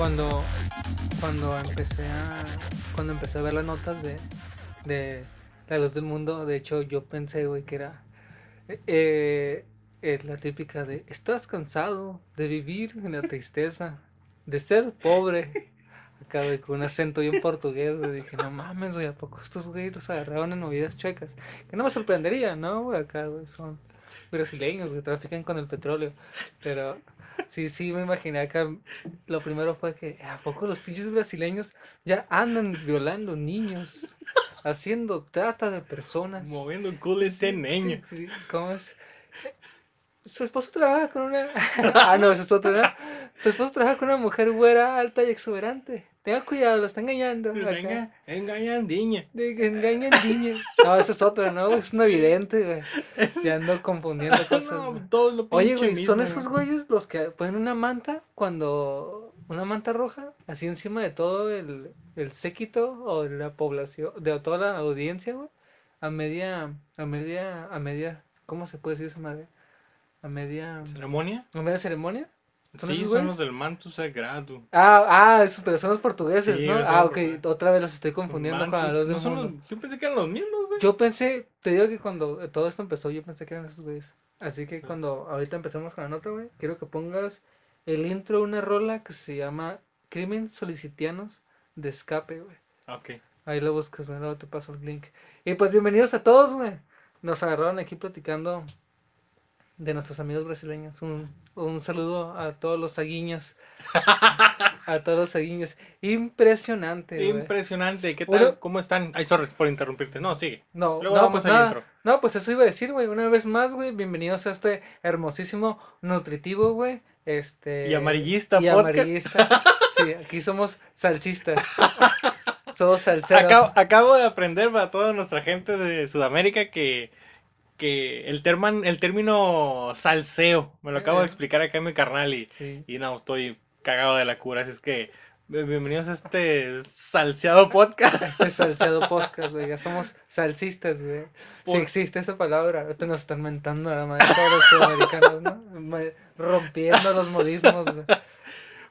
cuando cuando empecé a cuando empecé a ver las notas de de la luz del mundo de hecho yo pensé güey que era eh, la típica de estás cansado de vivir en la tristeza de ser pobre acá güey con un acento bien portugués dije no mames güey a poco estos güeyes los agarraron en movidas chuecas que no me sorprendería no acá güey son brasileños que trafican con el petróleo pero Sí, sí, me imaginé acá. Lo primero fue que, ¿a poco los pinches brasileños ya andan violando niños? Haciendo trata de personas. Moviendo culo este niño. Sí, ¿Cómo es? Su esposo trabaja con una. ah, no, eso es otro, ¿no? Su esposo trabaja con una mujer güera, alta y exuberante. Tenga cuidado, lo está engañando. Venga, engañan niña. Engañan niña. No, eso es otro, ¿no? Es un evidente, güey. Ya ando confundiendo cosas. No, güey. todo lo Oye, güey, son esos güeyes los que ponen una manta cuando. Una manta roja, así encima de todo el, el séquito o de la población, de toda la audiencia, güey. A media. A media. A media. ¿Cómo se puede decir esa madre? A media. ¿Ceremonia? ¿A media ceremonia? ¿Son Sí, son los del manto sagrado. Ah, ah, esos, pero son los portugueses, Sí, ¿no? Ah, ok, otra vez los estoy confundiendo con los del No son mundo. los- Yo pensé que eran los mismos, güey. Yo pensé, te digo que cuando todo esto empezó, yo pensé que eran esos güeyes. Así que cuando ahorita empezamos con la nota, güey, quiero que pongas el intro de una rola que se llama Crimen Solicitianos de Escape, güey. Ok. Ahí lo buscas, güey, luego te paso el link. Y pues bienvenidos a todos, güey. Nos agarraron aquí platicando de nuestros amigos brasileños. Un, un saludo a todos los saguiños. a todos los saguiños. Impresionante, güey. Impresionante. ¿Qué tal? Uno- ¿Cómo están? Ay, sorry por interrumpirte. No, sigue. No, Luego no, vamos pues nada. intro. No, pues eso iba a decir, güey. Una vez más, güey. Bienvenidos a este hermosísimo, nutritivo, güey. Este. Y amarillista y podcast. amarillista. Sí, aquí somos salsistas. somos salseros. Acabo, acabo de aprender para toda nuestra gente de Sudamérica que, que el, terman- el término salseo, me lo acabo de explicar acá en mi carnal y, Sí. y no, estoy cagado de la cura, así es que bien- bienvenidos a este salseado podcast. Este salseado podcast, güey. Ya somos salsistas, güey. Si existe esa palabra, ahorita nos están mentando a la madre todos los sudamericanos, ¿no? Rompiendo los modismos, güey.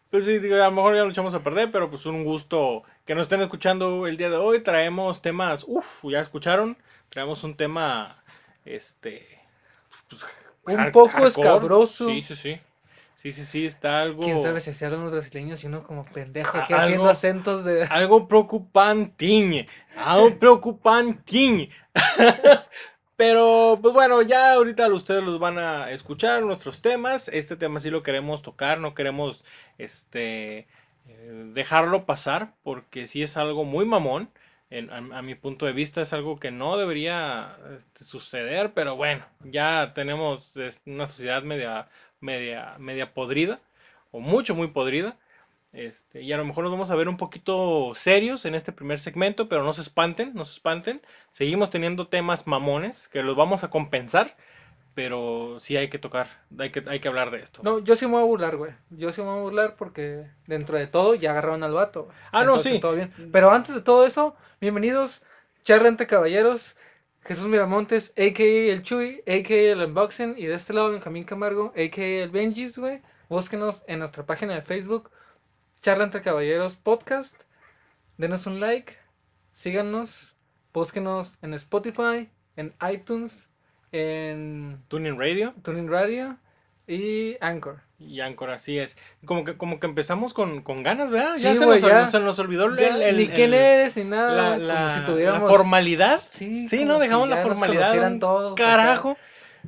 Pues sí, digo, a lo mejor ya lo echamos a perder, pero pues un gusto que nos estén escuchando el día de hoy. Traemos temas, uff, ya escucharon, traemos un tema, este, pues, Un hard- poco hardcore. escabroso. Sí, sí, sí. Sí, sí, sí, está algo... Quién sabe si se hablan los brasileños y uno como pendejo haciendo algo- acentos de. Algo preocupantiñe. Algo preocupantiñe. Pero, pues bueno, ya ahorita ustedes los van a escuchar, nuestros temas. Este tema sí lo queremos tocar, no queremos este eh, dejarlo pasar, porque sí es algo muy mamón. En- a, a mi punto de vista es algo que no debería este, suceder, pero bueno, ya tenemos una sociedad media, media, media podrida, o mucho, muy podrida. Este, y a lo mejor nos vamos a ver un poquito serios en este primer segmento, pero no se espanten, no se espanten. Seguimos teniendo temas mamones que los vamos a compensar, pero sí hay que tocar, hay que, hay que hablar de esto. No, yo sí me voy a burlar, güey. Yo sí me voy a burlar porque dentro de todo ya agarraron al vato. Ah, no, Entonces, sí. Todo bien. Pero antes de todo eso, bienvenidos, charla entre caballeros. Jesús Miramontes, a.k.a. el Chuy, a.k.a. el Unboxing. Y de este lado, Benjamín Camargo, a.k.a. el Benjis, güey. Búsquenos en nuestra página de Facebook, Charla entre Caballeros Podcast. Denos un like, síganos, búsquenos en Spotify, en iTunes, en Tuning Radio Tuning Radio y Anchor. y Anchor, así es. Como que, como que empezamos con, con ganas, ¿verdad? ya se, nos, ya. se nos olvidó el, el- el- ni quién eres, ni nada. la, como la- si la tuviéramos. formalidad. Sí, Sí, no, si dejamos la formalidad. todos. Carajo.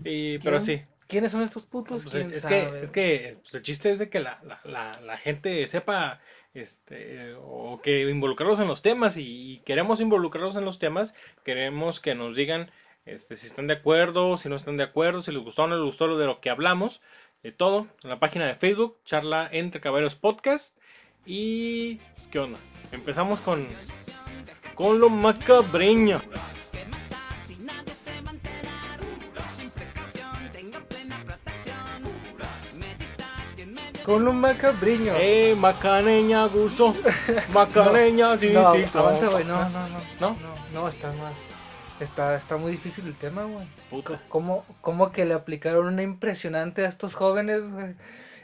Y, pero sí. ¿Quiénes son estos putos? Pues, ¿Quién es, sabe? que, es que pues, el chiste es de que la, la, la, la gente sepa este, o que involucrarlos en los temas y, y queremos involucrarlos en los temas, queremos que nos digan este, si están de acuerdo, si no están de acuerdo, si les gustó o no les gustó lo de lo que hablamos, de todo, en la página de Facebook, charla entre caballeros podcast y ¿qué onda? Empezamos con, con lo macabreño. Con un macabriño. ¡Eh, macaneña, guso! ¡Macaneña, no, sí, güey. No, no, no. ¿No? No, no, está más. Está, está muy difícil el tema, güey. Puta. ¿Cómo, ¿Cómo que le aplicaron una impresionante a estos jóvenes, güey?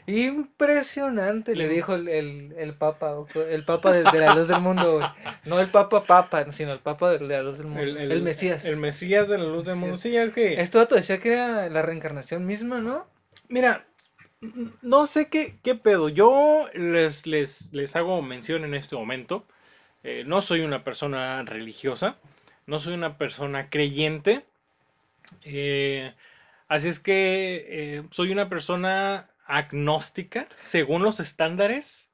Impresionante, le dijo el, el, el papa, el papa de, de la luz del mundo, güey. No el papa papa, sino el papa de, de la luz del mundo. El, Mesías. El Mesías de la luz del mundo. Sí, es que. Este vato decía que era la reencarnación misma, ¿no? Mira, no sé qué, qué pedo. Yo les, les, les hago mención en este momento. Eh, no soy una persona religiosa. No soy una persona creyente. eh, así es que eh, soy una persona agnóstica, según los estándares.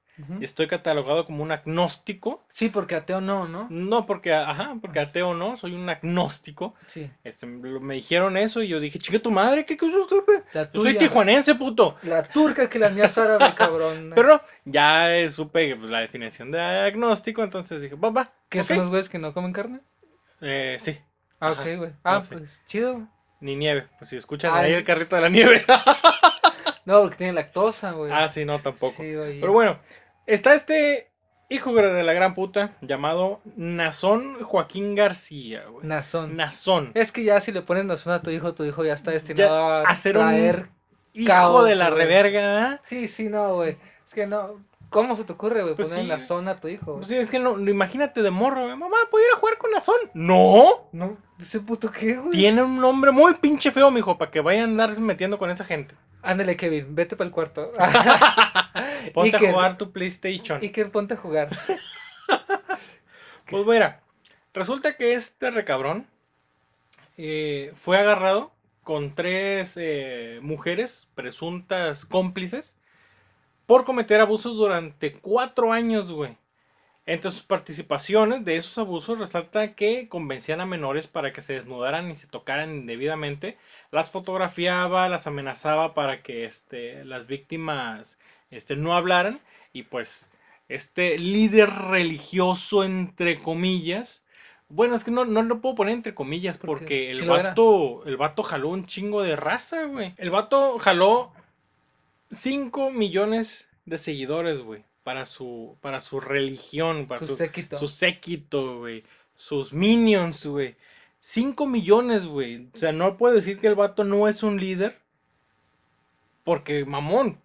Estoy catalogado como un agnóstico. Sí, porque ateo no, ¿no? No porque, ajá, porque ateo no, soy un agnóstico. Sí. Este, me dijeron eso y yo dije, chica tu madre, ¿qué cosa? La Yo soy tijuanense, puto. La turca que la mía es árabe, cabrón. Pero ya supe la definición de agnóstico, entonces dije, va. ¿Qué ok". son los güeyes que no comen carne? Eh, sí, Ah, Ajá. ok, güey. Ah, No, sí. pues chido. ni nieve. Pues si escuchan Ay. ahí el carrito de la nieve. No, porque tiene lactosa, güey. ah, sí, no, tampoco. Sí. Pero bueno, está este hijo de la gran puta llamado Nazón Joaquín García, güey. Nazón. Nazón. Es que ya si le pones nazón a tu hijo, tu hijo ya está destinado a un traer... Hijo caos, de la güey. reverga, ¿eh? Sí, sí, no, güey. Es que no... ¿Cómo se te ocurre, güey, Pues poner sí. nazón a tu hijo? Pues sí, es que no, imagínate de morro, güey. Mamá, ¿puedo ir a jugar con Nazón? No. No, ese puto qué, güey. Tiene un nombre muy pinche feo, mijo, para que vaya a andar metiendo con esa gente. Ándale, Kevin, vete para el cuarto. Ponte a jugar tu PlayStation. Y que ponte a jugar. Pues mira, resulta que este recabrón eh, fue agarrado con tres eh, mujeres presuntas cómplices por cometer abusos durante cuatro años, güey. Entre sus participaciones de esos abusos resalta que convencían a menores para que se desnudaran y se tocaran indebidamente, las fotografiaba, las amenazaba para que este, las víctimas este, no hablaran y pues este líder religioso entre comillas, bueno, es que no, no lo puedo poner entre comillas porque el Sí vato, el vato jaló un chingo de raza, güey. El vato jaló 5 millones de seguidores, güey, para su, para su religión, para Su su, séquito. su séquito, güey, sus minions, güey. 5 millones, güey. O sea, no puedo decir que el vato no es un líder. Porque, mamón,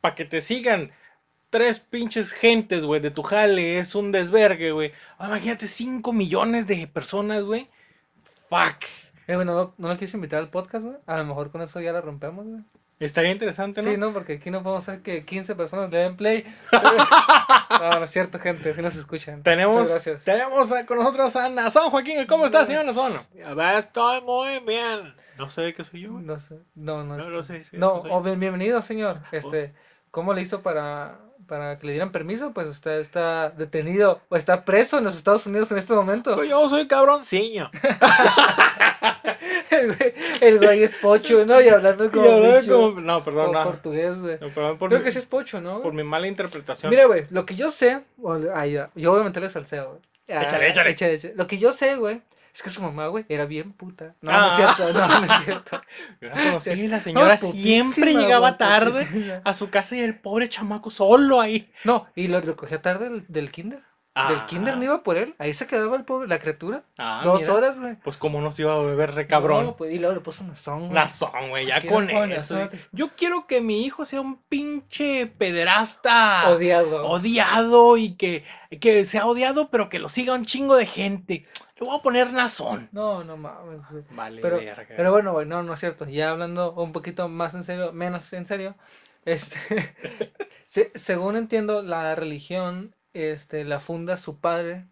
para que te sigan tres pinches gentes, güey, de tu jale, es un desvergue, güey. Ah, Imagínate 5 millones de personas, güey. Fuck. Eh, güey, ¿no, ¿no lo quieres invitar al podcast, güey? A lo mejor con eso ya la rompemos, güey. Estaría interesante, ¿no? Sí, no, porque aquí no podemos hacer que 15 personas le den play. no, no es cierto, gente, si nos escuchan. Tenemos, Muchas gracias. tenemos a- con nosotros a Nazón Joaquín. ¿Cómo estás, señor Nazón? Estoy muy bien. No sé de qué soy yo. No sé, no, no. No lo sé, sí, no, o bien- bienvenido, señor. Este, ¿cómo le hizo para, para que le dieran permiso? Pues usted está detenido o está preso en los Estados Unidos en este momento. Pues Yo soy cabronciño. El güey, el güey es pocho, ¿no? Y hablando Y como, hablaba bicho, como- No, perdón, como no. portugués, güey. No, perdón por, Creo mi, que sí es pocho, ¿no? por mi mala interpretación. Mira, güey, lo que yo sé, ay, yo voy a meterle salseo, güey. Ah, Échale, échale. échale. Lo que yo sé, güey, es que su mamá, güey, era bien puta. No, no es Ah. cierto, no, no es cierto. Yo la conocí, la señora siempre llegaba tarde a su casa y el pobre chamaco solo ahí. No, y lo recogía tarde del, del kinder. Del kinder no iba por él. Ahí se quedaba el pobre, la criatura. Ah, Dos mira. horas, güey. Pues como nos iba a beber re cabrón. No, pues, y luego le puso una song, güey. Nazón, güey, ya con eso. Yo quiero que mi hijo sea un pinche pederasta. Odiado. odiado y que, que sea odiado, pero que lo siga un chingo de gente. Le voy a poner Nazón. No, no mames, güey. Vale, Pero- verga. Pero bueno, güey, no, no es cierto. Ya hablando un poquito más en serio, menos en serio, este, se- según entiendo, la religión, este, la funda su padre,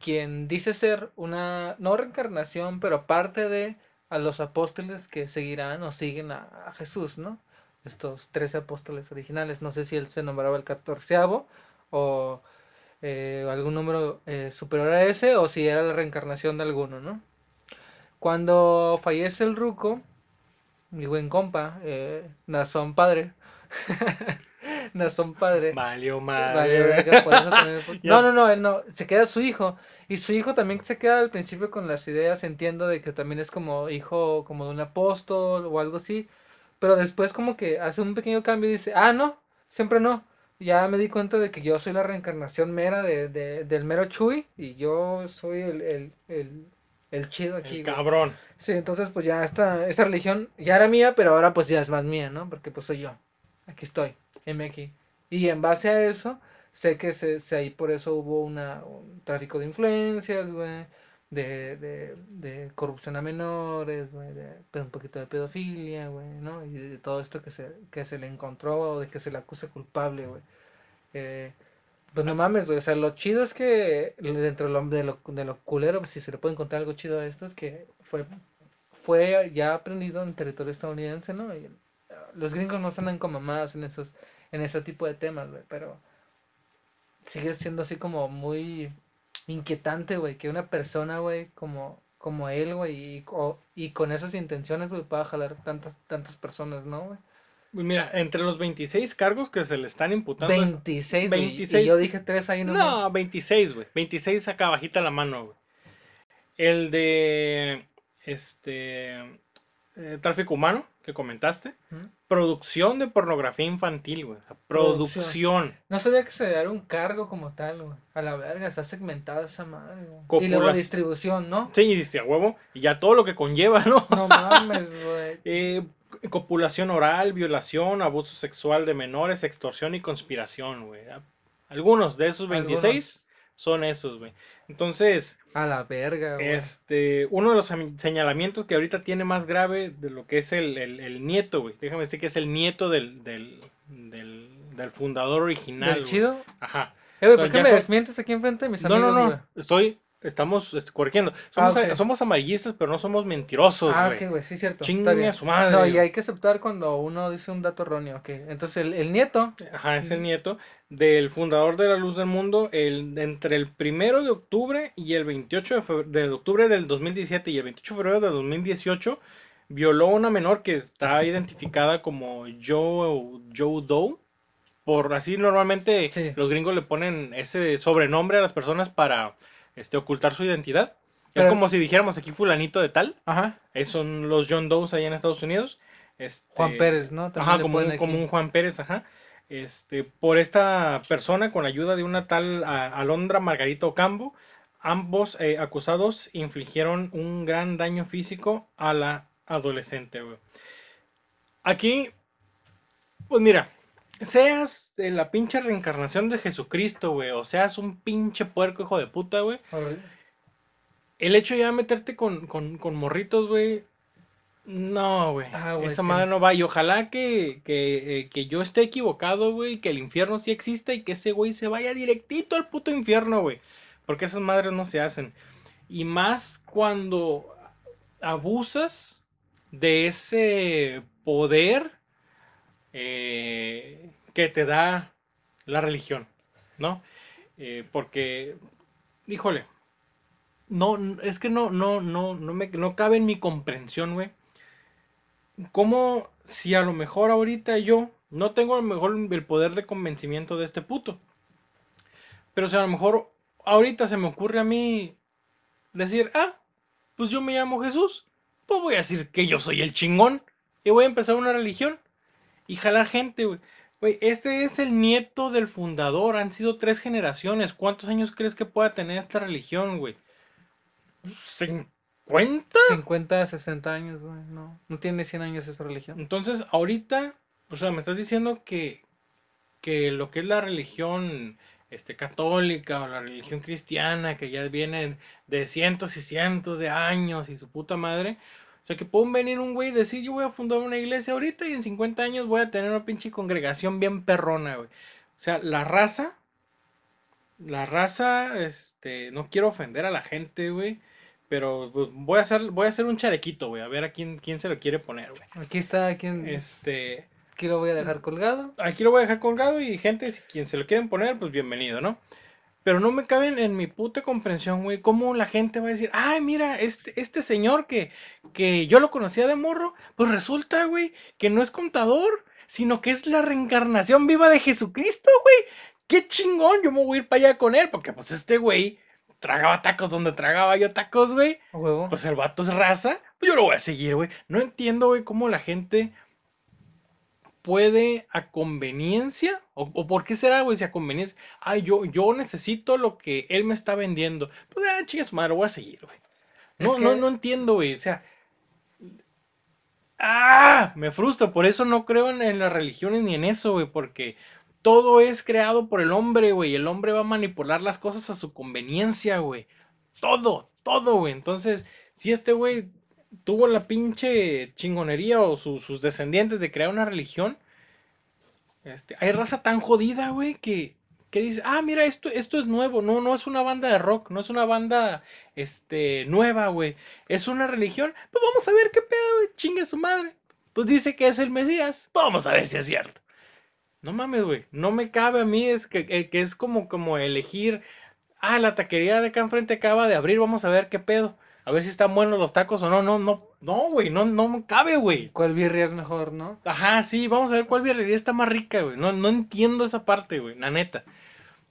quien dice ser una, no reencarnación, pero parte de a los apóstoles que seguirán o siguen a, Jesús, ¿no? Estos trece apóstoles originales. No sé si él se nombraba el catorceavo o eh, algún número eh, superior a ese o si era la reencarnación de alguno, ¿no? Cuando fallece el ruco, mi buen compa, eh, Nazón padre, Nazón padre, Valió vale, madre. verga, por eso también no, no, no, él no, se queda su hijo, y su hijo también se queda al principio con las ideas, entiendo, de que también es como hijo como de un apóstol o algo así, pero después como que hace un pequeño cambio y dice, ah, no, siempre no. Ya me di cuenta de que yo soy la reencarnación mera de, de- del mero Chuy y yo soy el, el, el, el chido aquí. El güey". cabrón. Sí, entonces pues ya esta, esta religión ya era mía, pero ahora pues ya es más mía, ¿no? Porque pues soy yo. Aquí estoy. M aquí. Y en base a eso, sé que se, se ahí por eso hubo una, un tráfico de influencias, güey, de, de, corrupción a menores, güey, de, pues, un poquito de pedofilia, güey, ¿no? Y de todo esto que se, que se le encontró o de que se le acusa culpable, güey. Eh, pues no mames, güey. O sea, lo chido es que dentro de lo, de lo, de lo culero, pues, si se le puede encontrar algo chido a esto, es que fue, fue ya aprendido en territorio estadounidense, ¿no? Y, ah, los gringos no se andan como más en esos, en ese tipo de temas, güey, pero sigue siendo así como muy inquietante, güey, que una persona, güey, como, como él, güey, y, o- y con esas intenciones, güey, pueda jalar tantas, tantas personas, ¿no, güey? Pues Mira, entre los 26 cargos que se le están imputando. es- 26, güey, y 26. yo dije tres ahí nomás. No, 26, güey. 26 acá bajita la mano, güey. El de. Este. Eh, tráfico humano, que comentaste. Ujú. Producción de pornografía infantil, güey. O sea, Producción. producción. No sabía que se diera un cargo como tal, güey. A la verga, está segmentada esa madre, güey. Y luego Copulas- distribución, ¿no? Sí, y dice a huevo. Y ya todo lo que conlleva, ¿no? No mames, güey. Eh, copulación oral, violación, abuso sexual de menores, extorsión y conspiración, güey. Algunos de esos 26 son esos, güey. Entonces, A la verga, güey. este, uno de los am- señalamientos que ahorita tiene más grave de lo que es el, el- el nieto, güey. Déjame decir que es el nieto del, del, del, del fundador original. ¿Del chido? Ajá. Eh, güey, ¿por qué me son- desmientes aquí enfrente de mis No, amigos, no, güey? no. Estoy, estamos este, corrigiendo. Somos, Ah, somos amarillistas, pero no somos mentirosos, Ah, güey. ok, güey, sí, cierto. está Chingue bien. a su madre. No, y hay que aceptar cuando uno dice un dato erróneo, ok. Entonces, el, el nieto, Ajá, es el Ujú. nieto del fundador de la Luz del Mundo, el, entre el primero de octubre y el 28 de, febr- de octubre del 2017 y el 28 de febrero del 2018, violó a una menor que está identificada como Joe, Joe Doe. Por así normalmente Sí. los gringos le ponen ese sobrenombre a las personas para este, ocultar su identidad. es como si dijéramos aquí fulanito de tal. ajá, Esos son los John Doe's allá en Estados Unidos. Este, Juan Pérez, ¿no? También Ajá, como un, aquí. como un Juan Pérez, ajá. Este, por esta persona, con la ayuda de una tal a- Alondra Margarita Ocampo, ambos eh, acusados infligieron un gran daño físico a la adolescente, güey. Aquí, pues mira, seas la pinche reencarnación de Jesucristo, güey, o seas un pinche puerco hijo de puta, güey, el hecho ya de meterte con, con, con morritos, güey. No, güey. Ah, Esa que- madre no va. Y ojalá que, que, eh, que yo esté equivocado, güey. Que el infierno sí exista y que ese güey se vaya directito al puto infierno, güey. Porque esas madres no se hacen. Y más cuando abusas de ese poder eh, que te da la religión, ¿no? Eh, porque, híjole, no, es que no, no, no, no me, no cabe en mi comprensión, güey. Como si a lo mejor ahorita yo no tengo a lo mejor el poder de convencimiento de este puto. Pero si a lo mejor ahorita se me ocurre a mí decir, ah, pues yo me llamo Jesús, pues voy a decir que yo soy el chingón y voy a empezar una religión y jalar gente, güey. Güey, este es el nieto del fundador, han sido tres generaciones. ¿Cuántos años crees que pueda tener esta religión, güey? ¿50? 50, 60 años, güey. No, no tiene 100 años esa religión. Entonces, ahorita, o sea, me estás diciendo que, que lo que es la religión este, católica o la religión cristiana, que ya vienen de cientos y cientos de años y su puta madre, sea, que pueden venir un güey y decir, yo voy a fundar una iglesia ahorita y en 50 años voy a tener una pinche congregación bien perrona, güey. O sea, la raza, la raza, este, no quiero ofender a la gente, güey. Pero pues, voy a hacer, voy a hacer un chalequito, güey. A ver a quién, quién se lo quiere poner, güey. Aquí está, quien, Este, aquí lo voy a dejar colgado. aquí lo voy a dejar colgado y gente, si quien se lo quieren poner, pues bienvenido, ¿no? Pero no me caben en mi puta comprensión, güey, cómo la gente va a decir, ay, mira, este, este señor que, que yo lo conocía de morro, pues resulta, güey, que no es contador, sino que es la reencarnación viva de Jesucristo, güey. Qué chingón, yo me voy a ir para allá con él, porque pues este güey tragaba tacos donde tragaba yo tacos, güey. Pues el vato es raza, pues yo lo voy a seguir, güey. No entiendo, güey, cómo la gente puede a conveniencia, o, o por qué será, güey, si a conveniencia, ay, yo, yo necesito lo que él me está vendiendo. Pues, ah, chica su madre, voy a seguir, güey. No, no, no entiendo, güey, o sea, ¡Ah! Me frustra, por eso no creo en, en las religiones ni en eso, güey, porque todo es creado por el hombre, güey. El hombre va a manipular las cosas a su conveniencia, güey. Todo, todo, güey. Entonces, si este güey tuvo la pinche chingonería o su- sus descendientes de crear una religión, este, hay raza tan jodida, güey, que, que dice, ah, mira, esto, esto es nuevo. No, no es una banda de rock, no es una banda, este, nueva, güey. Es una religión. Pues vamos a ver qué pedo, güey. Chingue su madre. Pues dice que es el Mesías. Vamos a ver si es cierto. No mames, güey. No me cabe a mí. Es que, que- que es como, como elegir. Ah, la taquería de acá enfrente acaba de abrir. Vamos a ver qué pedo. A ver si están buenos los tacos o no. No, no. No, güey. No, no cabe, güey. ¿Cuál birria es mejor, no? Ajá, sí. Vamos a ver cuál birrería está más rica, güey. No, no entiendo esa parte, güey. La neta.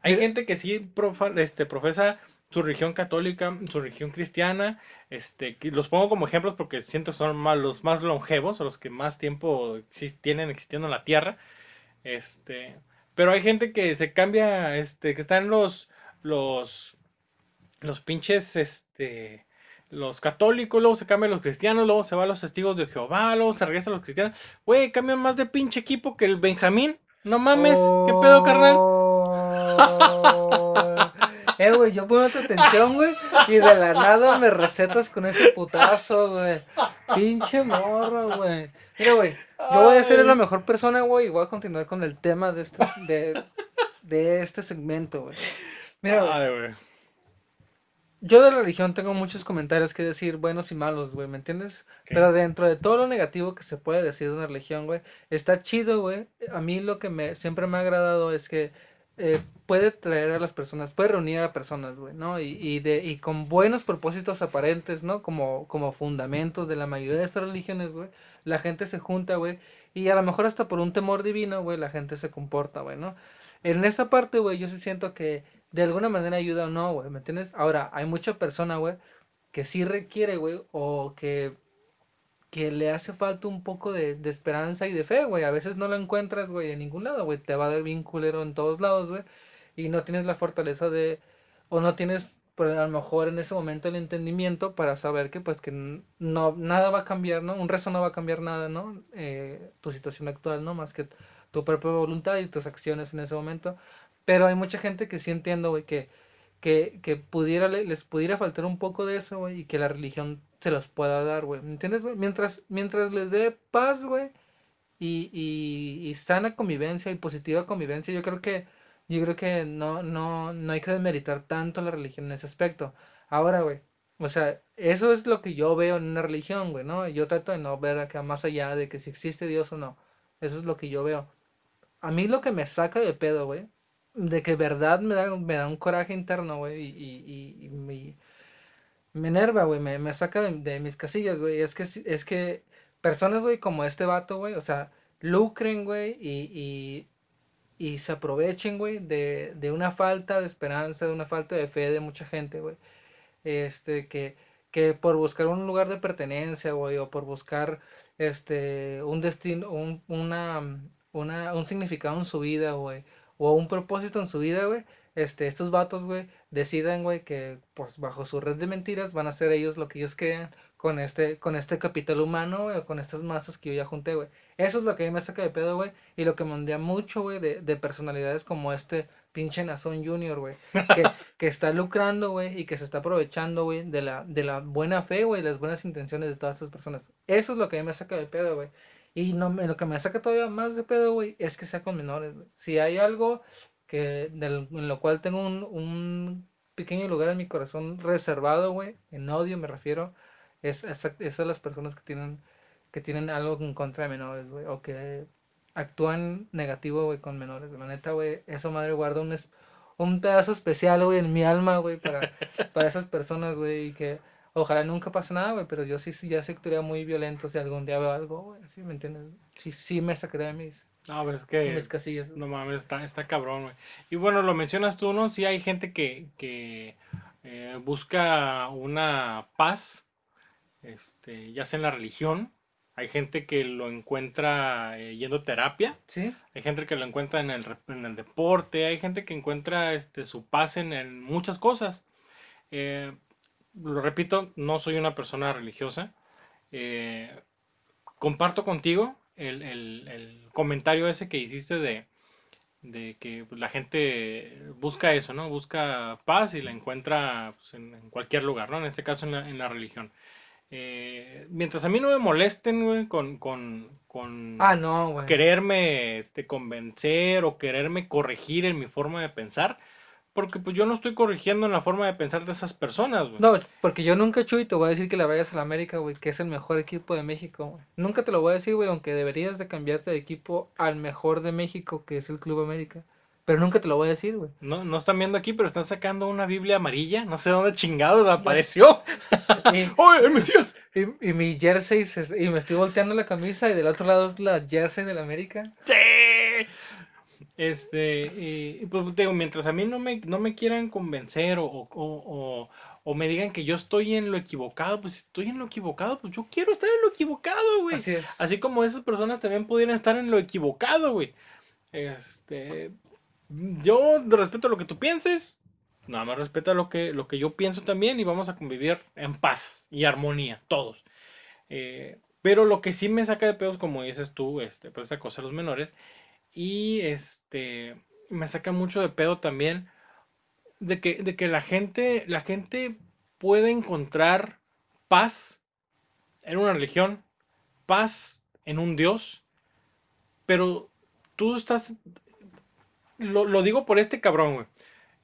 Hay Mira- gente que sí profa- este, profesa su religión católica, su religión cristiana. Este, los pongo como ejemplos porque siento que son más, los más longevos o los que más tiempo exis- tienen existiendo en la tierra. Este, pero hay gente que se cambia, este, que están los, los, los pinches, este, los católicos, luego se cambian los cristianos, luego se van los testigos de Jehová, luego se regresan los cristianos. Güey, cambian más de pinche equipo que el Benjamín. No mames, ¿qué pedo, carnal? Oh. Eh, güey, yo pongo tu atención, güey, y de la nada me recetas con ese putazo, güey. Pinche morro, güey. Mira, güey, yo voy a ser la mejor persona, güey, y voy a continuar con el tema de este, de, de este segmento, güey. Mira, güey. Yo de religión tengo muchos comentarios que decir, buenos y malos, güey, ¿me entiendes? Pero dentro de todo lo negativo que se puede decir de una religión, güey, está chido, güey. A mí lo que me siempre me ha agradado es que eh, puede traer a las personas, puede reunir a personas, güey, ¿no? Y, y de, y con buenos propósitos aparentes, ¿no? Como, como fundamentos de la mayoría de estas religiones, güey. La gente se junta, güey. Y a lo mejor hasta por un temor divino, güey, la gente se comporta, güey, ¿no? En esa parte, güey, yo sí siento que de alguna manera ayuda o no, güey, ¿me entiendes? Ahora, hay mucha persona, güey, que sí requiere, güey, o que, que le hace falta un poco de, de esperanza y de fe, güey. A veces no la encuentras, güey, en ningún lado, güey. Te va a dar bien culero en todos lados, güey. Y no tienes la fortaleza de, o no tienes, pues, a lo mejor en ese momento el entendimiento para saber que, pues, que no, nada va a cambiar, ¿no? Un rezo no va a cambiar nada, ¿no? Eh, tu situación actual, ¿no? Más que tu propia voluntad y tus acciones en ese momento. Pero hay mucha gente que sí entiendo, güey, que que, que pudiera, le- les pudiera faltar un poco de eso, güey, y que la religión se los pueda dar, güey. ¿Me entiendes, güey? Mientras, mientras les dé paz, güey, y, y, y sana convivencia y positiva convivencia, yo creo que, yo creo que no, no, no hay que demeritar tanto la religión en ese aspecto. Ahora, güey, o sea, eso es lo que yo veo en una religión, güey, ¿no? Yo trato de no ver más allá de que si existe Dios o no. Eso es lo que yo veo. A mí lo que me saca de pedo, güey, de que verdad me da, me da un coraje interno, güey, y, y, y- me, me enerva, güey, me, me saca de, de mis casillas, güey. Es que, es que personas, güey, como este vato, güey, o sea, lucren, güey, y, y, y se aprovechen, güey, de, de una falta de esperanza, de una falta de fe de mucha gente, güey. Este, que, que por buscar un lugar de pertenencia, güey, o por buscar, este, un destino, un, una, una, un significado en su vida, güey, o un propósito en su vida, güey, este, estos vatos, güey, decidan, güey, que, pues, bajo su red de mentiras van a hacer ellos lo que ellos crean con este, con este capital humano, güey, o con estas masas que yo ya junté, güey. Eso es lo que a mí me saca de pedo, güey, y lo que me ondea mucho, güey, de, de personalidades como este pinche Nazón Junior, güey, que, que está lucrando, güey, y que se está aprovechando, güey, de la, de la buena fe, güey, las buenas intenciones de todas estas personas. Eso es lo que a mí me saca de pedo, güey. Y no, me- lo que me saca todavía más de pedo, güey, es que sea con menores, güey. Si hay algo que, del- en lo cual tengo un, un pequeño lugar en mi corazón reservado, güey, en odio me refiero, es, es, es a las personas que tienen, que tienen algo en contra de menores, güey, o que actúan negativo, güey, con menores. La neta, güey, eso madre guarda un, un pedazo especial, güey, en mi alma, güey, para, para esas personas, güey, y que ojalá nunca pase nada, güey, pero yo sí, sí ya sí actuaría muy violento si algún día veo algo, güey, ¿sí me entiendes? Sí, sí me sacaría de mis, No, pues es que. mis casillas. No mames, está, está cabrón, güey. Y bueno, lo mencionas tú, ¿no? Sí hay gente que, que eh, busca una paz, este, ya sea en la religión. Hay gente que lo encuentra eh, yendo a terapia. ¿Sí? Hay gente que lo encuentra en el, en el deporte. Hay gente que encuentra este, su paz en, en muchas cosas. Eh, lo repito, no soy una persona religiosa. Eh, comparto contigo el, el, el comentario ese que hiciste de, de que la gente busca eso, ¿no? Busca paz y la encuentra pues, en, en cualquier lugar, ¿no? En este caso en la, en la religión. Eh, mientras a mí no me molesten, güey, con, con, con Ah, no, güey. quererme este, convencer o quererme corregir en mi forma de pensar, porque pues yo no estoy corrigiendo en la forma de pensar de esas personas, güey. No, porque yo nunca, Chuy, te voy a decir que le vayas a la América, güey, que es el mejor equipo de México, güey. Nunca te lo voy a decir, güey, aunque deberías de cambiarte de equipo al mejor de México, que es el Club América. Pero nunca te lo voy a decir, güey. No, no están viendo aquí, pero están sacando una Biblia amarilla. No sé dónde chingados apareció. Y, ¡Oye, el Mesías! y, y mi jersey, se- y me estoy volteando la camisa y del otro lado es la jersey del América. ¡Sí! Este, y, pues digo, mientras a mí no me, no me quieran convencer o, o, o- o me digan que yo estoy en lo equivocado, pues si estoy en lo equivocado, pues yo quiero estar en lo equivocado, güey. Así es. Así como esas personas también pudieran estar en lo equivocado, güey. Este, yo respeto lo que tú pienses, nada más respeto lo que, lo que yo pienso también y vamos a convivir en paz y armonía, todos. Eh, pero lo que sí me saca de pedos, como dices tú, este, pues esta cosa de los menores, y este, me saca mucho de pedo también de que, de que la gente, la gente puede encontrar paz en una religión, paz en un Dios, pero tú estás, lo, lo digo por este cabrón, güey.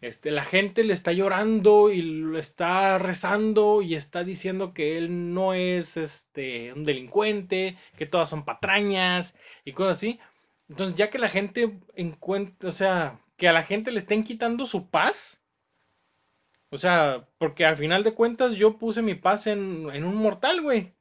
Este, la gente le está llorando y lo está rezando y está diciendo que él no es este, un delincuente, que todas son patrañas y cosas así. Entonces, ya que la gente encuentra, o sea, que a la gente le estén quitando su paz, o sea, porque al final de cuentas yo puse mi paz en, en un mortal, güey.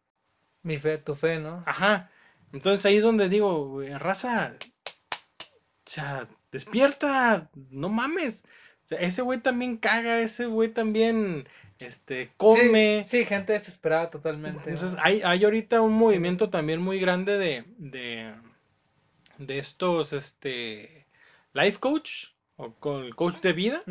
Mi fe, tu fe, ¿no? Ajá. Entonces ahí es donde digo, güey, raza, o sea, despierta, no mames. O sea, ese güey también caga, ese güey también, este, come. Sí, sí, gente desesperada totalmente. Entonces hay, hay ahorita un movimiento también muy grande de, de, de estos, este, life coach o con el coach de vida,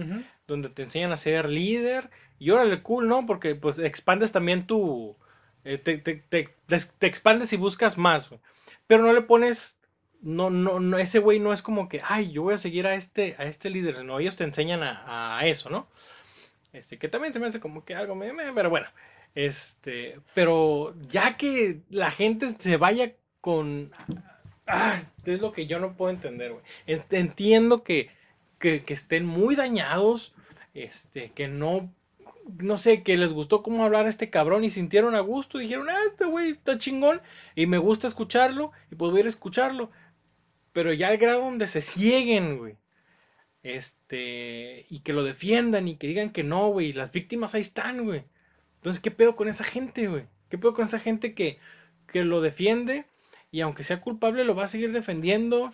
donde te enseñan a ser líder. Y órale, cool, ¿no? Porque pues expandes también tu... eh, te, te- te- des- te expandes y buscas más, güey. Pero no le pones... No, no, no, ese güey no es como que, ay, yo voy a seguir a este, a este líder. No, ellos te enseñan a, a eso, ¿no? Este, que también se me hace como que algo, me- me- pero bueno. Este, pero ya que la gente se vaya con... Ah, es lo que yo no puedo entender, güey. Entiendo que, que, estén muy dañados, este, que no, no sé, que les gustó cómo hablar este cabrón y sintieron a gusto dijeron, ah, este güey está chingón y me gusta escucharlo y puedo ir a escucharlo. Pero ya al grado donde se cieguen, güey. Este, y que lo defiendan y que digan que no, güey. Las víctimas ahí están, güey. Entonces, ¿qué pedo con esa gente, güey? ¿Qué pedo con esa gente que, que lo defiende y aunque sea culpable lo va a seguir defendiendo?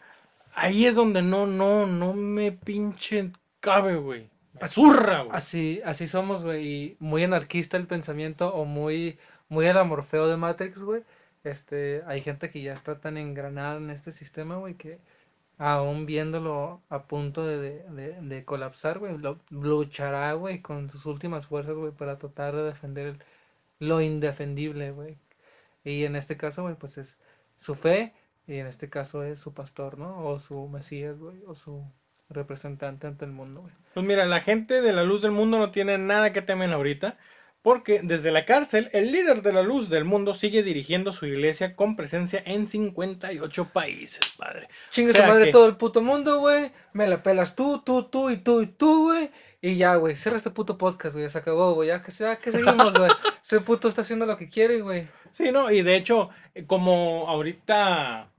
Ahí es donde no, no, no me pinche cabe, güey. Me zurra, güey. Así, así somos, güey, muy anarquista el pensamiento o muy, muy el amorfeo de Matrix, güey. Este, hay gente que ya está tan engranada en este sistema, güey, que aún viéndolo a punto de, de, de- colapsar, güey, luchará, güey, con sus últimas fuerzas, güey, para tratar de defender lo indefendible, güey. Y en este caso, güey, pues es su fe, y en este caso es su pastor, ¿no? O su Mesías, güey, o su representante ante el mundo, güey. Pues mira, la gente de la luz del mundo no tiene nada que temer ahorita, porque desde la cárcel, el líder de la luz del mundo sigue dirigiendo su iglesia con presencia en 58 países, padre. Chingue O sea su madre que- todo el puto mundo, güey. Me la pelas tú, tú, tú y tú y tú, güey. Y ya, güey. Cierra este puto podcast, güey. Se acabó, güey. Ya que, ya que seguimos, güey. Ese puto está haciendo lo que quiere, güey. Sí, no, y de hecho, eh, como ahorita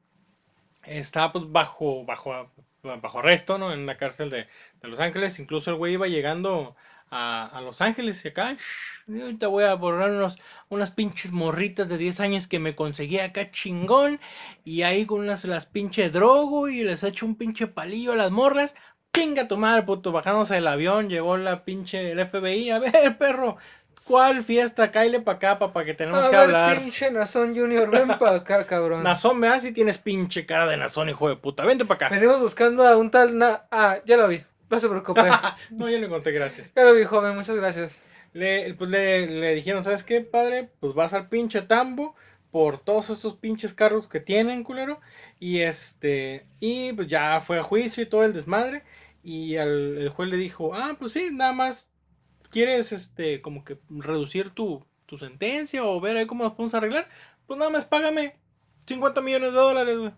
está pues, bajo, bajo, bajo arresto, ¿no? En la cárcel de, de Los Ángeles, incluso el güey iba llegando a, a Los Ángeles y acá, "Shh, y ahorita voy a borrar unos, unas pinches morritas de 10 años que me conseguí acá chingón, y ahí con unas las pinche drogo y les echo un pinche palillo a las morras. Pinga tu madre, puto, bajándose del avión, llegó la pinche el FBI, a ver, perro, ¿cuál fiesta? Cáile para acá, papá, que tenemos a que ver, hablar. pinche Nazón Junior, ven para acá, cabrón. Nazón, me das si tienes pinche cara de Nazón, hijo de puta. Vente para acá. Venimos buscando a un tal. Na ah, ya lo vi. No se preocupe. no, ya le conté, gracias. ya lo vi, joven. Muchas gracias. Le, pues le, le dijeron, ¿sabes qué, padre? Pues vas al pinche tambo, por todos estos pinches cargos que tienen, culero. Y este, y pues ya fue a juicio y todo el desmadre. Y al, el juez le dijo, ah, pues sí, nada más quieres, este, como que reducir tu, tu sentencia o ver ahí cómo nos podemos arreglar. Pues nada más págame 50 millones de dólares, güey.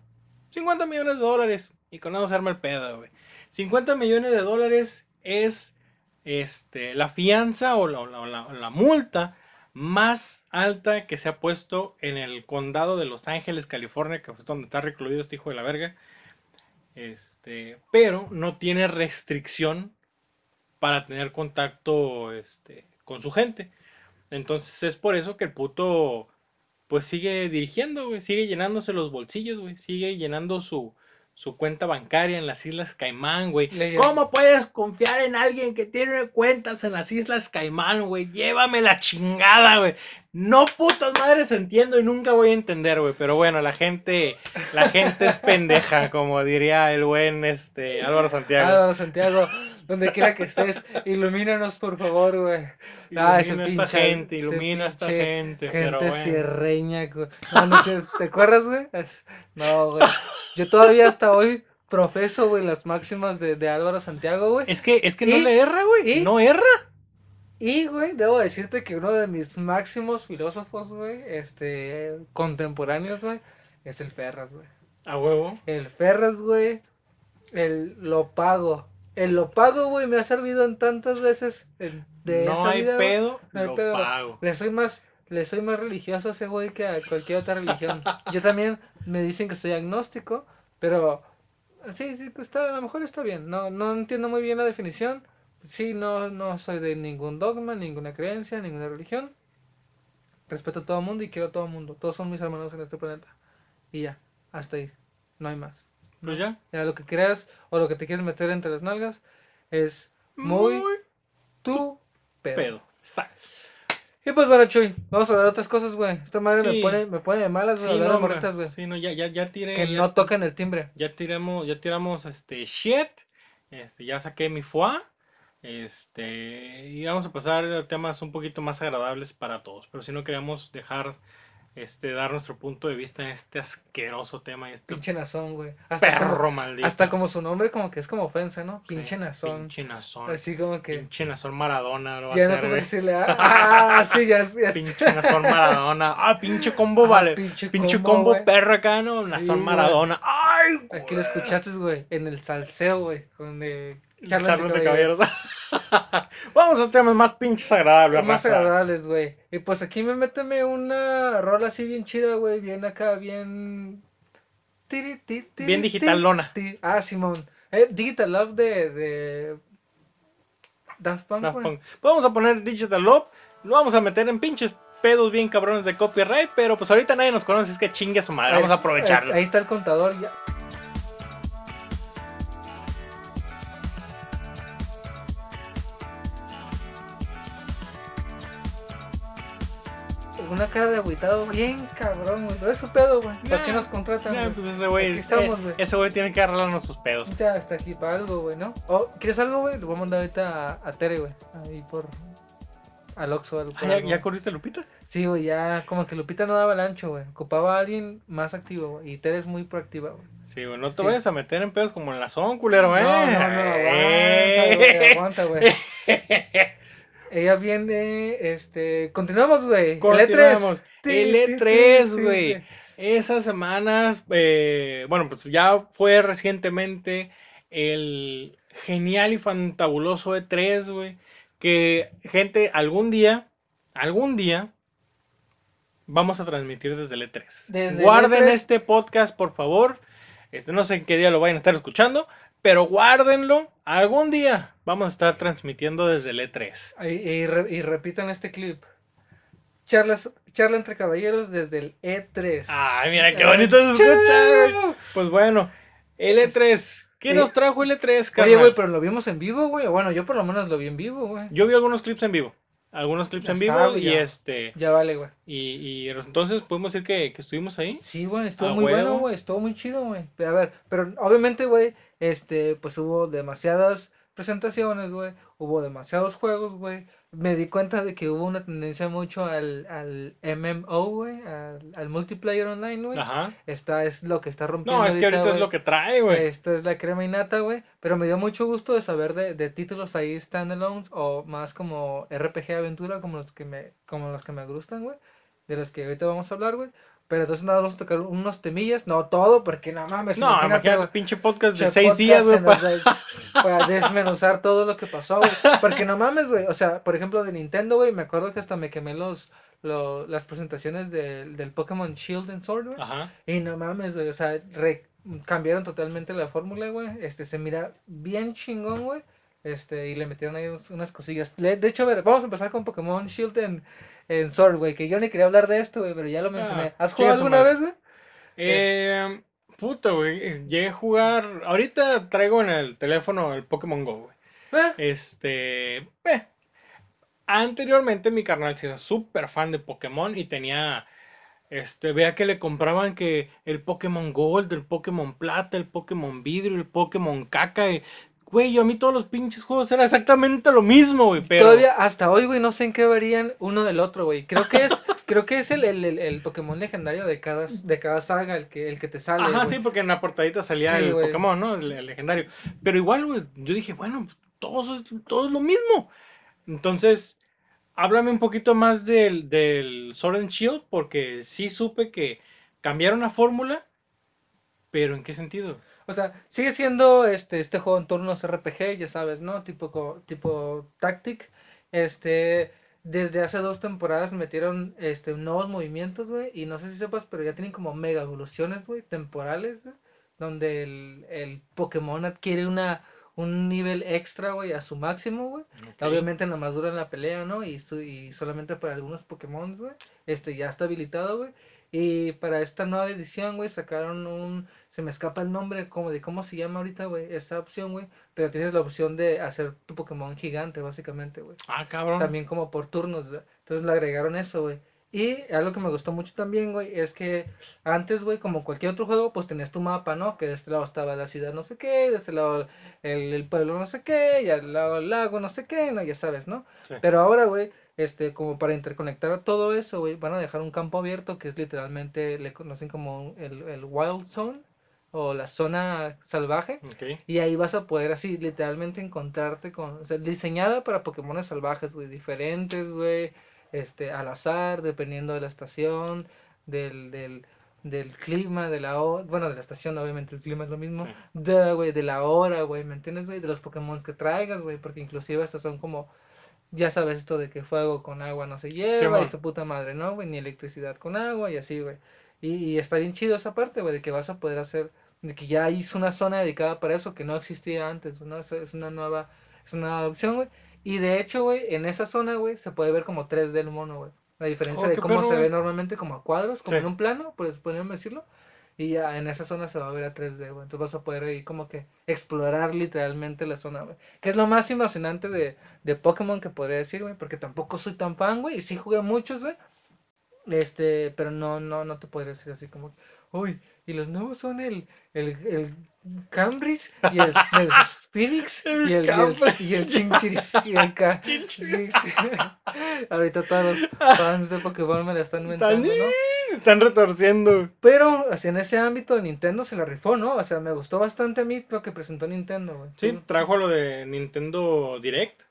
50 millones de dólares. Y con eso se arma el pedo, güey. 50 millones de dólares es este, la fianza o la, la, la, multa más alta que se ha puesto en el condado de Los Ángeles, California, que es donde está recluido este hijo de la verga. Este, pero no tiene restricción para tener contacto este, con su gente. Entonces es por eso que el puto pues sigue dirigiendo, güey, sigue llenándose los bolsillos, güey, sigue llenando su, su cuenta bancaria en las Islas Caimán, güey. ¿Cómo puedes confiar en alguien que tiene cuentas en las Islas Caimán, güey? Llévame la chingada, güey. No putas madres entiendo y nunca voy a entender, güey. Pero bueno, la gente, la gente es pendeja, como diría el buen este Álvaro Santiago. Álvaro Santiago donde quiera que estés, ilumínanos por favor, güey. Ah, ilumina esta gente, ilumina esta gente. Gente pero cierreña. ¿Te acuerdas, güey? No, güey. Yo todavía hasta hoy profeso, güey, las máximas de, de Álvaro Santiago, güey. Es que, es que no le erra, güey. No erra. Y, güey, debo decirte que uno de mis máximos filósofos, güey, este, contemporáneos, güey, es el Ferras, güey. A huevo. El Ferras, güey, el lo pago el lo pago, güey, me ha servido en tantas veces de no hay pedo, no hay lo pedo. pago. Le soy más, le soy más religioso a ese güey que a cualquier otra religión. Yo también me dicen que soy agnóstico, pero sí, sí, está, a lo mejor está bien. No, no entiendo muy bien la definición. Sí, no, no soy de ningún dogma, ninguna creencia, ninguna religión. Respeto a todo el mundo y quiero a todo el mundo. Todos son mis hermanos en este planeta. Y ya, hasta ahí. No hay más. Pues ya. Ya lo que creas o lo que te quieres meter entre las nalgas es muy, muy tu pedo. Exacto. Y pues bueno, Chuy, vamos a hablar de otras cosas, güey. Esta madre me pone, me pone de malas, güey, sí, hablar de morritas, güey. Sí, no, ya, ya, ya tiré. Que no toquen el timbre. Ya tiramos, ya tiramos este shit. Este, ya saqué mi foie. Este, y vamos a pasar a temas un poquito más agradables para todos. Pero si no queremos dejar este, dar nuestro punto de vista en este asqueroso tema. Este pinche nazón, güey. Hasta perro como, maldito. Hasta como su nombre, como que es como ofensa, ¿no? Pinche nazón. Pinche nazón. Así como que. Pinche nazón Maradona. Lo ya no como decirle, ah, ah, sí, ya, ya. Pinche nazón Maradona. Ah, pinche combo, ah, vale. Pinche, pinche combo, perro acá, ¿no? Nazón Maradona. Ay, güey. Aquí lo escuchaste, güey, en el salseo, güey. Con Charlas, de caballeros. Vamos a temas más pinches agradables. Más agradables, güey. Y pues aquí me méteme una rola así bien chida, güey. Bien acá, bien. bien digital lona. Ah, Simón. Eh, digital Love de, de Daft Punk. Vamos a poner Digital Love. Lo vamos a meter en pinches pedos bien cabrones de copyright. Pero pues ahorita nadie nos conoce, es que chingue su madre. Vamos a aprovecharlo. Ahí está el contador ya. Una cara de aguitado bien cabrón, güey. Pero es su pedo, güey. ¿Para qué nos contratan? Nah, pues ese güey. Eh, ese güey tiene que arreglar nuestros pedos. Hasta aquí para algo, güey, ¿no? O, ¿Quieres algo, güey? Lo voy a mandar ahorita a, Tere, güey. Ahí por. Al Oxxo. Al, ah, ¿ya, ¿Ya corriste Lupita? Sí, güey, ya. Como que Lupita no daba el ancho, güey. Ocupaba a alguien más activo, güey. Y Tere es muy proactiva, güey. Sí, güey, no te vayas a meter en pedos como en la zona, culero, ¿eh? No, no, no, eh. aguanta, güey, aguanta, güey. Ella viene, este, continuamos, güey. El E3. El E3, güey. Esas semanas, eh, bueno, pues ya fue recientemente el genial y fantabuloso E3, güey. Que, gente, algún día, algún día, vamos a transmitir desde el E3. Guarden e este podcast, por favor. Este, no sé en qué día lo vayan a estar escuchando, pero guárdenlo. Algún día vamos a estar transmitiendo desde el E3. Y, y, repitan este clip. Charlas, charla entre caballeros desde el E3. Ay, mira qué bonito se escucha. Pues bueno, el E3. ¿Qué nos trajo el E3, carnal? Oye, güey, pero lo vimos en vivo, güey. Bueno, yo por lo menos lo vi en vivo, güey. Yo vi algunos clips en vivo. Algunos clips en vivo y este. Ya vale, güey. Y, y, entonces podemos decir que, que estuvimos ahí. Sí, güey, estuvo muy bueno, güey. Estuvo muy chido, güey. A ver, pero obviamente, güey, este, pues hubo demasiadas presentaciones, güey. Hubo demasiados juegos, güey. Me di cuenta de que hubo una tendencia mucho al, al MMO, güey, al, al multiplayer online, güey. Ajá. Esta es lo que está rompiendo. No, es que ahorita es lo que trae, güey. Esta es la crema innata, güey. Pero me dio mucho gusto de saber de, de títulos ahí standalones o más como RPG aventura, como los que me, como los que me gustan, güey. De los que ahorita vamos a hablar, güey. Pero entonces nada, vamos a tocar unos temillas, no todo, porque no mames. No, imagínate, güey, pinche podcast de seis podcast días, güey. los de- Para desmenuzar todo lo que pasó, güey. Porque no mames, güey. O sea, por ejemplo, de Nintendo, güey, me acuerdo que hasta me quemé los, lo- las presentaciones del, del Pokémon Shield and Sword, güey. Ajá. Y no mames, güey, o sea, re- cambiaron totalmente la fórmula, güey. Este, se mira bien chingón, güey. Este, y le metieron ahí unas cosillas. De hecho, a ver, vamos a empezar con Pokémon Shield en, en Sword, güey. Que yo ni quería hablar de esto, güey, pero ya lo mencioné. Ah, ¿Has jugado alguna vez, güey? Eh, puta, güey. Llegué a jugar. Ahorita traigo en el teléfono el Pokémon Go, güey. Eh, Este. eh, Anteriormente mi carnal sí era súper fan de Pokémon y tenía. Este, vea que le compraban que el Pokémon Gold, el Pokémon Plata, el Pokémon Vidrio, el Pokémon Caca. y- Güey, yo a mí todos los pinches juegos era exactamente lo mismo, güey. Pero. Todavía hasta hoy, güey, no sé en qué varían uno del otro, güey. Creo que es, creo que es el, el, el- el Pokémon legendario de cada, de cada saga, el que, el que te sale. Ajá, güey. sí, porque en la portadita salía Sí, el güey. Pokémon, ¿no? El, legendario. Pero igual, güey, yo dije, bueno, pues, todo es, todo es lo mismo. Entonces, háblame un poquito más del, del Sword and Shield, porque sí supe que cambiaron la fórmula, pero ¿en qué sentido? O sea, sigue siendo este, este juego en turnos RPG, ya sabes, ¿no? Tipo, tipo Tactic. Este, desde hace dos temporadas metieron este, nuevos movimientos, güey. Y no sé si sepas, pero ya tienen como mega evoluciones, güey, temporales, güey, Donde el, el Pokémon adquiere una, un nivel extra, güey, a su máximo, güey. Obviamente nada más dura en la pelea, ¿no? Y, su- y solamente para algunos Pokémon, güey. Este ya está habilitado, güey. Y para esta nueva edición, güey, sacaron un... Se me escapa el nombre como de cómo se llama ahorita, güey, esa opción, güey. Pero tienes la opción de hacer tu Pokémon gigante, básicamente, güey. Ah, cabrón. También como por turnos, güey. Entonces le agregaron eso, güey. Y algo que me gustó mucho también, güey, es que antes, güey, como cualquier otro juego, pues tenías tu mapa, ¿no? Que de este lado estaba la ciudad no sé qué, de este lado el, el pueblo no sé qué, y al lado el lago no sé qué, no, ya sabes, ¿no? Sí. Pero ahora, güey, este, como para interconectar a todo eso, güey, van a dejar un campo abierto que es literalmente, le conocen como el, el Wild Zone o la zona salvaje. Y ahí vas a poder así literalmente encontrarte con, o sea, diseñada para Pokémones salvajes, güey, diferentes, güey, este, al azar, dependiendo de la estación, del, del, del clima, de la hora, bueno, de la estación, obviamente el clima es lo mismo, Sí. de, güey, de la hora, güey, ¿me entiendes, güey? De los Pokémon que traigas, güey, porque inclusive estas son como, ya sabes esto de que fuego con agua no se lleva, y esta puta madre, ¿no, güey? Ni electricidad con agua y así, güey. Y, y está bien chido esa parte, güey, de que vas a poder hacer, de que ya hay una zona dedicada para eso que no existía antes, ¿no? Es, es una nueva, es una nueva opción, güey. Y de hecho, güey, en esa zona, güey, se puede ver como 3D el mono, güey. La diferencia Oh, de cómo perro, se ve normalmente como a cuadros, como Sí. en un plano, pues podríamos decirlo. Y ya en esa zona se va a ver a 3D, güey. Entonces vas a poder ahí como que explorar literalmente la zona, güey. Que es lo más emocionante de, de Pokémon que podría decir, güey. Porque tampoco soy tan fan, güey. Y sí jugué muchos, güey. Este, pero no, no, no te podría decir así como, uy, y los nuevos son el, el, el Cambridge y el, el Phoenix y el, y y el Chinchiris y el. Ahorita todos los fans de Pokémon me la están inventando, ¿no? Están retorciendo. Pero, así en ese ámbito, Nintendo se la rifó, ¿no? O sea, me gustó bastante a mí lo que presentó Nintendo, güey. Sí, trajo lo de Nintendo Direct,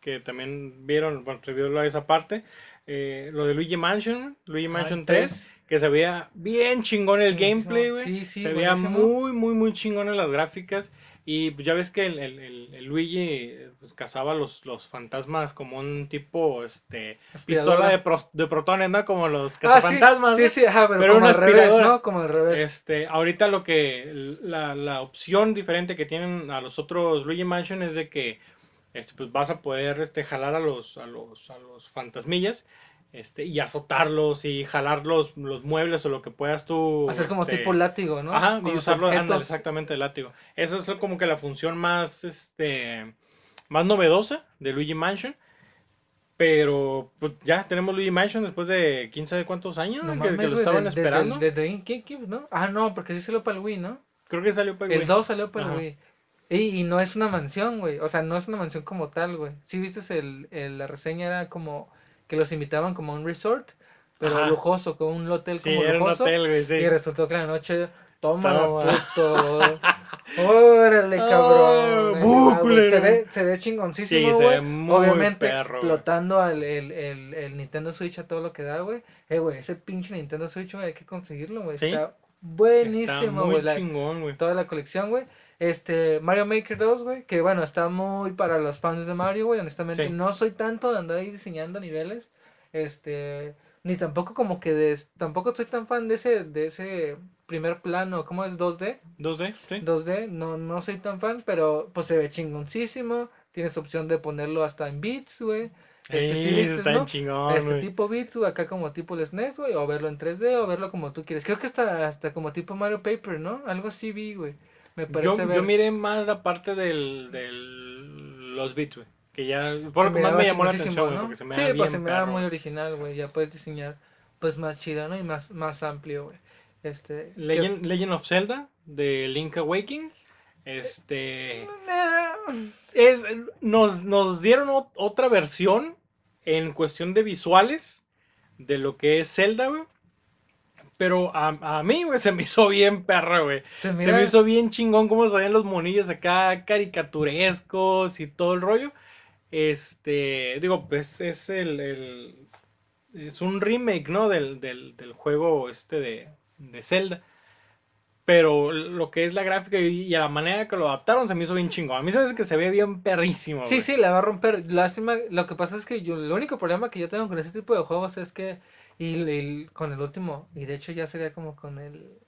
que también vieron, bueno, revió esa parte. Eh, lo de Luigi Mansion, Luigi Ah, Mansion el 3, que se veía bien chingón el gameplay, güey. Sí, sí, se veía muy, muy, muy chingón en las gráficas. Y pues, ya ves que el, el- el- el Luigi pues, cazaba los, los fantasmas como un tipo, este, Aspiradora. pistola de, pro- de protones, ¿no? Como los Ah, sí, cazafantasmas. Sí, ¿no? sí, ajá, pero, Pero como al revés. ¿no? Como al revés. Este, ahorita lo que la, la opción diferente que tienen a los otros Luigi Mansion es de que este, pues vas a poder este, jalar a los, a los, a los fantasmillas este, y azotarlos y jalar los, los muebles o lo que puedas tú. Hacer como este, tipo látigo, ¿no? Ajá, Con y usarlo ándale, exactamente el látigo. Esa es como que la función más, este, más novedosa de Luigi Mansion. Pero pues ya tenemos Luigi Mansion después de quién sabe cuántos años No que, que lo estaban esperando. Desde, desde GameCube, ¿no? Ah, no, porque sí salió para el Wii, ¿no? Creo que salió para el El Wii. 2 salió para el. Wii. Y, y no es una mansión, güey. O sea, no es una mansión como tal, güey. Si viste el, el- la reseña era como que los invitaban como a un resort, pero Ajá. lujoso, con un hotel Sí, como era un lujoso. hotel, güey, sí. Y resultó que la noche, Estaba puto. Órale, Ah, cabrón. Güey. culero. se ve, se ve chingoncísimo, Sí, se güey. ve muy Obviamente perro, güey. explotando al, el, el, el Nintendo Switch a todo lo que da, güey. Eh, güey, ese pinche Nintendo Switch, güey, hay que conseguirlo, güey. Sí. Está Está buenísimo, muy güey. la- chingón, güey. toda la colección, güey. Este, Mario Maker 2, güey, que bueno, está muy para los fans de Mario, güey. Honestamente, Sí. no soy tanto de andar ahí diseñando niveles. Este, ni tampoco como que de, tampoco soy tan fan de ese, de ese primer plano, ¿cómo es 2D? 2D, sí. 2D, no, no soy tan fan, pero pues se ve chingoncísimo. Tienes opción de ponerlo hasta en bits, güey. Este, sí Sí, está chingón, Este tipo bits, güey, acá como tipo el SNES, güey, o verlo en 3D, o verlo como tú quieres. Creo que hasta, hasta como tipo Mario Paper, ¿no? Algo así vi, güey. Me Yo, ver. yo miré más la parte del, del los beats, güey. Que ya, por lo que más me llamó la atención, güey, ¿no? porque se me Sí, pues bien se me da muy original, güey. Ya puedes diseñar, pues más chido, ¿no? Y más, más amplio, güey. Este. Legend, Legend of Zelda, de Link Awakening. Este. Es, nos, nos dieron ot- otra versión en cuestión de visuales de lo que es Zelda, güey. Pero a, a mí, güey, se me hizo bien perra, güey. Se me hizo bien chingón cómo ven los monillos acá caricaturescos y todo el rollo. Este, digo, pues es el, el- es un remake, ¿no? Del, del, del juego este de, de Zelda. Pero lo que es la gráfica y, y a la manera que lo adaptaron se me hizo bien chingón. A mí se me hace que se ve bien perrísimo, Sí, sí, la va a romper. Lástima, lo que pasa es que yo, el único problema que yo tengo con ese tipo de juegos es que, y, con el último, y de hecho ya sería como con el,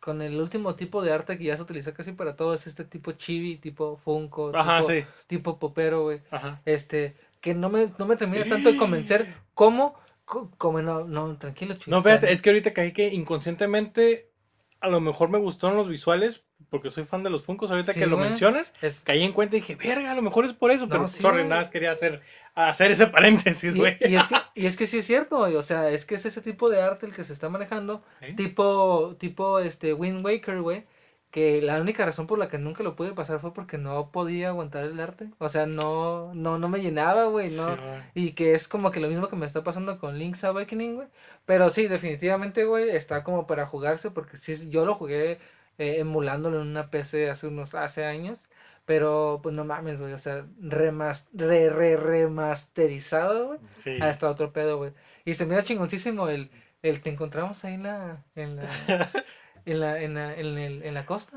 con el último tipo de arte que ya se utiliza casi para todo, es este tipo chibi, tipo Funko, Ajá, tipo, sí. tipo popero, güey. Ajá. Este, que no me, no me termina tanto de convencer cómo, co- como no, no, tranquilo, chuy, No, fíjate, es que ahorita caí que inconscientemente a lo mejor me gustaron los visuales porque soy fan de los Funkos. Ahorita Sí, que lo güey. mencionas, es- caí en cuenta y dije, verga, a lo mejor es por eso, No, pero sí, sorry, nada más quería hacer, hacer ese paréntesis, y, güey. y es que, y es que sí es cierto, güey, o sea, es que es ese tipo de arte el que se está manejando, ¿Eh? tipo, tipo, este, Wind Waker, güey, que la única razón por la que nunca lo pude pasar fue porque no podía aguantar el arte, o sea, no, no, no me llenaba, güey, no, Sí, güey. y que es como que lo mismo que me está pasando con Link's Awakening, güey, pero sí, definitivamente, güey, está como para jugarse, porque sí, yo lo jugué eh, emulándolo en una PC hace unos, hace años, pero, pues no mames, güey, o sea, remas, re, re, remasterizado, güey, Sí. Está otro pedo, güey. Y se mira chingoncísimo el, el te encontramos ahí en la, en la, en la, en la, en el- en la costa,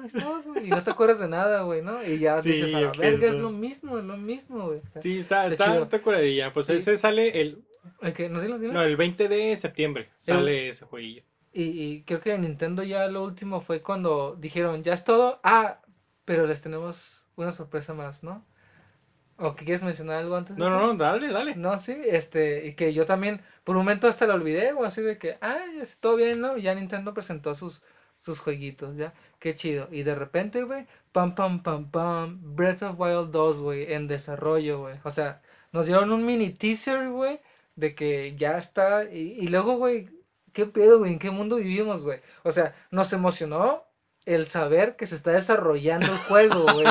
y no te acuerdas de nada, güey, ¿no? Y ya Sí, dices, a la verga, es lo mismo, es lo mismo, güey. Sí, está, Está está, curadilla. Pues Sí. ese sale el, Ok, ¿no dilo, dilo? no, el 20 de septiembre. Sale ese jueguillo. Y, y creo que en Nintendo ya lo último fue cuando dijeron, ya es todo, ah, pero les tenemos una sorpresa más, ¿no? ¿O que quieres mencionar algo antes de No, eso? no, no, dale, dale. No, sí, este, y que yo también, por un momento hasta lo olvidé, o así de que, ay, es todo bien, ¿no? Ya Nintendo presentó sus, sus jueguitos, ya, qué chido. Y de repente, güey, pam, pam, pam, pam, Breath of Wild 2, güey, en desarrollo, güey. O sea, nos dieron un mini teaser, güey, de que ya está, y, y luego, güey, ¿qué pedo, güey? ¿En qué mundo vivimos, güey? O sea, nos emocionó el saber que se está desarrollando el juego, güey.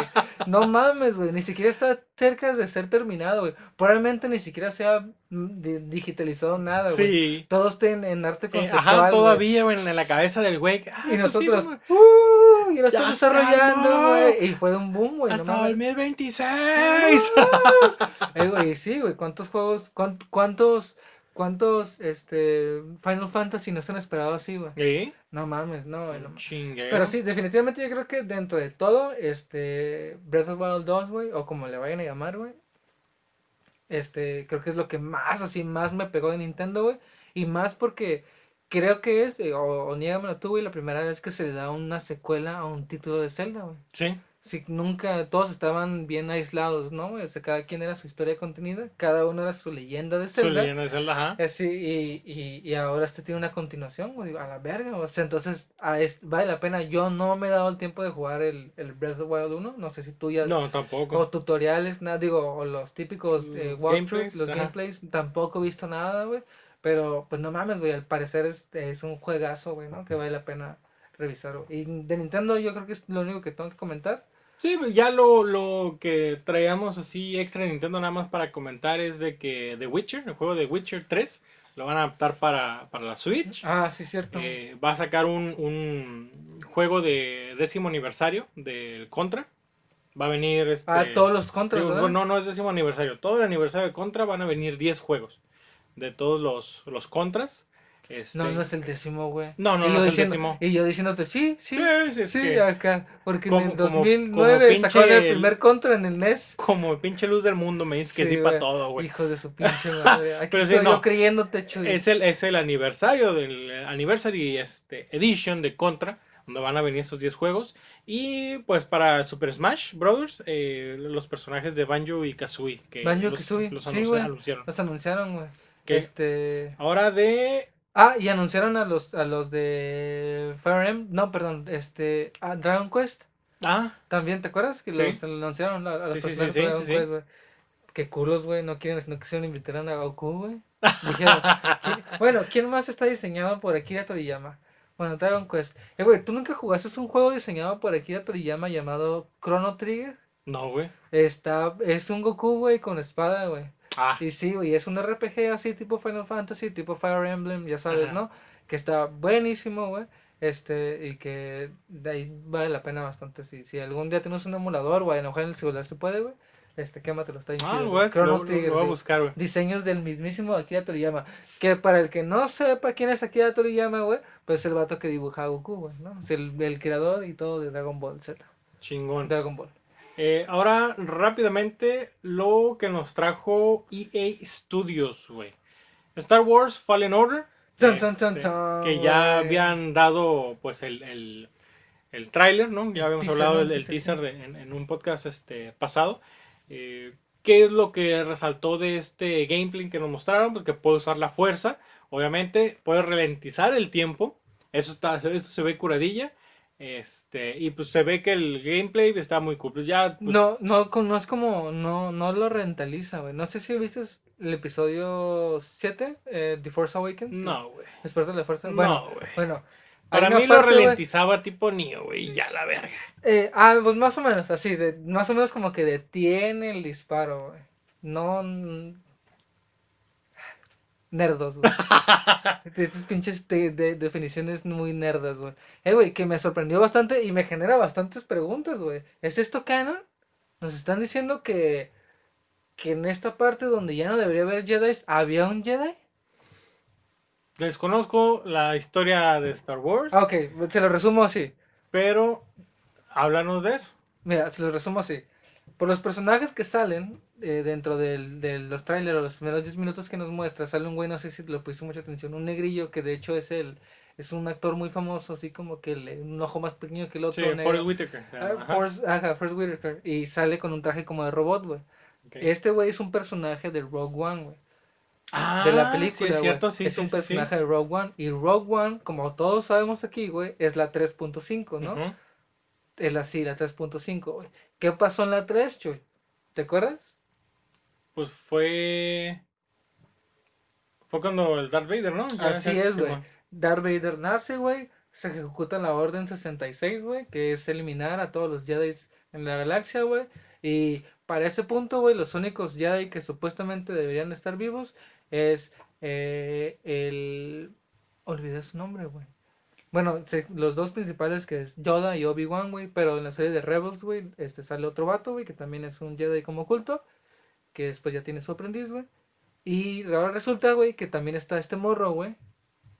No mames, güey, ni siquiera está cerca de ser terminado, güey. Probablemente ni siquiera sea mm, di- digitalizado nada, güey. Sí. Todo esté en, en arte Eh, conceptual, ajá, güey. todavía, güey, en la cabeza del güey. "Ah, Y pues sí, nosotros, vamos, ¡uh! Y lo ¡Ya estamos desarrollando, güey. Y fue un boom, güey. no hasta el 2026. Eh, güey, sí, güey. ¿Cuántos juegos, cuán- cuántos, cuántos, este, Final Fantasy nos han esperado así, güey? No mames, no, no. Pero sí, definitivamente yo creo que dentro de todo, este, Breath of the Wild 2, güey, o como le vayan a llamar, güey, este, creo que es lo que más, así, más me pegó de Nintendo, güey, y más porque creo que es, eh, o, o niégamelo tú, güey, la primera vez que se le da una secuela a un título de Zelda, güey. Sí. Sí, nunca, todos estaban bien aislados, ¿no? O sea, cada quien era su historia contenida, cada uno era su leyenda de Su Zelda. leyenda de Zelda, ajá. Así, y, y, y ahora este tiene una continuación, güey, a la verga, o sea, entonces a es- vale la pena. Yo no me he dado el tiempo de jugar el, el Breath of the Wild 1, no sé si tú ya... No, O tampoco. tutoriales, nada, digo, o los típicos eh, Los walkthroughs, gameplays, los ajá. gameplays, tampoco he visto nada, güey. Pero, pues no mames, güey, al parecer es, es un juegazo, güey, ¿no? Que vale la pena revisar, güey. Y de Nintendo yo creo que es lo único que tengo que comentar. Sí, pues ya lo, lo que traíamos así extra de Nintendo nada más para comentar es de que The Witcher, el juego de Witcher 3, lo van a adaptar para, para la Switch. Ah, sí, cierto. Eh, va a sacar un, un juego de décimo aniversario del Contra. Va a venir este... ah, todos los contras, no, no es décimo aniversario. Todo el aniversario de Contra van a venir 10 juegos. De todos los, los Contras. Este... No, no es el décimo, güey. No, no, no es el diciendo- décimo. Y yo diciéndote, sí, sí, Sí, sí, que- acá. Porque en el como- 2009 como sacaron el pinche- primer contra en el NES. Como pinche luz del mundo me dices que sí, Sí, para todo, güey. Hijo de su pinche madre. Aquí Pero sí, estoy no. yo creyéndote, Chuy. Es el, es el aniversario del Anniversary este, Edition de Contra, donde van a venir esos 10 juegos. Y pues para Super Smash Brothers, eh, los personajes de Banjo y Kazooie. Que Banjo y Kazooie, los sí, anunci- güey. anunciaron. Los anunciaron, güey. Este. ahora de. Ah, y anunciaron a los a los de Fire Emblem. No, perdón, este. a Dragon Quest. Ah, También, ¿te acuerdas? Que Sí. los anunciaron a, a los Sí, sí, sí, personajes sí, de Dragon. Quest, güey. Qué culos, güey. No quieren, no quisieron invitar a Goku, güey. Dijeron, "¿Qui- bueno, ¿quién más está diseñado por Akira Toriyama? Bueno, Dragon Quest. Eh, güey, ¿tú nunca jugaste un juego diseñado por Akira Toriyama llamado Chrono Trigger? no, güey. Está, es un Goku, güey, con espada, güey. Ah, Y sí, güey, es un RPG así tipo Final Fantasy, tipo Fire Emblem, ya sabes, Ajá. ¿no? Que está buenísimo, güey. Este, y que de ahí vale la pena bastante. Si, si algún día tienes un emulador, güey, a lo mejor en el celular se puede, güey. Este, quématelo, está bien ah, chido. Chrono Lo, lo- lo voy a buscar, güey. Diseños del mismísimo Akira Toriyama. Que para el que no sepa quién es Akira Toriyama, güey, pues es el vato que dibuja a Goku, güey, ¿no? Es el, el creador y todo de Dragon Ball Z. Chingón. Dragon Ball. Eh, ahora, rápidamente, lo que nos trajo EA Studios, güey. Star Wars Fallen Order. Tan, tan, tan, este, que ya habían dado, pues, el, el, el tráiler, ¿no? Ya habíamos Teaser, hablado del, del Teaser, teaser de- en, en un podcast este, pasado. Eh, ¿Qué es lo que resaltó de este gameplay que nos mostraron? Pues que puede usar la fuerza, obviamente, puede ralentizar el tiempo. Eso está, eso se ve curadilla. Este, y pues se ve que el gameplay está muy cool. Pues ya, pues, No, no, no es como, no, no lo rentaliza, güey. No sé si viste el episodio 7, eh, The Force Awakens. no, güey. Despertar de la fuerza. Bueno, No, güey. bueno. Para mí lo parte, ralentizaba tipo Neo, güey, y ya la verga. eh, ah, pues más o menos, así, de, más o menos como que detiene el disparo, güey. No... Nerdos, güey. Estas pinches de, de- definiciones muy nerdas, güey. Eh, güey, que me sorprendió bastante y me genera bastantes preguntas, güey. ¿Es esto canon? Nos están diciendo que, que en esta parte donde ya no debería haber Jedi, ¿había un Jedi? Desconozco la historia de Star Wars, Ah, ok, se lo resumo así. pero háblanos de eso. Mira, se lo resumo así. Por los personajes que salen eh, dentro del- de los trailers o los primeros 10 minutos que nos muestra, sale un güey, no sé si te lo pusiste mucha atención, un negrillo que de hecho es el es un actor muy famoso, así como que el- un ojo más pequeño que el Sí, otro. negro. Forrest Whitaker. Ah, Ajá. Forrest- ajá, Forrest Whitaker. Y sale con un traje como de robot, güey. Este güey es un personaje de Rogue One, güey. Ah, De la sí, película, es güey. cierto, sí, es sí, un sí, sí. personaje de Rogue One. Y Rogue One, como todos sabemos aquí, güey, es la 3.5, ¿no? Ujú. Es la, sí, la 3.5, güey. ¿Qué pasó en la 3, Chuy? ¿Te acuerdas? Pues fue. Fue cuando el Darth Vader, ¿no? Ya- Así es, güey. Darth Vader nace, güey. Se ejecuta la Orden 66, güey. Que es eliminar a todos los Jedi en la galaxia, güey. Y para ese punto, güey, los únicos Jedi que supuestamente deberían estar vivos es eh, el... Olvidé su nombre, güey. Bueno, se- los dos principales que es Yoda y Obi-Wan, güey. Pero en la serie de Rebels, güey, este sale otro vato, güey, que también es un Jedi como oculto. Que después ya tiene su aprendiz, güey. Y ahora resulta, güey, que también está este morro, güey.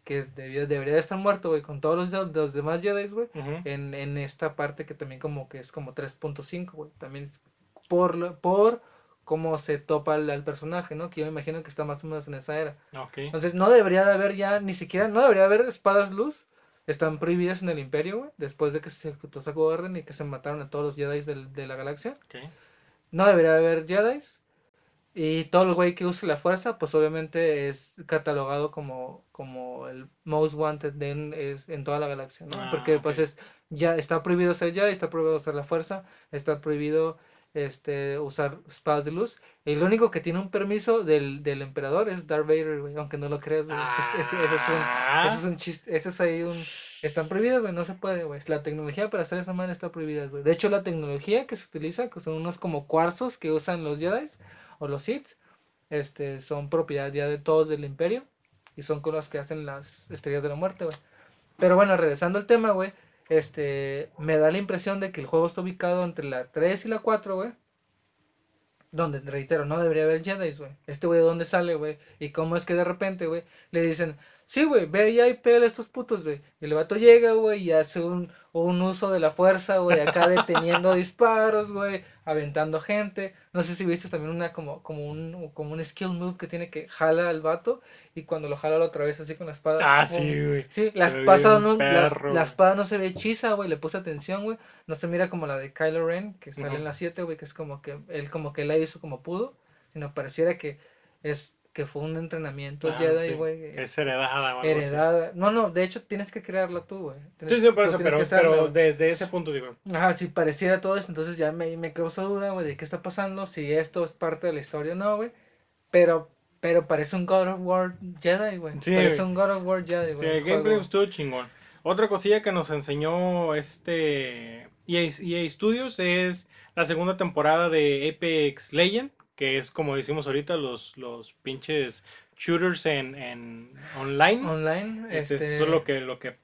Que debió- debería de estar muerto, güey, con todos los, de- los demás Jedi, güey. Ujú. En, en esta parte que también como que es como 3.5, güey. También es por, por cómo se topa al, al personaje, ¿no? Que yo me imagino que está más o menos en esa era. Ok. Entonces no debería de haber ya, ni siquiera, no debería haber espadas luz. Están prohibidas en el imperio, güey. Después de que se ejecutó esa orden y que se mataron a todos los Jedi del- de la galaxia. No debería haber Jedi. Y todo el güey que use la fuerza, pues obviamente es catalogado como, como el most wanted en, es, en toda la galaxia, ¿no? Ah, Porque pues es, ya está prohibido ser Jedi, está prohibido usar la fuerza, está prohibido este, usar espadas de luz. Y lo único que tiene un permiso del, del emperador es Darth Vader, güey, aunque no lo creas, güey. Ese, ese- ese es un, Ah. ese es un chiste, ese es ahí un... Están prohibidas, güey, no se puede, güey. La tecnología para hacer esa madre está prohibida, güey. De hecho, la tecnología que se utiliza, que son unos como cuarzos que usan los Jedi o los Sith, este, son propiedad ya de todos del Imperio y son con los que hacen las estrellas de la muerte, güey. Pero bueno, regresando al tema, güey, este, me da la impresión de que el juego está ubicado entre la 3 y la 4, güey. Donde, reitero, no debería haber Jedi, güey. Este güey, ¿de dónde sale, güey? Y cómo es que de repente, güey, le dicen, sí, güey, ve allá y pégale a estos putos, güey. Y el vato llega, güey, y hace un, un uso de la fuerza, güey, acá deteniendo disparos, güey, aventando gente. No sé si viste también una como, como un, como un skill move que tiene que jala al vato y cuando lo jala la otra vez así con la espada. Ah, sí, güey. Sí, la espada, no, la, la espada no se ve hechiza, güey, le puse atención, güey. No se mira como la de Kylo Ren, que sale en la 7, güey, que es como que él como que la hizo como pudo, sino pareciera que es que fue un entrenamiento Ah, Jedi, sí, güey. Es heredada así. Heredada. No, no, de hecho tienes que crearla tú, güey. Sí, sí, por eso, pero, güey. desde ese punto digo. Ajá, si pareciera todo esto, entonces ya me, me causó duda, güey, de qué está pasando, si esto es parte de la historia o no, güey. Pero, pero parece un God of War Jedi, güey. Sí, parece güey. un God of War Jedi, Sí, güey. el el gameplay estuvo chingón. Otra cosilla que nos enseñó este EA, EA Studios es la segunda temporada de Apex Legend, que es como decimos ahorita, los, los pinches shooters en, en online. Online, Este, este, Eso es lo que, lo que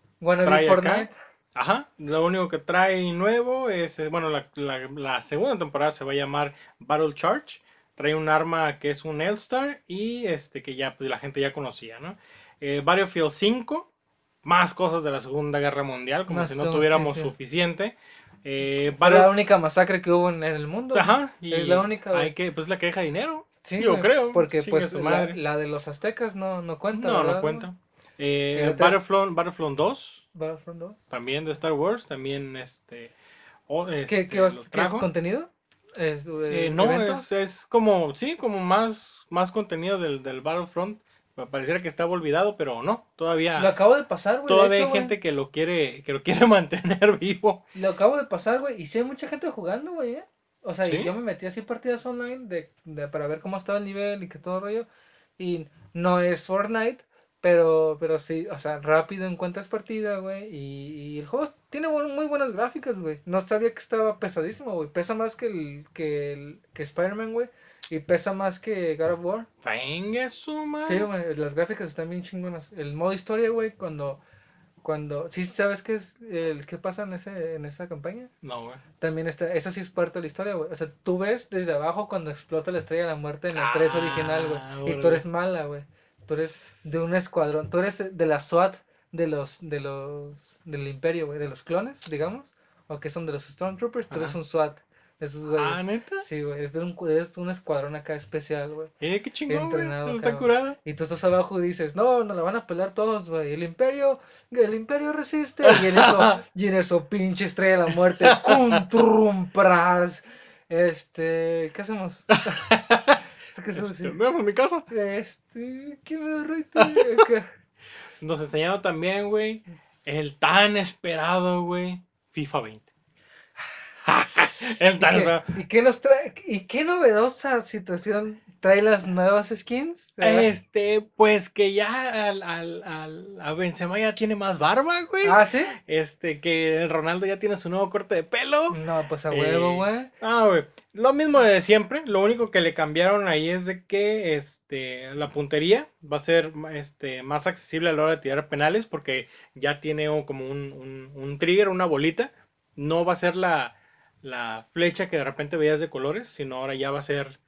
trae acá. Fortnite. Ajá, lo único que trae nuevo es, eh, bueno, la, la- la segunda temporada se va a llamar Battle Charge. Trae un arma que es un L-Star y este que ya pues, la gente ya conocía, ¿no? Eh, Battlefield 5, más cosas de la Segunda Guerra Mundial, como Más si no sí, tuviéramos sí. suficiente. Eh, Fue la única masacre que hubo en, el mundo. Ajá, y es la única. Hay que, pues la que deja dinero. Sí, yo creo. Porque pues la, la de los aztecas no, no cuenta. No, ¿verdad, no cuenta. Eh, Battlefront, Battlefront 2, Battlefront 2. también de Star Wars, también este. o- ¿Qué, este, qué vas- lo qué es contenido? ¿Es, Eh, eh, no, es, es como, sí, como más, más contenido del, del Battlefront. Pa- Pareciera que estaba olvidado, pero no, todavía, Lo acabo de pasar, güey. todavía hecho, hay gente que lo quiere, que lo quiere mantener vivo. Lo acabo de pasar, güey. Y sí hay mucha gente jugando, güey. ¿eh? O sea, ¿Sí? yo me metí así partidas online de, de- para ver cómo estaba el nivel y que todo rollo. Y no es Fortnite, pero, pero sí, o sea, rápido encuentras partida, güey. Y, y el juego tiene muy buenas gráficas, güey. No sabía que estaba pesadísimo, güey. Pesa más que el que, el, que Spider-Man, güey. Y pesa más que God of War. Venga su madre. Sí, güey, las gráficas están bien chingonas. El modo historia, güey, cuando, cuando, ¿sí sabes qué es el qué pasa en ese, en esa campaña? No, güey. También está, esa sí es parte de la historia, güey. O sea, tú ves desde abajo cuando explota la estrella de la muerte en la 3 Ah, original, güey. Y tú eres mala, güey. Tú eres de un escuadrón, tú eres de la SWAT de los, de los, del imperio, güey, de los clones, digamos. O que son de los Stormtroopers, tú eres un SWAT. Esos güeyes. Ah, neta. Sí, güey, es de un, es un escuadrón acá especial, güey. Eh, qué chingón, güey. Entrenado, Está curado. Y tú estás abajo y dices, no, nos la van a pelar todos, güey. El imperio, el imperio resiste. Y en eso, y en eso pinche estrella de la muerte. ¡Cum, trum, pras! Este, ¿qué hacemos? ¿Qué hacemos? Este, en mi casa. Este, ¿qué me? ¿Qué? Nos enseñaron también, güey, el tan esperado, güey, FIFA 20. ¿Y qué nos trae? ¿Y qué novedosa situación trae las nuevas skins? ¿verdad? Este, pues que ya al, al, al- a Benzema ya tiene más barba, güey. ¿Ah, sí? Este, que el Ronaldo ya tiene su nuevo corte de pelo. No, pues a huevo, Eh, güey. Ah, güey. Lo mismo de siempre. Lo único que le cambiaron ahí es de que este, la puntería va a ser este, más accesible a la hora de tirar penales porque ya tiene como un, un- un trigger, una bolita. No va a ser la, la flecha que de repente veías de colores, sino ahora ya va a ser...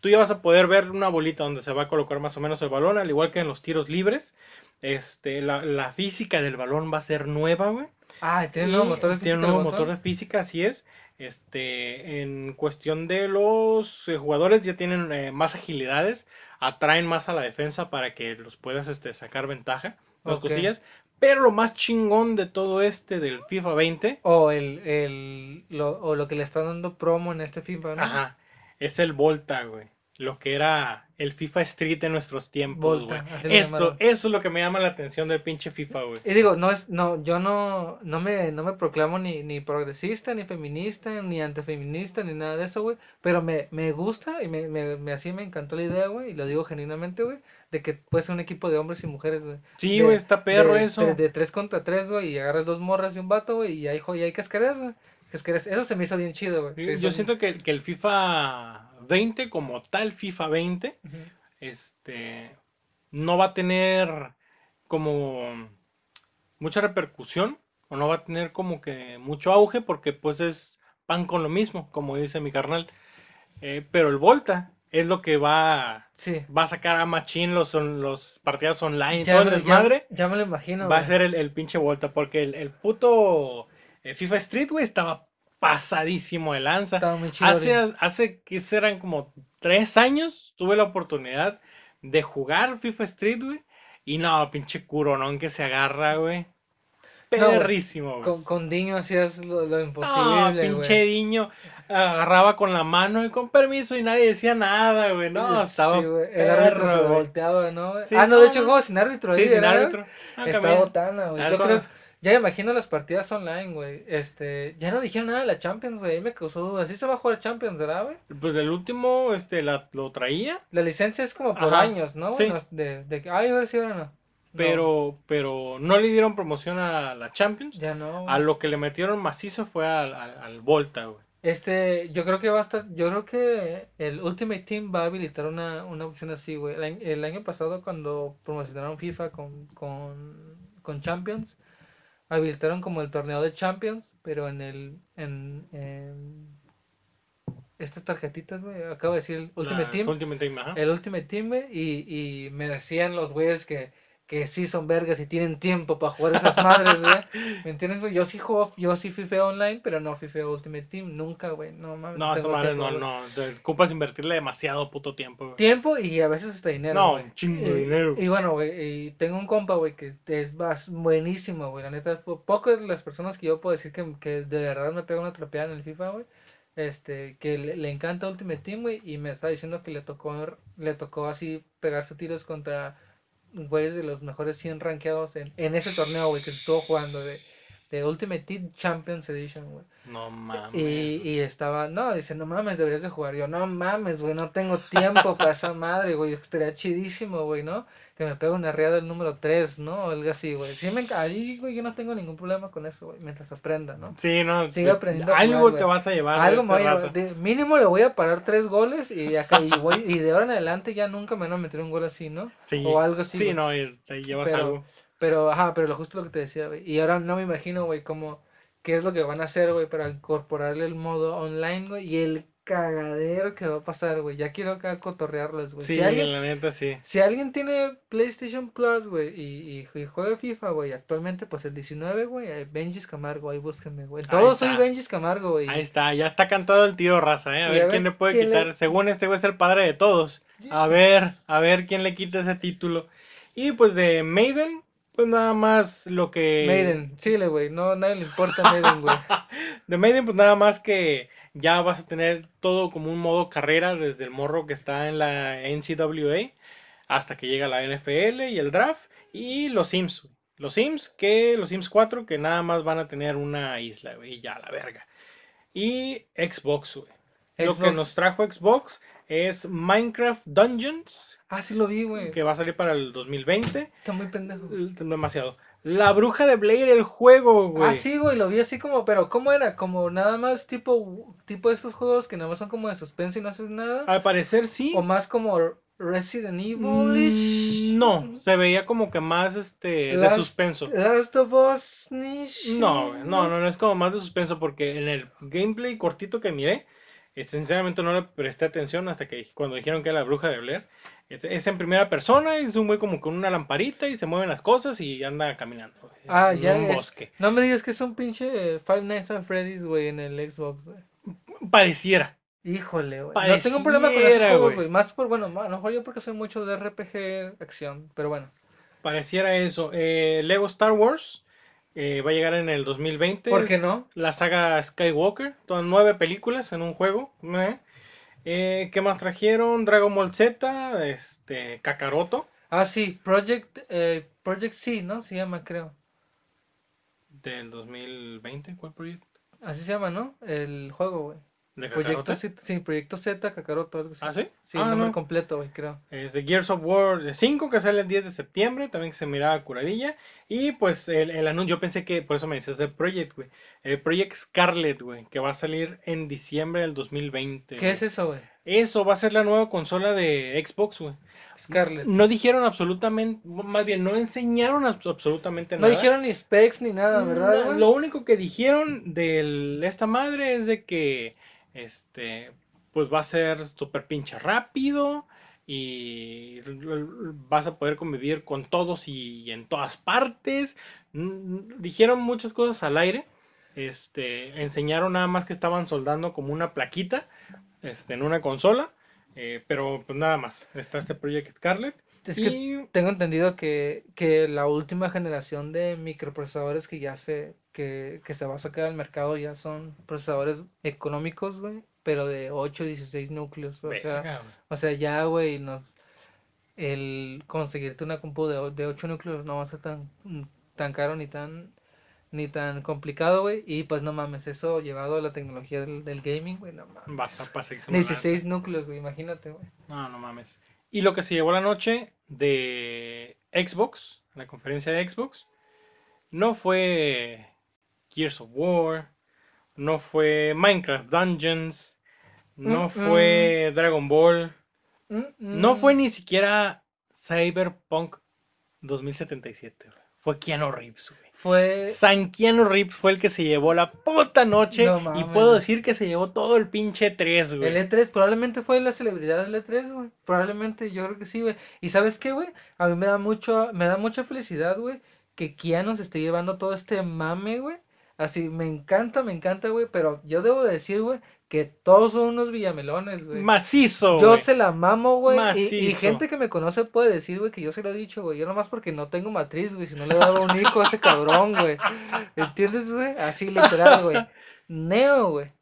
Tú ya vas a poder ver una bolita donde se va a colocar más o menos el balón, al igual que en los tiros libres. Este, la, la física del balón va a ser nueva, güey. Ah, tiene un nuevo motor de tiene un física nuevo motor de física, así es. Este, en cuestión de los eh, jugadores ya tienen eh, más agilidades, atraen más a la defensa para que los puedas este, sacar ventaja, las Ok. cosillas. Pero lo más chingón de todo este del FIFA 20, O el, el lo, o lo que le están dando promo en este FIFA, ¿no? ajá, es el Volta, güey. Lo que era el FIFA Street en nuestros tiempos, güey. Esto, eso es lo que me llama la atención del pinche FIFA, güey. Y digo, no es, no, yo no, no me, no me proclamo ni, ni progresista, ni feminista, ni antifeminista, ni nada de eso, güey. Pero me, me gusta y me, me, me- así me encantó la idea, güey, y lo digo genuinamente, güey, de que puede ser un equipo de hombres y mujeres, güey. Sí, güey, está perro de, eso. De, de tres contra tres, güey, y agarras dos morras y un vato, güey, y hay, y hay cascareras, güey. Eso se me hizo bien chido, güey. Sí, Yo siento que, que el FIFA 20, como tal FIFA 20, Ujú. este, no va a tener como mucha repercusión o no va a tener como que mucho auge porque pues es pan con lo mismo, como dice mi carnal. Eh, pero el Volta es lo que va, Sí. va a sacar a Machín los, son- los partidas online, Ya todo me- ya- desmadre. Ya, me lo imagino, Va a ser el, el pinche Volta porque el, el puto FIFA Street, güey, estaba pasadísimo de lanza. Estaba muy chido. Hace, hace que serán como tres años tuve la oportunidad de jugar FIFA Street, güey. Y no, pinche curonón que se agarra, güey. No, Perrísimo, güey. Con, con Diño hacías lo, lo No, imposible, pinche güey. diño agarraba con la mano y con permiso y nadie decía nada, güey. No, estaba Sí, El árbitro se volteaba, ¿no? Sí, ah, no, de no, hecho no. juego sin árbitro. Sí, ahí, sin árbitro. Ah, Está botana, güey. Yo creo, ya me imagino las partidas online, güey. Este, ya no dijeron nada de la Champions, güey. Me causó duda. ¿Sí se va a jugar Champions, verdad, güey? Pues el último, este, la, lo traía. La licencia es como por Ajá, años, ¿no? sí. No De, de ay, ahora sí, ahora no. No, Pero, pero no le dieron promoción a la Champions. ya no. A lo que le metieron macizo fue al, al, al Volta, güey. Este, yo creo que va a estar, yo creo que el Ultimate Team va a habilitar una, una opción así, güey. El, año- el año pasado cuando promocionaron FIFA con, con, con Champions, habilitaron como el torneo de Champions, pero en el, en, en estas tarjetitas, güey, acabo de decir el Ultimate Las Team, Ultimate Team, ajá. el Ultimate Team, güey, y, y me decían los güeyes que, que sí son vergas y tienen tiempo para jugar esas madres, güey. ¿Me entiendes, güey? Yo sí juego, yo sí FIFA online, pero no FIFA Ultimate Team, nunca, güey. No mames. No, esa madre tiempo, no, no. Te ocupas invertirle demasiado puto tiempo, güey. Tiempo y a veces hasta dinero. No, güey. un chingo de dinero. Y bueno, güey, y tengo un compa, güey, que es bas- buenísimo, güey. La neta, po- pocas las personas que yo puedo decir que, que de verdad me pega una trapeada en el FIFA, güey. Este, que le, le encanta Ultimate Team, güey, y me está diciendo que le tocó, le tocó así pegarse tiros contra güeyes de los mejores 100 rankeados en, en ese torneo, güey, que se estuvo jugando de, de Ultimate Team Champions Edition, güey. No mames. Y, y estaba, no, dice, no mames, deberías de jugar. Yo, no mames, güey, no tengo tiempo para esa madre, güey. Estaría chidísimo, güey, ¿no? Que me pegue una riada del número 3, ¿no? O algo así, güey. Sí, me ahí, güey, yo no tengo ningún problema con eso, güey, mientras aprenda, ¿no? Sí, no. Sigue aprendiendo Algo jugar, te vas a llevar Algo me voy a- de- mínimo le voy a parar tres goles y acá y voy y de ahora en adelante ya nunca me van a meter un gol así, ¿no? Sí, O algo así. sí, no, y te llevas Pero- algo. Pero, ajá, pero lo justo lo que te decía, güey. Y ahora no me imagino, güey, cómo, qué es lo que van a hacer, güey, para incorporarle el modo online, güey, y el cagadero que va a pasar, güey. Ya quiero acá cotorrearlos, güey. Sí, Si alguien, la neta sí. si alguien tiene PlayStation Plus, güey, y, y, y juega FIFA, güey, actualmente, pues el 19, güey, eh, Benjis Camargo, ahí búsquenme, güey. Todos soy. Benjis Camargo, güey. Ahí está, ya está cantado el tío raza, ¿eh? A ver a quién le puede quién le- quitar. Según este güey es el padre de todos. A ver, a ver quién le quita ese título. Y pues de Maiden, pues nada más lo que. Maiden, chile, güey, no, nadie le importa Maiden, güey. De Maiden, pues nada más que ya vas a tener todo como un modo carrera desde el morro que está en la NCAA hasta que llega la NFL y el draft y los Sims. güey. Los Sims, que los Sims 4 que nada más van a tener una isla, güey, y ya, la verga. Y Xbox, güey. Lo que nos trajo Xbox es Minecraft Dungeons, Ah, sí lo vi, güey. que va a salir para el 2020. Está muy pendejo. Demasiado. La bruja de Blair, el juego, güey. Ah, sí, güey, lo vi así como, pero ¿cómo era? Como nada más tipo, tipo estos juegos que nada más son como de suspenso y no haces nada. Al parecer sí. O más como Resident Mm, Evil. No, se veía como que más este de suspenso. Last of Us. No, no, no, no es como más de suspenso porque en el gameplay cortito que miré, sinceramente no le presté atención hasta que cuando dijeron que era la bruja de Blair. Es, es en primera persona, es un güey como con una lamparita y se mueven las cosas y anda caminando güey, Ah, en ya un es- bosque. No me digas que es un pinche eh, Five Nights at Freddy's, güey, en el Xbox, güey. Pareciera. Híjole, güey. No tengo un problema con esos juegos, güey. güey. Más por, bueno, a lo mejor yo porque soy mucho de RPG acción, pero bueno. Pareciera eso. Eh, Lego Star Wars eh, va a llegar en el 2020. ¿Por qué no? La saga Skywalker. Son nueve películas en un juego. Eh, ¿Qué más trajeron? Dragon Ball Z, este, Kakaroto. Ah, sí, Project, eh, Project C, ¿no? Se llama, creo. Del 2020, ¿cuál proyecto? Así se llama, ¿no? El juego, güey. ¿De Proyecto? Z, sí, Proyecto Z, Kakaroto, algo así. ¿Ah, sí? Sí, Ah, el nombre no. completo, güey, creo. Es de Gears of War 5 que sale el 10 de septiembre, también que se miraba curadilla. Y pues el, el anuncio, yo pensé que, por eso me decías de Project, güey. El Project Scarlet, güey, que va a salir en diciembre del 2020. ¿Qué güey. es eso, güey? Eso va a ser la nueva consola de Xbox, güey. Scarlet. No dijeron absolutamente, más bien, no enseñaron abs- absolutamente No nada. dijeron ni specs ni nada, ¿verdad? Lo único que dijeron de esta madre es de que este pues va a ser súper pinche rápido y vas a poder convivir con todos y en todas partes. Dijeron muchas cosas al aire. Este, enseñaron nada más que estaban soldando como una plaquita este, en una consola. eh, pero pues nada más. Está este Project Scarlet. Es que tengo entendido que, que la última generación de microprocesadores que ya se, que, que se va a sacar al mercado ya son procesadores económicos, güey, pero de 8 16 núcleos, O sea, o sea, ya, güey, nos, el conseguirte una compu de, de 8 núcleos no va a ser tan, tan caro ni tan, ni tan complicado, güey. Y pues no mames, eso llevado a la tecnología del, del gaming, güey, no mames. Vas a pasar que se me lanza. 16 núcleos, güey, imagínate, güey. No, no mames. Y lo que se llevó la noche de Xbox, la conferencia de Xbox, no fue Gears of War, no fue Minecraft Dungeons, no Mm, fue Dragon Ball, Mm, no fue ni siquiera Cyberpunk 2077. güey. Fue Keanu Reeves, güey. Fue... San Keanu Reeves fue el que se llevó la puta noche No y puedo decir que se llevó todo el pinche 3, güey. El E3 probablemente fue la celebridad del E3, güey. Probablemente, yo creo que sí, güey. ¿Y sabes qué, güey? A mí me da mucho, me da mucha felicidad, güey, que Keanu se esté llevando todo este mame, güey. Así, me encanta, me encanta, güey. Pero yo debo de decir, güey, que todos son unos villamelones, güey. Macizo, Yo se la mamo, güey. Y, y gente que me conoce puede decir, güey, que yo se lo he dicho, güey. Yo nomás porque no tengo matriz, güey. Si no le daba un hijo a ese cabrón, güey. ¿Entiendes, güey? Así literal, güey. Neo, güey.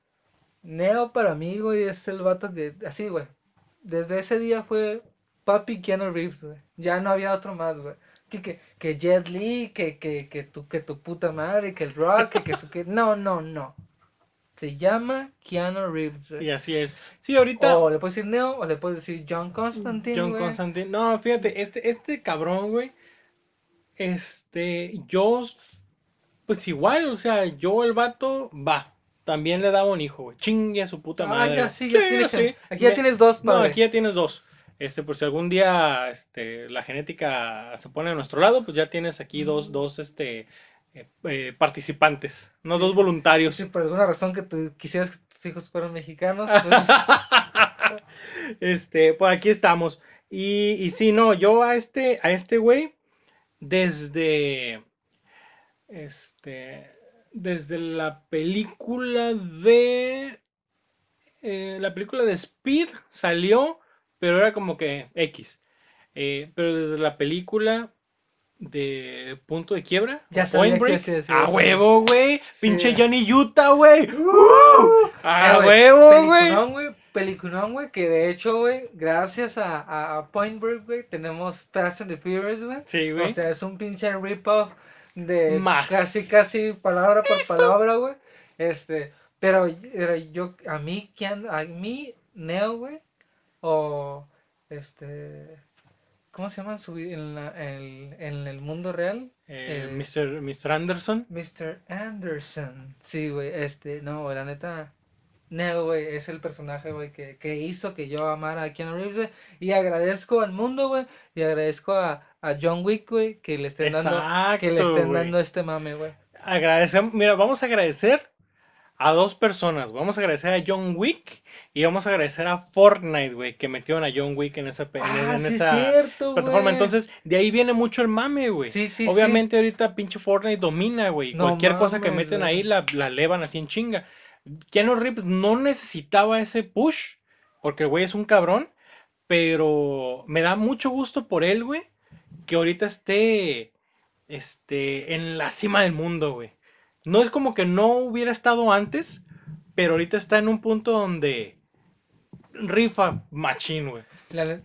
Neo para mí, güey, es el vato que. Así, güey. Desde ese día fue Papi Keanu Reeves, güey. Ya no había otro más, güey. Que, que, que Jet Li, que, que, que, tu, que tu puta madre, que el Rock, que, que, su- que. No, no, no. Se llama Keanu Reeves. Y así es. Sí, ahorita O le puedes decir Neo, o le puedes decir John Constantine, John. Constantine. No, fíjate, este, este cabrón, güey. Este, yo, pues igual, o sea, yo el vato, va. También le daba un hijo, güey. Chingue a su puta Ah, madre. ya, sí, ya tienes, sí. Aquí ya Me- tienes dos, No, padre. aquí ya tienes dos. Este, por si algún día este, la genética se pone a nuestro lado, pues ya tienes aquí dos, Mm. dos este, eh, eh, participantes, no Sí. dos voluntarios. Si por alguna razón que tú quisieras que tus hijos fueran mexicanos, pues, este, pues aquí estamos. Y, y sí, no, yo a este, a este güey, desde, este, desde la película de, eh, la película de Speed salió, pero era como que X. Pero desde la película de Punto de Quiebra, Ya o sabía que a a huevo, güey, pinche Johnny Utah, güey. A Eh, güey, huevo, güey. Peliculón, güey. Que de hecho, güey, gracias a, a, a Point Break, güey, tenemos Fast and the Furious, güey. Sí, O güey. sea, es un pinche rip-off de Más casi, casi palabra por palabra, güey. Este, pero, pero yo, a mí, ¿quién? A mí, Neo, güey, o, este, ¿cómo se llama en, su, en, la- el, en el mundo real? Eh, eh, Mr. Mr. Anderson. Mr. Anderson. Sí, güey, este, no, la neta, Neo, güey, es el personaje, güey, que, que hizo que yo amara a Keanu Reeves, güey, y agradezco al mundo, güey, y agradezco a, a John Wick, güey, que le estén dando, que le estén güey. dando este mame, güey. Agradecemos, mira, vamos a agradecer a dos personas. Vamos a agradecer a John Wick y vamos a agradecer a Fortnite, güey, que metieron a John Wick en esa, en, Ah, en sí, esa cierto, plataforma. Entonces, de ahí viene mucho el mame, güey. Sí, sí, sí. Obviamente ahorita pinche Fortnite domina, güey. No Cualquier cosa que meten ahí la, la levan así en chinga. Keanu Reeves no necesitaba ese push, porque el güey es un cabrón, pero me da mucho gusto por él, güey, que ahorita esté este, en la cima del mundo, güey. No es como que no hubiera estado antes, pero ahorita está en un punto donde rifa machín, güey.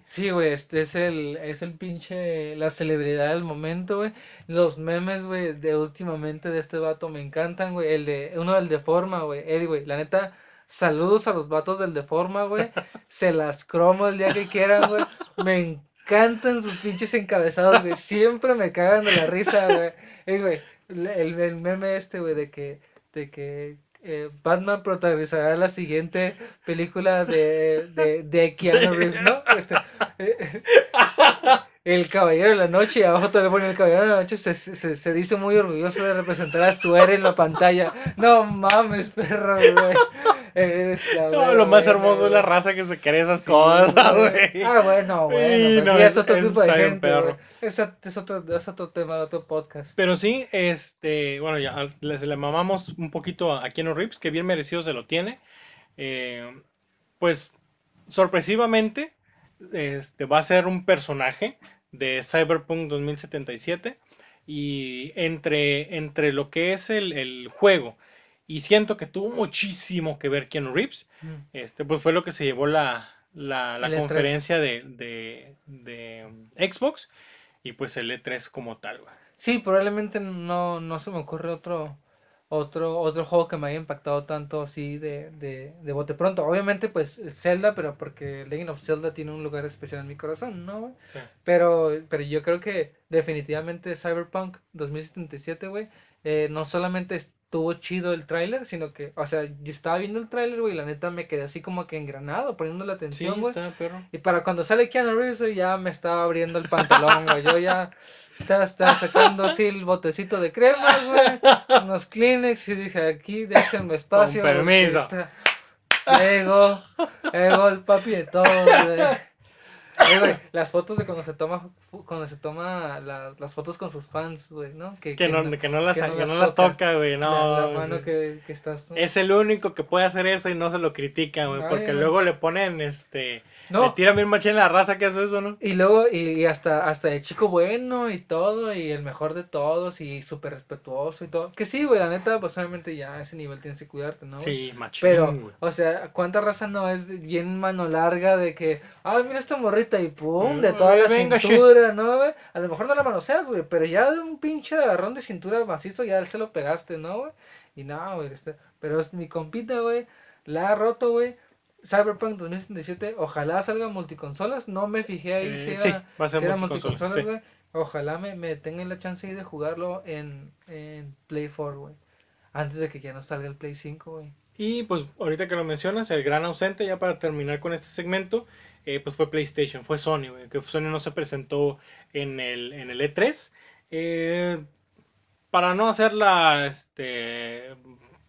Sí, güey, este es el, es el pinche, la celebridad del momento, güey. Los memes, güey, de últimamente de este vato me encantan, güey. El de, uno del de forma, güey. Eddie, güey, la neta, saludos a los vatos del de forma, güey. Se las cromo el día que quieran, güey. Me encantan sus pinches encabezados, güey. Siempre me cagan de la risa, güey. Ey, güey, el, el- meme este, güey, de que, de que eh, Batman protagonizará la siguiente película de, de, de Keanu Reeves, ¿no? Este, eh, el Caballero de la Noche, y abajo te le pone el Caballero de la Noche, se, se, se dice muy orgulloso de representar a su héroe en la pantalla. No mames, perro, güey. No, lo más hermoso es la güey. raza que se cree esas Sí, cosas, güey. güey. Ah, bueno, bueno. Sí, pues no, es otro tipo de gente, güey. Es otro, es otro tema de otro podcast. Pero sí, este, bueno, ya les le mamamos un poquito a Keanu Reeves, que bien merecido se lo tiene. Eh, pues, sorpresivamente, este, va a ser un personaje de Cyberpunk 2077. Y entre, entre lo que es el, el juego, y siento que tuvo muchísimo que ver Keanu Reeves, Mm. este, pues fue lo que se llevó la, la, E3. conferencia de, de, de Xbox y pues el E3 como tal, güey. Sí, probablemente no, no se me ocurre otro, otro, otro juego que me haya impactado tanto así de, de, de bote pronto. Obviamente, pues Zelda, pero porque Legend of Zelda tiene un lugar especial en mi corazón, ¿no? Sí. Pero, pero yo creo que definitivamente Cyberpunk 2077, güey, eh, no solamente estuvo chido el tráiler, sino que, o sea, yo estaba viendo el tráiler, güey, y la neta me quedé así como que engranado, poniendo la atención, güey. Y para cuando sale Keanu Reeves, güey, ya me estaba abriendo el pantalón, güey. Yo ya estaba, estaba sacando así el botecito de cremas, güey. Unos Kleenex y dije, aquí déjenme espacio. porque permiso. Llegó, llegó el papi de todo, güey. Eh, güey, las fotos de cuando se toma, cuando se toma la- las fotos con sus fans, güey, ¿no? Que no, que no las, que no las no las toca. toca, güey. No. la mano que, estás... Es el único que puede hacer eso y no se lo critica, güey. Porque luego le ponen, este. Le No, tiran bien machín la raza que hace eso, ¿no? Y luego, y, y hasta, hasta el chico bueno y todo, y el mejor de todos, y súper respetuoso y todo. Que sí, güey, la neta, pues obviamente ya a ese nivel tienes que cuidarte, ¿no? güey? Sí, machín, Pero, güey. o sea, ¿cuánta raza no es bien mano larga de que, ay, mira esta morrita y pum, de toda la venga, cintura, ¿no, güey? A lo mejor no la manoseas, güey, pero ya de un pinche agarrón de cintura macizo ya se lo pegaste, ¿no, güey? Y no, güey, este, pero es mi compita, güey, la ha roto, güey. Cyberpunk 2077, ojalá salga multiconsolas, no me fijé ahí si Eh, era, sí, va a ser si era multiconsola, multiconsolas, sí. güey. Ojalá me, me tengan la chance de jugarlo en, en Play 4, güey. Antes de que ya no salga el Play 5, güey. Y pues ahorita que lo mencionas, el gran ausente, ya para terminar con este segmento, eh, pues fue PlayStation, fue Sony, güey, que Sony no se presentó en el, en el E3. Eh, para no hacerla este,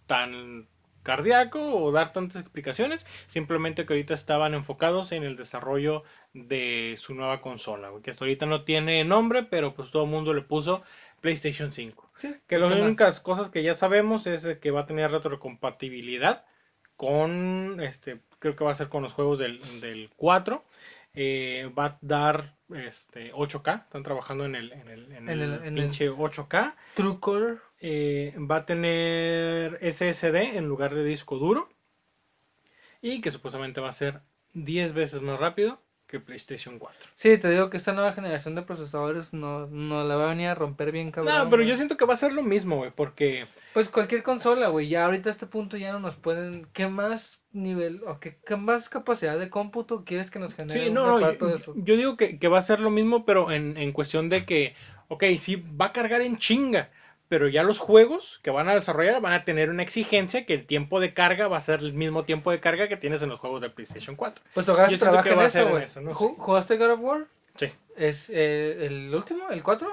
tan cardíaco o dar tantas explicaciones, simplemente que ahorita estaban enfocados en el desarrollo de su nueva consola, que hasta ahorita no tiene nombre, pero pues todo el mundo le puso PlayStation 5. Sí, Que ¿qué las únicas cosas que ya sabemos es que va a tener retrocompatibilidad con, este, creo que va a ser con los juegos del, del 4. eh, va a dar este, 8K, están trabajando en el, en el, en el el- en pinche 8K. True Color. eh, va a tener SSD en lugar de disco duro. Y que supuestamente va a ser 10 veces más rápido que PlayStation 4. Sí, te digo que esta nueva generación de procesadores no, no la va a venir a romper bien cabrón. No, pero güey. yo siento que va a ser lo mismo, güey, porque... Pues cualquier consola, güey, ya ahorita a este punto ya no nos pueden... ¿Qué más nivel o qué, qué más capacidad de cómputo quieres que nos genere Sí, un no, no, yo, de esos? yo digo que, que va a ser lo mismo, pero en, en cuestión de que, ok, sí, va a cargar en chinga, pero ya los juegos que van a desarrollar van a tener una exigencia que el tiempo de carga va a ser el mismo tiempo de carga que tienes en los juegos de PlayStation 4. Pues ojalá se trabaje en va a eso, en eso, no ¿Jugaste God of War? Sí. ¿Es eh, el último? ¿El 4?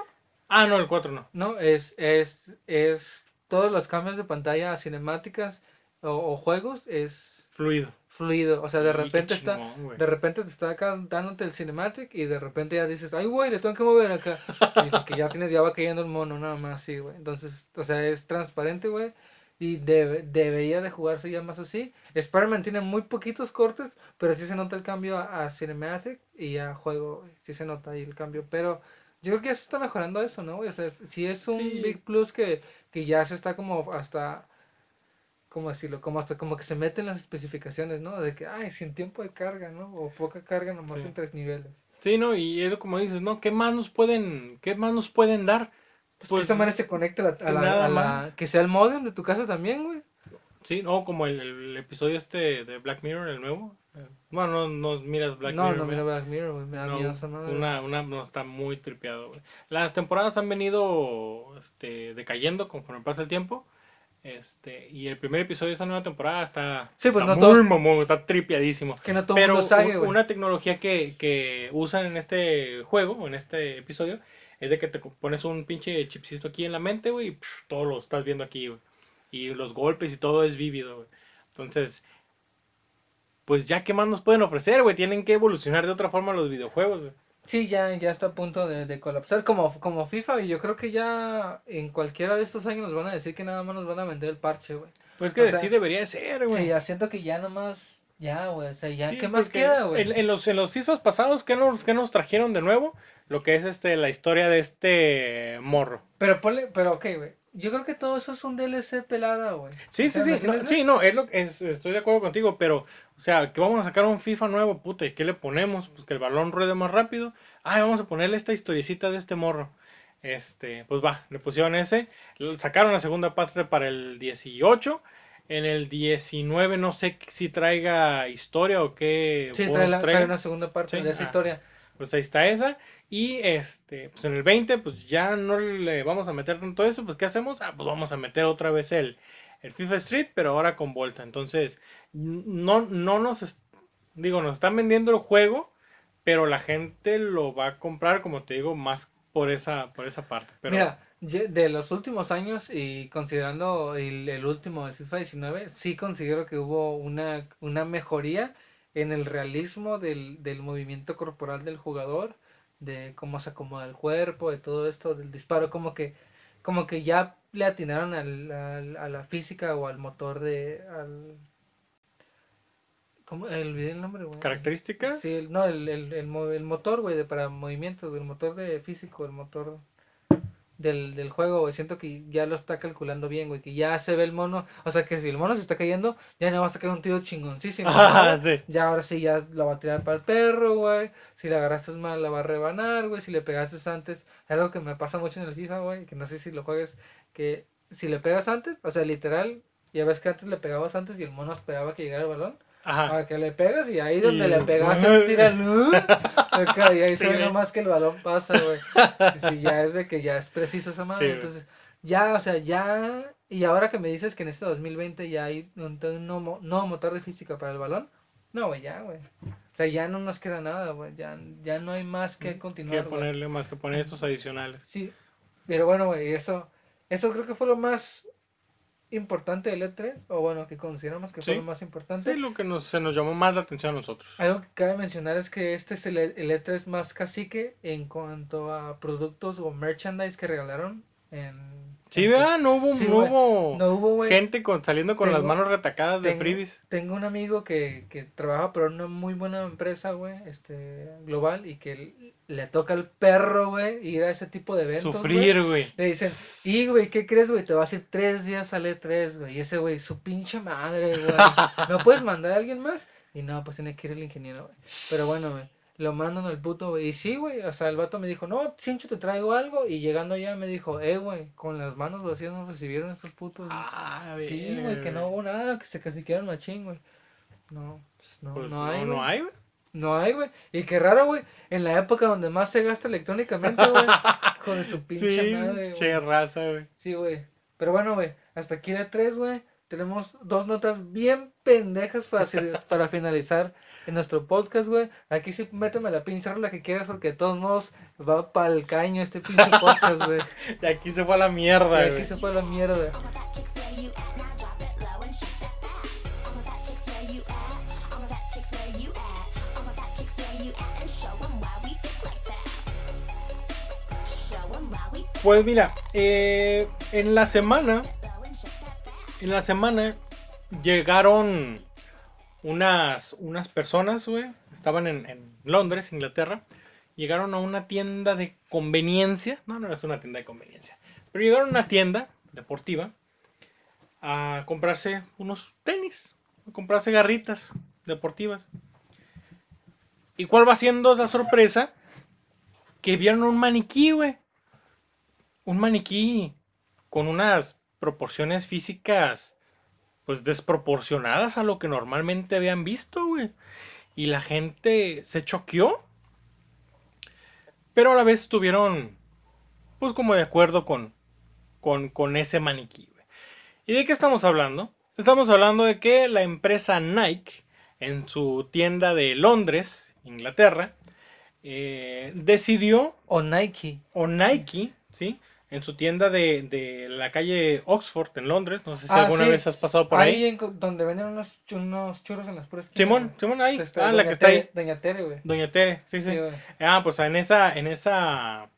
Ah, no, el 4 no. No, es, es, es todos los cambios de pantalla a cinemáticas o, o juegos es Fluido. Fluido. O sea, de repente está... chingón, güey. De repente te está acá dándote el cinematic y de repente ya dices, ay, güey, le tengo que mover acá. Y que ya tienes, ya va cayendo el mono, nada más, sí, güey. Entonces, o sea, es transparente, güey. Y debe- debería de jugarse ya más así. Spider-Man tiene muy poquitos cortes, pero sí se nota el cambio a, a cinematic y a juego. Sí se nota ahí el cambio. Pero yo creo que ya se está mejorando eso, ¿no? O sea, sí es un Sí. Big Plus que, que ya se está como hasta ¿cómo decirlo? Como hasta como que se meten las especificaciones, ¿no? De que, ay, sin tiempo de carga, ¿no? O poca carga nomás Sí. en tres niveles. Sí, ¿no? Y eso como dices, ¿no? ¿Qué más nos pueden, qué más nos pueden dar? Pues, Pues, que esta manera se conecte a la, a la- nada a la- más. que sea el modem de tu casa también, güey. Sí, no, como el, el episodio este de Black Mirror, el nuevo. Bueno, no, no miras Black no, Mirror. no, mira ¿verdad? Black Mirror, güey, me da No, miedo esa madre. una, una no está muy tripeado, güey. Las temporadas han venido este, decayendo conforme pasa el tiempo. Este, y el primer episodio de esta nueva temporada está, Sí, pues está no muy todos- mamón, está tripiadísimo. Que no todo Pero mundo sabe, un- una tecnología que, que usan en este juego, en este episodio, es de que te pones un pinche chipcito aquí en la mente, güey, y psh, todo lo estás viendo aquí, güey. Y los golpes y todo es vívido, güey. Entonces, pues ya, ¿qué más nos pueden ofrecer, güey? Tienen que evolucionar de otra forma los videojuegos, güey. Sí, ya, ya está a punto de, de colapsar como, como FIFA y yo creo que ya en cualquiera de estos años nos van a decir que nada más nos van a vender el parche, güey. Pues que O sea, sí debería de ser, güey. Sí, ya siento que ya nomás, ya, güey, o sea, ya, Sí, ¿qué más queda, güey? En, en los, en los FIFAs pasados, ¿qué nos, qué nos trajeron de nuevo? Lo que es este, la historia de este morro. Pero ponle, pero ok, güey, yo creo que todo eso es un DLC pelada, güey. Sí, O sí, ¿me sí, no, sí, no, es lo, es, estoy de acuerdo contigo, pero, o sea, que vamos a sacar un FIFA nuevo, puta, ¿y qué le ponemos? Pues que el balón ruede más rápido. Ay, vamos a ponerle esta historiecita de este morro. Este, pues va, le pusieron ese, sacaron la segunda parte para el 18, en el 19 no sé si traiga historia o qué Sí, trae, la- trae una segunda parte Sí, de esa ah. historia. Pues ahí está esa. Y este, pues en el 20, pues ya no le vamos a meter tanto eso. Pues ¿qué hacemos? Ah, pues vamos a meter otra vez el, el FIFA Street, pero ahora con Volta. Entonces, no, no nos, digo, nos están vendiendo el juego, pero la gente lo va a comprar, como te digo, más por esa, por esa parte. Pero, Mira, de los últimos años y considerando el, el último, el FIFA 19, sí considero que hubo una, una mejoría en el realismo del, del movimiento corporal del jugador, de cómo se acomoda el cuerpo, de todo esto, del disparo, como que, como que ya le atinaron al, al- a la física o al motor de... Al, ¿Cómo? Olvidé el nombre, güey. características. Sí, el- no, el, el, el, el motor, güey, de para movimientos, el motor de físico, el motor del, del juego, güey. Siento que ya lo está calculando bien, güey, que ya se ve el mono. O sea, que si el mono se está cayendo, ya no va a sacar un tiro chingoncísimo. ¿no, Ah, sí. Ya ahora sí, ya la va a tirar para el perro, güey. Si la agarraste mal, la va a rebanar, güey. Si le pegaste antes, algo que me pasa mucho en el FIFA, güey, que no sé si lo juegues, que si le pegas antes, o sea, literal, ya ves que antes le pegabas antes y el mono esperaba que llegara el balón. Ajá. A que le pegas y ahí donde Y- le pegaste tira el "Uh", acá, y ahí Sí, se ve nomás que el balón pasa, güey. Si ya es de que ya es preciso esa madre, Sí, entonces ya, o sea, ya y ahora que me dices que en este 2020 ya hay un, un nuevo, nuevo motor de física para el balón, no, güey, ya, güey. O sea, ya no nos queda nada, güey, ya, ya no hay más que Que continuar, güey. ponerle más que poner estos adicionales. Sí, pero bueno, güey, eso, eso creo que fue lo más importante del E3, o bueno, que consideramos que fue Sí. lo más importante. Sí, lo que nos, se nos llamó más la atención a nosotros. Algo que cabe mencionar es que este es el, el E3 más cacique en cuanto a productos o merchandise que regalaron. En, Sí, ¿verdad? No hubo, Sí, no hubo No gente con, saliendo con las manos retacadas de tengo- freebies. Tengo un amigo que, que trabaja para una muy buena empresa, güey, este, global, y que le toca al perro, güey, ir a ese tipo de eventos. Sufrir, güey. Le dicen, y güey, ¿qué crees, güey? Te vas a ir tres días al E3, güey. Y ese güey, su pinche madre, güey. ¿No puedes mandar a alguien más? Y no, pues tiene que ir el ingeniero, güey. Pero bueno, güey. Lo mandan al puto, güey. Y sí, güey. O sea, el vato me dijo, no, Cincho, te traigo algo. Y llegando allá me dijo, eh, güey, con las manos vacías nos recibieron estos putos. güey". Ah, sí, güey, que no hubo nada, que se castiquearon machín, güey. No, pues no, Pues no hay, no, no güey. hay, güey. No hay, güey. Y qué raro, güey. En la época donde más se gasta electrónicamente, güey. Con su pinche Sí, madre, güey. che raza, güey. Sí, güey. Pero bueno, güey, hasta aquí de tres, güey. Tenemos dos notas bien pendejas para, para finalizar en nuestro podcast, güey. Aquí sí méteme la pinche rola que quieras porque de todos modos va para el caño este pinche podcast, güey. De aquí se fue a la Sí, mierda, aquí güey. se fue a la mierda. Pues mira, eh, en la semana, en la semana llegaron unas, unas personas, güey, estaban en, Londres, Inglaterra, llegaron a una tienda de conveniencia, no, no es una tienda de conveniencia, pero llegaron a una tienda deportiva a comprarse unos tenis, a comprarse garritas deportivas. ¿Y cuál va siendo la sorpresa? Que vieron un maniquí, güey. Un maniquí con unas proporciones físicas, pues desproporcionadas a lo que normalmente habían visto, güey. Y la gente se choqueó. Pero a la vez estuvieron, pues como de acuerdo con, con, con ese maniquí, güey. ¿Y de qué estamos hablando? Estamos hablando de que la empresa Nike, en su tienda de Londres, Inglaterra, eh, decidió... O Nike. O Nike, ¿sí? En su tienda de, de, la calle Oxford, en Londres. No sé si Ah, alguna sí. vez has pasado por ahí. Ahí en donde venden unos, unos churros en las puras Simón. Simón, ahí. Está Ah, la que está ahí. Doña Tere, güey. Doña Tere, sí, sí. Ah, pues en esa, en esa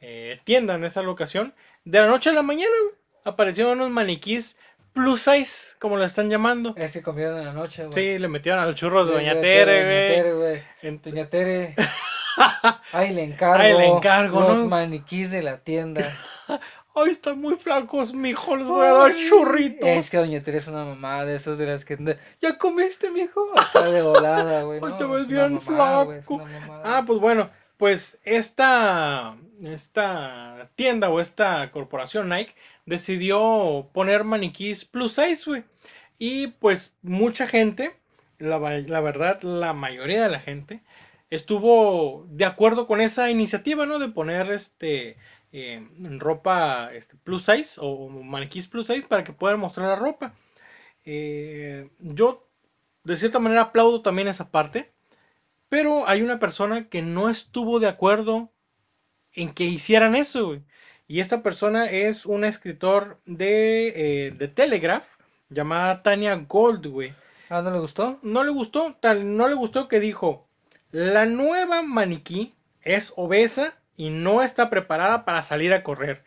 eh, tienda, en esa locación, de la noche a la mañana, güey, aparecieron unos maniquís plus size, como lo están llamando. Es que comieron en la noche, güey. Sí, le metieron a los churros de Doña Doña Tere, Doña güey. Tere, güey. En- Doña Tere. Ahí le encargo. Ahí le encargo, Los ¿no? maniquís de la tienda. Ay, están muy flacos, mijo, les voy a dar churritos. Es que Doña Tere es una mamá de esos de las que. ¿Ya comiste, mijo? Está de volada, güey. Ay, no, te ves bien flaco. Ah, pues bueno, pues esta, esta tienda o esta corporación Nike decidió poner maniquís plus size, güey. Y pues mucha gente, la, la verdad, la mayoría de la gente, estuvo de acuerdo con esa iniciativa, ¿no? De poner este eh, ropa este, plus size o maniquís plus size para que puedan mostrar la ropa. Eh, yo, de cierta manera, aplaudo también esa parte. Pero hay una persona que no estuvo de acuerdo en que hicieran eso, güey. Y esta persona es un escritor de, eh, de Telegraph llamada Tania Gold, güey. Ah, ¿no le gustó? No le gustó, tal, no le gustó que dijo, la nueva maniquí es obesa y no está preparada para salir a correr.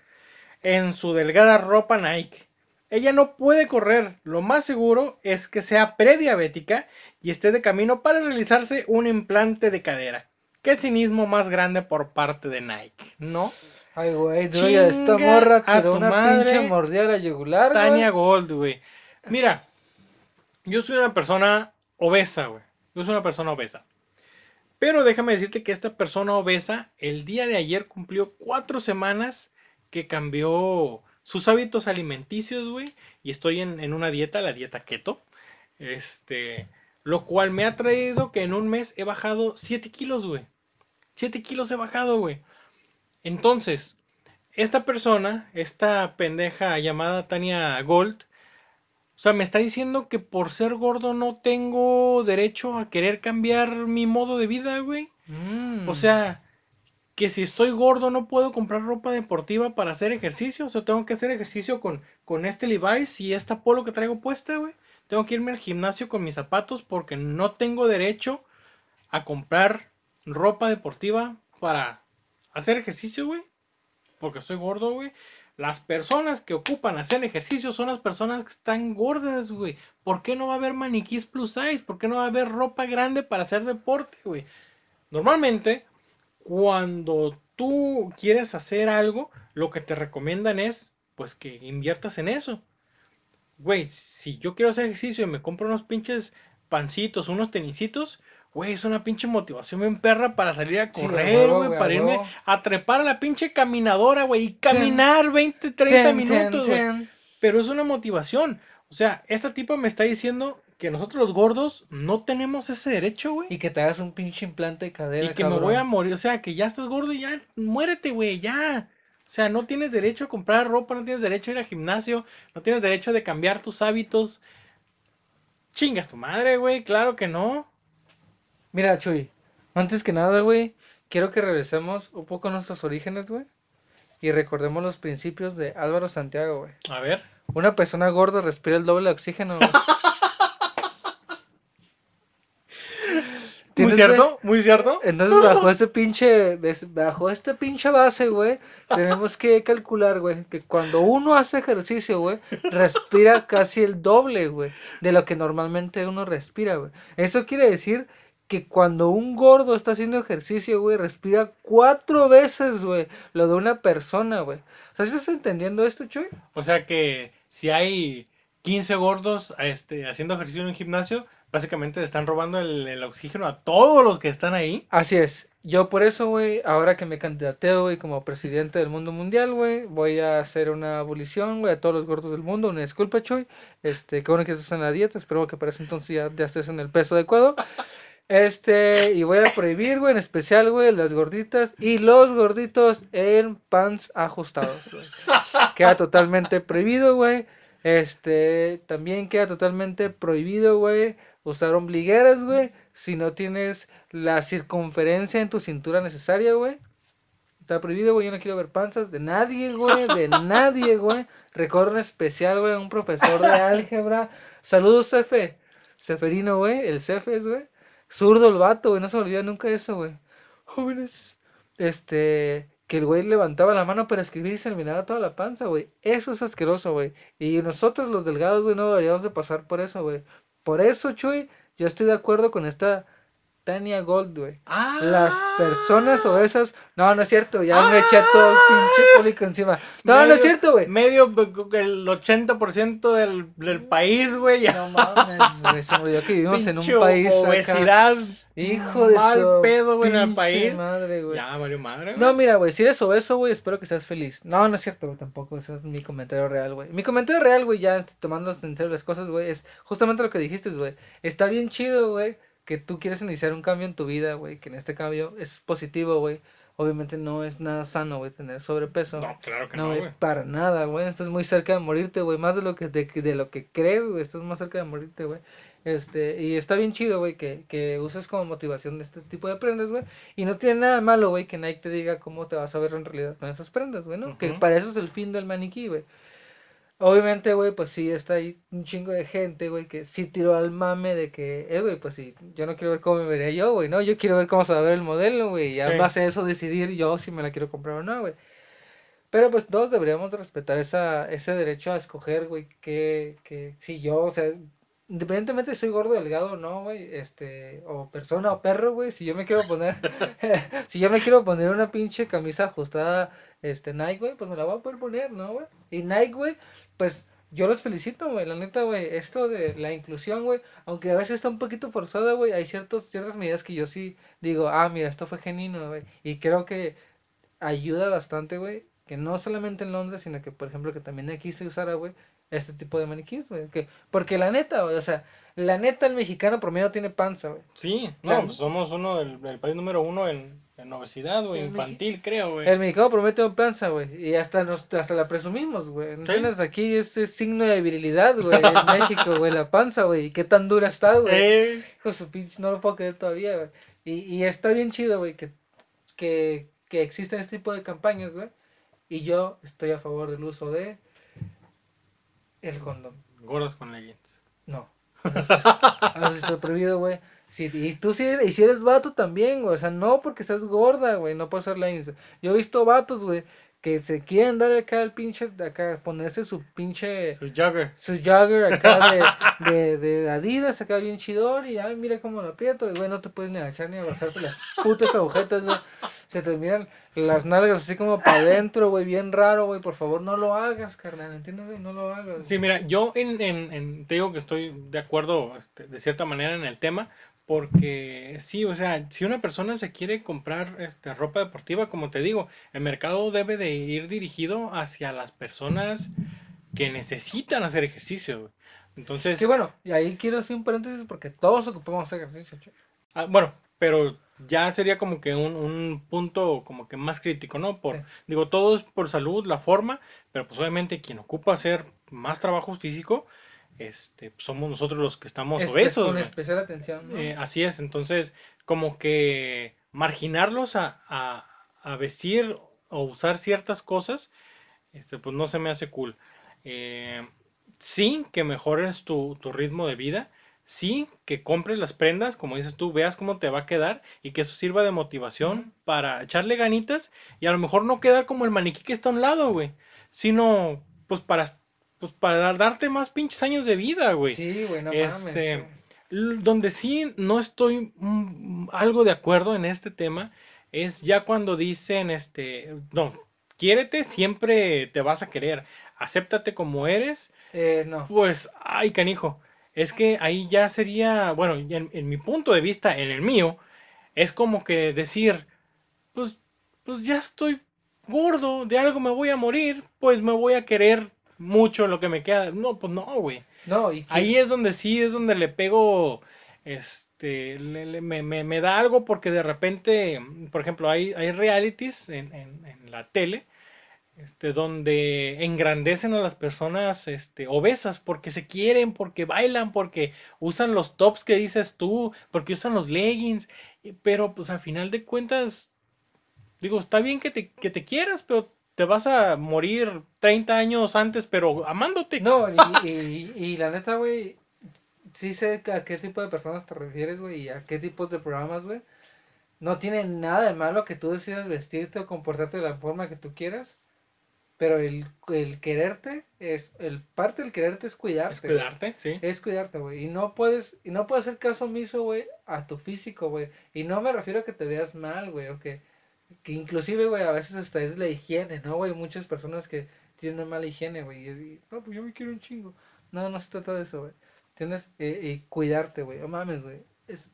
En su delgada ropa Nike. Ella no puede correr. Lo más seguro es que sea prediabética y esté de camino para realizarse un implante de cadera. Qué cinismo más grande por parte de Nike, ¿no? Ay, güey, oye, esta morra a tu una madre, pinche mordida a la yugular, güey. Tania Gold, güey. Mira, yo soy una persona obesa, güey. Yo soy una persona obesa. Pero déjame decirte que esta persona obesa el día de ayer cumplió cuatro semanas que cambió sus hábitos alimenticios, güey. Y estoy en, en una dieta, la dieta keto. Este, lo cual me ha traído que en un mes he bajado 7 kilos, güey. 7 kilos he bajado, güey. Entonces, esta persona, esta pendeja llamada Tania Gold, o sea, me está diciendo que por ser gordo no tengo derecho a querer cambiar mi modo de vida, güey. Mm. O sea, que si estoy gordo no puedo comprar ropa deportiva para hacer ejercicio. O sea, tengo que hacer ejercicio con, con este Levi's y esta polo que traigo puesta, güey. Tengo que irme al gimnasio con mis zapatos porque no tengo derecho a comprar ropa deportiva para hacer ejercicio, güey. Porque estoy gordo, güey. Las personas que ocupan hacer ejercicio son las personas que están gordas, güey. ¿Por qué no va a haber maniquís plus size? ¿Por qué no va a haber ropa grande para hacer deporte, güey? Normalmente, cuando tú quieres hacer algo, lo que te recomiendan es, pues, que inviertas en eso. Güey, si yo quiero hacer ejercicio y me compro unos pinches pancitos, unos tenisitos, güey, es una pinche motivación bien perra para salir a correr, güey, para irme a trepar a la pinche caminadora, güey, y caminar 20, 30 Ten, minutos, güey. ten, ten. Pero es una motivación. O sea, esta tipa me está diciendo que nosotros los gordos no tenemos ese derecho, güey. Y que te hagas un pinche implante de cadera. Y que me voy a morir. O sea, que ya estás gordo y ya muérete, güey, ya. O sea, no tienes derecho a comprar ropa, no tienes derecho a ir al gimnasio, no tienes derecho de cambiar tus hábitos. Chingas tu madre, güey, claro que no. Mira, Chuy, antes que nada, güey, quiero que regresemos un poco a nuestros orígenes, güey. Y recordemos los principios de Álvaro Santiago, güey. A ver. Una persona gorda respira el doble de oxígeno, güey. Muy ¿Tienes, cierto, muy cierto. Entonces, bajo ese pinche, bajo este pinche base, güey, tenemos que calcular, güey, que cuando uno hace ejercicio, güey, respira casi el doble, güey, de lo que normalmente uno respira, güey. Eso quiere decir que cuando un gordo está haciendo ejercicio, güey, respira cuatro veces, güey, lo de una persona, güey. O sea, ¿sí ¿estás entendiendo esto, Chuy? O sea que si hay 15 gordos este, haciendo ejercicio en un gimnasio, básicamente están robando el, el oxígeno a todos los que están ahí. Así es. Yo por eso, güey, ahora que me candidateo, güey, como presidente del mundo mundial, güey, voy a hacer una abolición, güey, a todos los gordos del mundo. Una disculpa, Chuy. Este, qué bueno que estás en la dieta. Espero que para ese entonces ya, ya estés en el peso adecuado. Este, y voy a prohibir, güey, en especial, güey, las gorditas y los gorditos en pants ajustados, güey. Queda totalmente prohibido, güey. Este, también queda totalmente prohibido, güey, usar ombligueras, güey, si no tienes la circunferencia en tu cintura necesaria, güey. Está prohibido, güey. Yo no quiero ver panzas de nadie, güey. De nadie, güey. Recuerdo en especial, güey, a un profesor de álgebra. Saludos, Cefe. Ceferino, güey. El Cefes, güey. Zurdo el vato, güey. No se olvida nunca eso, güey. Jóvenes. Este. Que el güey levantaba la mano para escribir y se miraba toda la panza, güey. Eso es asqueroso, güey. Y nosotros, los delgados, güey, no deberíamos de pasar por eso, güey. Por eso, Chuy, yo estoy de acuerdo con esta Tania Gold, güey. Ah. Las personas obesas. No, no es cierto. Ya me eché todo el pinche público encima. No, no es cierto, güey. Medio, el 80% del, del país, güey. ya. No mames, güey. Se me olvidó que vivimos en un país. acá. Obesidad. Hijo de mal pedo, güey, en el país. madre, güey. Ya, valió madre, güey. No, mira, güey, si eres obeso, güey, espero que seas feliz. No, no es cierto, güey, tampoco. Ese es mi comentario real, güey. Mi comentario real, güey, ya tomando en serio las cosas, güey, es justamente lo que dijiste, güey. Está bien chido, güey, que tú quieres iniciar un cambio en tu vida, güey, que en este cambio es positivo, güey. Obviamente no es nada sano, güey, tener sobrepeso. No, claro que No, no, güey, güey. para nada, güey. Estás muy cerca de morirte, güey. Más de lo que de, de lo que crees, güey. Estás más cerca de morirte, güey. Este, y está bien chido, güey, que, que uses como motivación de este tipo de prendas, güey. Y no tiene nada malo, güey, que Nike te diga cómo te vas a ver en realidad con esas prendas, güey, ¿no? Que para eso es el fin del maniquí, güey. Obviamente, güey, pues sí, está ahí un chingo de gente, güey, que sí tiró al mame de que, eh, güey, pues sí, yo no quiero ver cómo me vería yo, güey, ¿no? Yo quiero ver cómo se va a ver el modelo, güey, y a Sí. base de eso decidir yo si me la quiero comprar o no, güey. Pero pues todos deberíamos de respetar esa, ese derecho a escoger, güey, que, que si yo, o sea, independientemente si soy gordo, delgado o no, güey, este, o persona o perro, güey, si yo me quiero poner, si yo me quiero poner una pinche camisa ajustada, este, Nike, güey, pues me la voy a poder poner, ¿no, güey? Y Nike, güey, pues yo los felicito, güey, la neta, güey, esto de la inclusión, güey, aunque a veces está un poquito forzada, güey, hay ciertos, ciertas medidas que yo sí digo, ah, mira, esto fue genuino, güey, y creo que ayuda bastante, güey, que no solamente en Londres, sino que, por ejemplo, que también aquí se usara, güey, este tipo de maniquís, güey, que, porque la neta, güey, o sea, la neta, el mexicano promedio tiene panza, güey. Sí, no, pues somos uno del, del país número uno en, en obesidad, güey, infantil, creo, güey. El mexicano promedio tiene panza, güey, y hasta nos, hasta la presumimos, güey, ¿entiendes? Aquí es, es signo de virilidad, güey, en México, güey, la panza, güey, y qué tan dura está, güey. Eh, Hijo su pinche, no lo puedo creer todavía, güey. Y, y está bien chido, güey, que, que, que existen este tipo de campañas, güey. Y yo estoy a favor del uso de el condón. gordos con leggings. No. Sí- sí está prohibido, güey. Si, y tú si y si eres vato también, güey. O sea, no porque estás gorda, güey. No puedes ser la Yo he visto vatos, güey, que se quieren dar acá el pinche, acá, ponerse su pinche Su jogger. su jogger acá de, de, de Adidas, acá bien chidor, y ay, mira cómo lo aprieto, y güey, no te puedes ni agachar ni abrazarte las putas agujetas, güey. Se te miran las nalgas así como para adentro, güey, bien raro, güey, por favor, no lo hagas, carnal, ¿entiendes, güey? No lo hagas. Sí, mira, yo en, en, en- te digo que estoy de acuerdo este, de cierta manera en el tema, porque sí, o sea, si una persona se quiere comprar este, ropa deportiva, como te digo, el mercado debe de ir dirigido hacia las personas que necesitan hacer ejercicio, güey. Entonces, Que bueno, y ahí quiero hacer un paréntesis porque todos ocupamos hacer ejercicio, che. ah, bueno, pero ya sería como que un, un punto como que más crítico, ¿no? Por, Sí. digo, todo es por salud, la forma, pero pues obviamente quien ocupa hacer más trabajo físico, este, pues, somos nosotros los que estamos Espe- obesos, Con especial atención, ¿no? Eh, así es, entonces, como que marginarlos a, a- a vestir o usar ciertas cosas, este, pues no se me hace cool. Eh, sí, que mejores tu, tu ritmo de vida, sí, que compres las prendas, como dices tú, veas cómo te va a quedar y que eso sirva de motivación para echarle ganitas y a lo mejor no quedar como el maniquí que está a un lado, güey, sino pues para, pues para darte más pinches años de vida, güey. Sí, güey, no este, mames. Donde sí no estoy mm, algo de acuerdo en este tema es ya cuando dicen, este, no, quiérete, siempre te vas a querer. Acéptate como eres. Eh, no. Pues, ay, canijo. Es que ahí ya sería, bueno, en, en mi punto de vista, en el mío, es como que decir, pues, pues ya estoy gordo, de algo me voy a morir, pues me voy a querer mucho lo que me queda. No, pues no, güey. No, y Ahí es donde sí, es donde le pego, este, le- le- me, me- me da algo porque de repente, por ejemplo, hay, hay realities en, en- en la tele, este, donde engrandecen a las personas, este, obesas porque se quieren, porque bailan, porque usan los tops que dices tú, porque usan los leggings, pero pues al final de cuentas, digo, está bien que te, que te quieras, pero te vas a morir 30 años antes, pero amándote. No, y, y- y la neta, güey, sí sé a qué tipo de personas te refieres, güey, y a qué tipos de programas, güey. No tiene nada de malo que tú decidas vestirte o comportarte de la forma que tú quieras, pero el, el quererte es, el parte del quererte es cuidarte. Es cuidarte, sí. Es cuidarte, güey. Y no puedes, y no puedes hacer caso omiso, güey, a tu físico, güey. Y no me refiero a que te veas mal, güey, o que, que inclusive, güey, a veces hasta es la higiene, ¿no, güey? Muchas personas que tienen mala higiene, güey. Y, no, pues yo me quiero un chingo. No, no se trata de eso, güey. Tienes eh, y cuidarte, güey. No mames, güey. Es,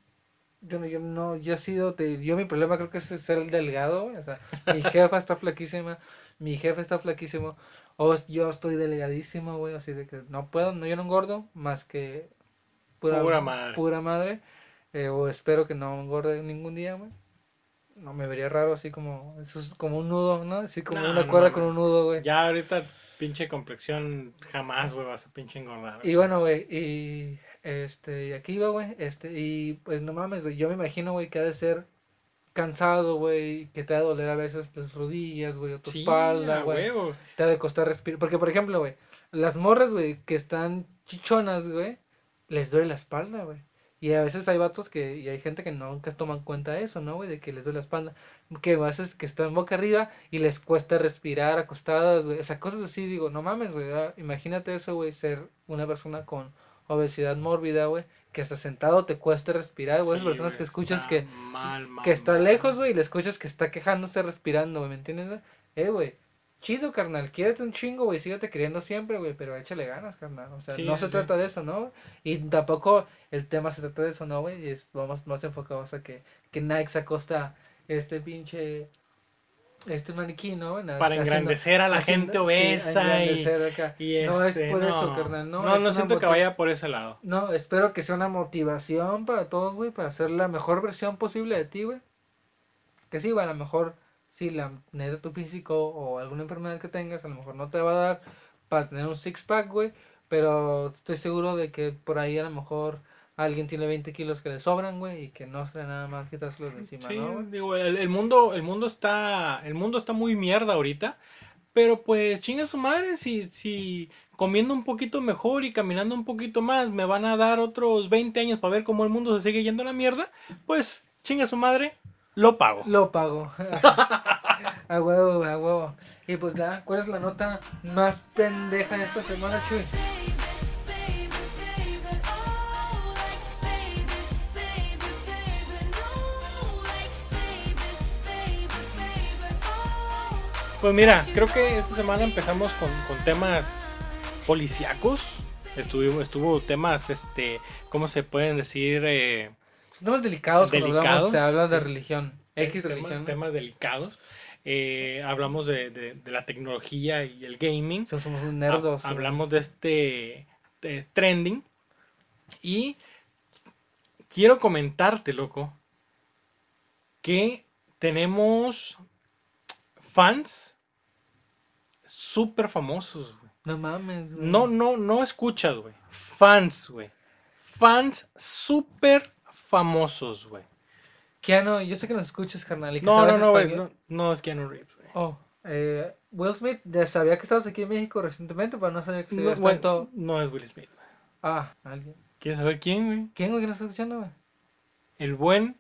yo, no- yo no, yo he sido, te- yo mi problema creo que es ser delgado, güey. O sea, mi jefa está flaquísima, mi jefe está flaquísimo. O yo estoy delgadísimo, güey, así de que no puedo, no, yo no engordo más que Pura madre. pura madre. eh, o espero que no engorde ningún día, güey. No me vería raro así como, eso es como un nudo, ¿no? Así como No, una cuerda con un nudo, güey. Ya ahorita, pinche complexión, jamás, güey, vas a pinche engordar. Y bueno, güey, y este, y aquí iba, güey, este, y pues no mames, güey, yo me imagino, güey, que ha de ser cansado, güey, que te ha de doler a veces las rodillas, güey, o tu Sí, espalda, güey. te ha de costar respirar. Porque, por ejemplo, güey, las morras, güey, que están chichonas, güey, les duele la espalda, güey. Y a veces hay vatos que, y hay gente que nunca toman cuenta de eso, ¿no, güey? De que les duele la espalda. Que a veces que están boca arriba y les cuesta respirar acostadas, güey. O sea, cosas así, digo, no mames, güey. ¿verdad? Imagínate eso, güey, ser una persona con obesidad mórbida, güey, que hasta sentado te cueste respirar, güey. Sí, Esas personas que escuchas que, mal, mal, que está mal. lejos, güey, y le escuchas que está quejándose respirando, güey, ¿me entiendes? Eh, güey, chido, carnal, quiérete un chingo, güey, síguete queriendo siempre, güey, pero échale ganas, carnal. O sea, Sí, no sí, se sí. trata de eso, ¿no? Y tampoco el tema se trata de eso, ¿no, güey? Y es- vamos más enfocados a que, que Nike sacó esta, este pinche, este maniquí, ¿no? Para Haciendo- engrandecer a la haciendo- gente sí, obesa y, engrandecer acá. y No es este, por eso, carnal, no, No, no siento que vaya por ese lado. No, espero que sea una motivación para todos, güey, para hacer la mejor versión posible de ti, güey. Que sí, güey, a lo mejor, sí, la neta tu físico o alguna enfermedad que tengas, a lo mejor no te va a dar para tener un six pack, güey. Pero estoy seguro de que por ahí a lo mejor alguien tiene 20 kilos que le sobran, güey, y que no será nada más quitárselos de encima, Sí, ¿no, digo, el, el mundo, el mundo está, el mundo está muy mierda ahorita, pero pues chinga su madre si, si comiendo un poquito mejor y caminando un poquito más me van a dar otros 20 años para ver cómo el mundo se sigue yendo a la mierda, pues chinga su madre, lo pago. Lo pago. a huevo, a huevo. Y pues ya, ¿cuál es la nota más pendeja de esta semana, Chuy? Pues mira, creo que esta semana empezamos con, con temas policíacos. Estuvo, estuvo temas, este, ¿cómo se pueden decir? Eh, temas delicados cuando hablamos, Delicados, se habla de religión. X temas, religión. temas delicados. Eh, hablamos de, de- de la tecnología y el gaming. So- Somos un nerdos. Ha- hablamos de este de trending. Y quiero comentarte, loco, que tenemos fans súper famosos, güey. No mames. güey. No, no, no escuchas, güey. Fans, güey. Fans súper famosos, güey. Keanu, yo sé que nos escuchas, carnal. Y que No, no, no, güey. No, no es Keanu Reeves, güey. Oh, eh, Will Smith, ya sabía que estabas aquí en México recientemente, pero no sabía que se No, había güey, tanto. no es Will Smith. güey. Ah, alguien. ¿Quieres saber quién, güey? ¿Quién, güey, que nos está escuchando, güey? El buen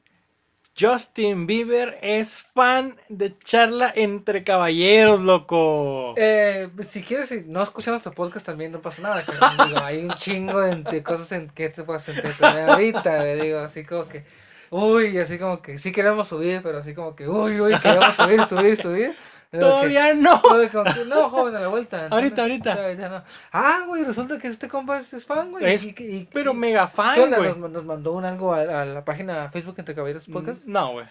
Justin Bieber es fan de charla entre caballeros, loco. Eh, si quieres, si no escuchas nuestro podcast también no pasa nada. carnal. Digo, hay un chingo de, de cosas en que te puedas entretener ahorita, güey, digo, así como que, uy, así como que sí queremos subir, pero así como que, uy, uy, queremos subir, subir, subir. Todavía no. no, joven, a la vuelta. ahorita, ahorita. no. Ah, güey, resulta que este compa es, fan, güey. Pero mega fan, güey. Nos, mandó un algo a, la página Facebook Entre Caballeros mm, Podcast. No, güey.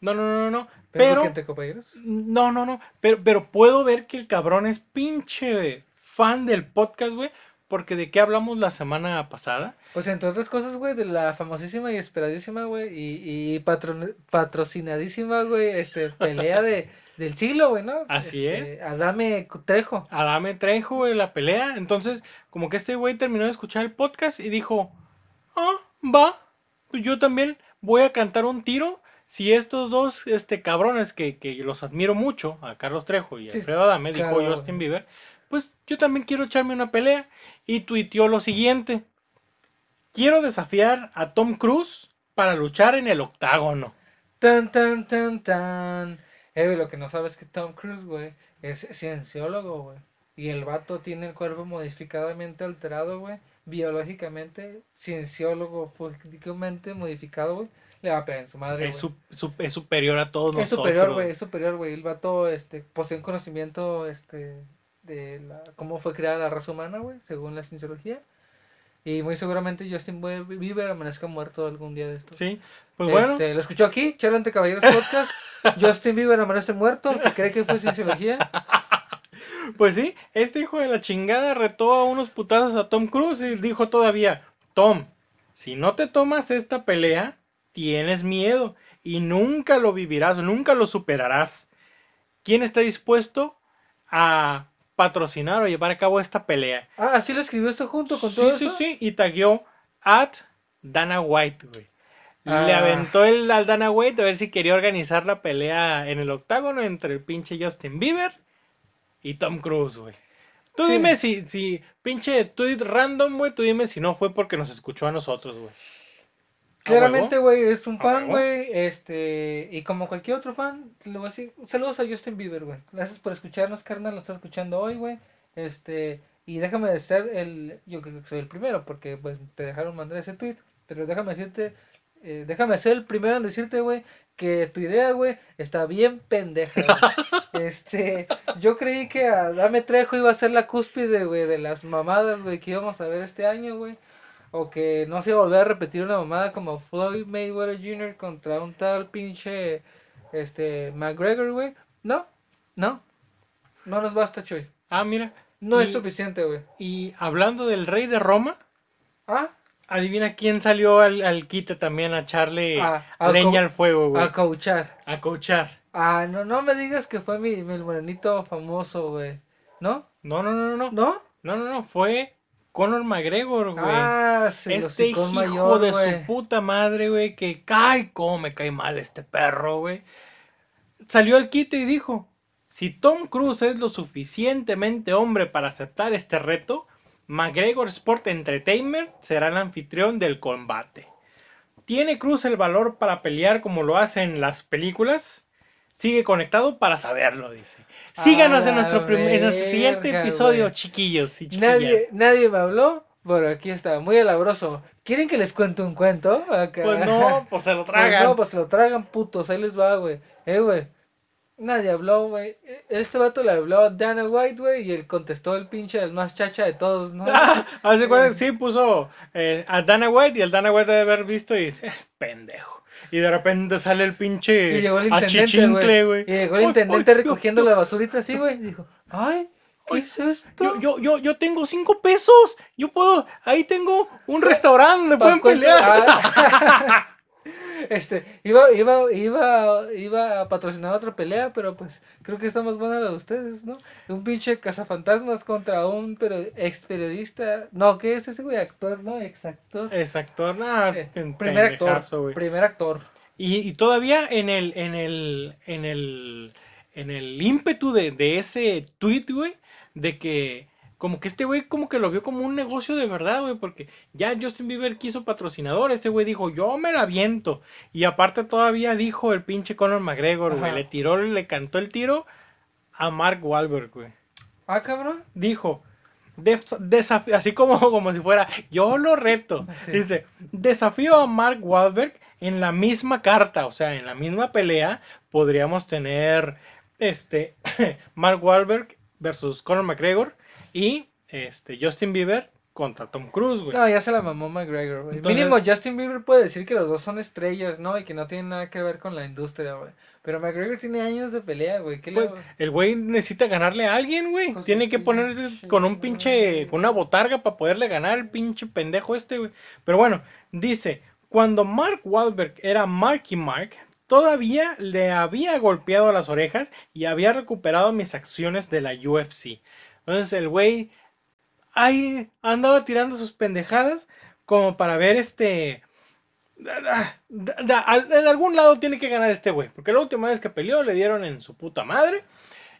No, no, no, no. Pero. Entre Caballeros? No, no, no. Pero, pero puedo ver que el cabrón es pinche fan del podcast, güey. Porque de qué hablamos la semana pasada. Pues entre otras cosas, güey, de la famosísima y esperadísima, güey, y, y patrocinadísima, güey, este, pelea de, del siglo, güey, ¿no? Así este, es. Adame Trejo. Adame Trejo, güey, la pelea. Entonces, como que este güey terminó de escuchar el podcast y dijo, ah, va, pues yo también voy a cantar un tiro. Si estos dos este, cabrones que, que los admiro mucho, a Carlos Trejo y a Alfredo Adame, dijo Justin Bieber, pues yo también quiero echarme una pelea. Y tuiteó lo siguiente. Quiero desafiar a Tom Cruise para luchar en el octágono. Tan, tan, tan, tan. Eh, lo que no sabes es que Tom Cruise, güey, es cienciólogo, güey. Y el vato tiene el cuerpo modificadamente alterado, güey. Biológicamente, cienciólogo físicamente modificado, güey. Le va a pegar en su madre. Es, es superior a todos es Superior, güey, es superior, güey. El vato este, posee un conocimiento este, de la, cómo fue creada la raza humana, güey, según la cienciología. Y muy seguramente Justin Bieber amanezca muerto algún día de esto. Sí, pues bueno. Este, lo escuchó aquí, Charlante Caballeros Podcast. Justin Bieber amanece muerto, se cree que fue cienciología. Pues sí, este hijo de la chingada retó a unos putazos a Tom Cruise y dijo todavía, Tom, si no te tomas esta pelea, tienes miedo y nunca lo vivirás, nunca lo superarás. ¿Quién está dispuesto a patrocinar o llevar a cabo esta pelea. Ah, sí lo escribió esto junto con todo eso. Sí, sí, y tagueó at Dana White, güey. Le ah. aventó el al Dana White a ver si quería organizar la pelea en el octágono entre el pinche Justin Bieber y Tom Cruise, güey. Tú dime si, si, pinche tweet random, güey, tú dime si no fue porque nos escuchó a nosotros, güey. Claramente, güey, es un fan, güey. Este, y como cualquier otro fan, le voy a decir, saludos a Justin Bieber, güey. Gracias por escucharnos, carnal, lo estás escuchando hoy, güey. Este, y déjame de ser el, yo creo que soy el primero, porque pues te dejaron mandar ese tweet. Pero déjame decirte, eh, déjame ser el primero en decirte, güey, que tu idea, güey, está bien pendeja. este, yo creí que a Dame Trejo iba a ser la cúspide, güey, de las mamadas, güey, que íbamos a ver este año, güey o que no se volver a repetir una mamada como Floyd Mayweather Jr. contra un tal pinche este McGregor, güey. No, no. No nos basta, Choy. Ah, mira. No es suficiente, güey. Y hablando del rey de Roma. Ah. Adivina quién salió al, quite también a echarle ah, leña al fuego, güey. A cauchar. A cauchar. Ah, no, no me digas que fue mi, mi morenito famoso, güey. ¿No? No, no, no, no. ¿No? No, no, no. Fue Conor McGregor, güey. Ah, sí, este hijo mayor, de su puta madre, güey, que cae, cómo me cae mal este perro, güey. Salió al quite y dijo, si Tom Cruise es lo suficientemente hombre para aceptar este reto, McGregor Sport Entertainment será el anfitrión del combate. ¿Tiene Cruz el valor para pelear como lo hacen las películas? Sigue conectado para saberlo, dice. Síganos en nuestro, siguiente episodio, chiquillos y Nadie, nadie me habló, pero aquí está, muy alabroso. ¿Quieren que les cuente un cuento? Pues no, pues se lo pues tragan. no, pues se lo tragan, putos, ahí les va, güey. Eh, güey. Nadie habló, güey. Este vato le habló a Dana White, güey, y él contestó el pinche, el más chacha de todos, ¿no? Hace cuenta, sí puso eh, a Dana White y el Dana White debe haber visto y es pendejo. Y de repente sale el pinche y llegó el intendente, güey. Y llegó el intendente recogiendo la basurita así, güey. Y dijo, ay, ¿qué es esto? Yo, yo, yo, yo tengo cinco pesos. Yo puedo, ahí tengo un restaurante donde pueden pelear. Este, iba, iba, iba, iba a patrocinar otra pelea, pero pues creo que está más buena la de ustedes, ¿no? Un pinche cazafantasmas contra un ex periodista. No, ¿qué es ese güey? Actor, ¿no? Ex actor. Ex actor, no, eh, primer actor. Primer actor. Y, todavía en el, en el, en el, en el ímpetu de, de ese tweet, güey, de que como que este güey como que lo vio como un negocio de verdad, güey, porque ya Justin Bieber quiso patrocinador, este güey dijo, yo me la viento. Y aparte todavía dijo el pinche Conor McGregor, güey, le tiró, le cantó el tiro a Mark Wahlberg, güey. Ah, cabrón. Dijo, desafío, así como, como si fuera, yo lo reto. Dice, desafío a Mark Wahlberg en la misma carta, o sea, en la misma pelea, podríamos tener este, Mark Wahlberg versus Conor McGregor y este, Justin Bieber contra Tom Cruise, güey. No, ya se la mamó McGregor, güey. Entonces- Mínimo Justin Bieber puede decir que los dos son estrellas, ¿no? Y que no tienen nada que ver con la industria, güey. Pero McGregor tiene años de pelea, güey. ¿Qué le... Pues, el güey necesita ganarle a alguien, güey. Su Tiene que pinche ponerse con un pinche, con una botarga para poderle ganar al pinche pendejo este, güey. Pero bueno, dice, cuando Mark Wahlberg era Marky Mark, todavía le había golpeado las orejas y había recuperado mis acciones de la UFC. Entonces el güey ahí andaba tirando sus pendejadas como para ver este... En algún lado tiene que ganar este güey, porque la última vez que peleó le dieron en su puta madre.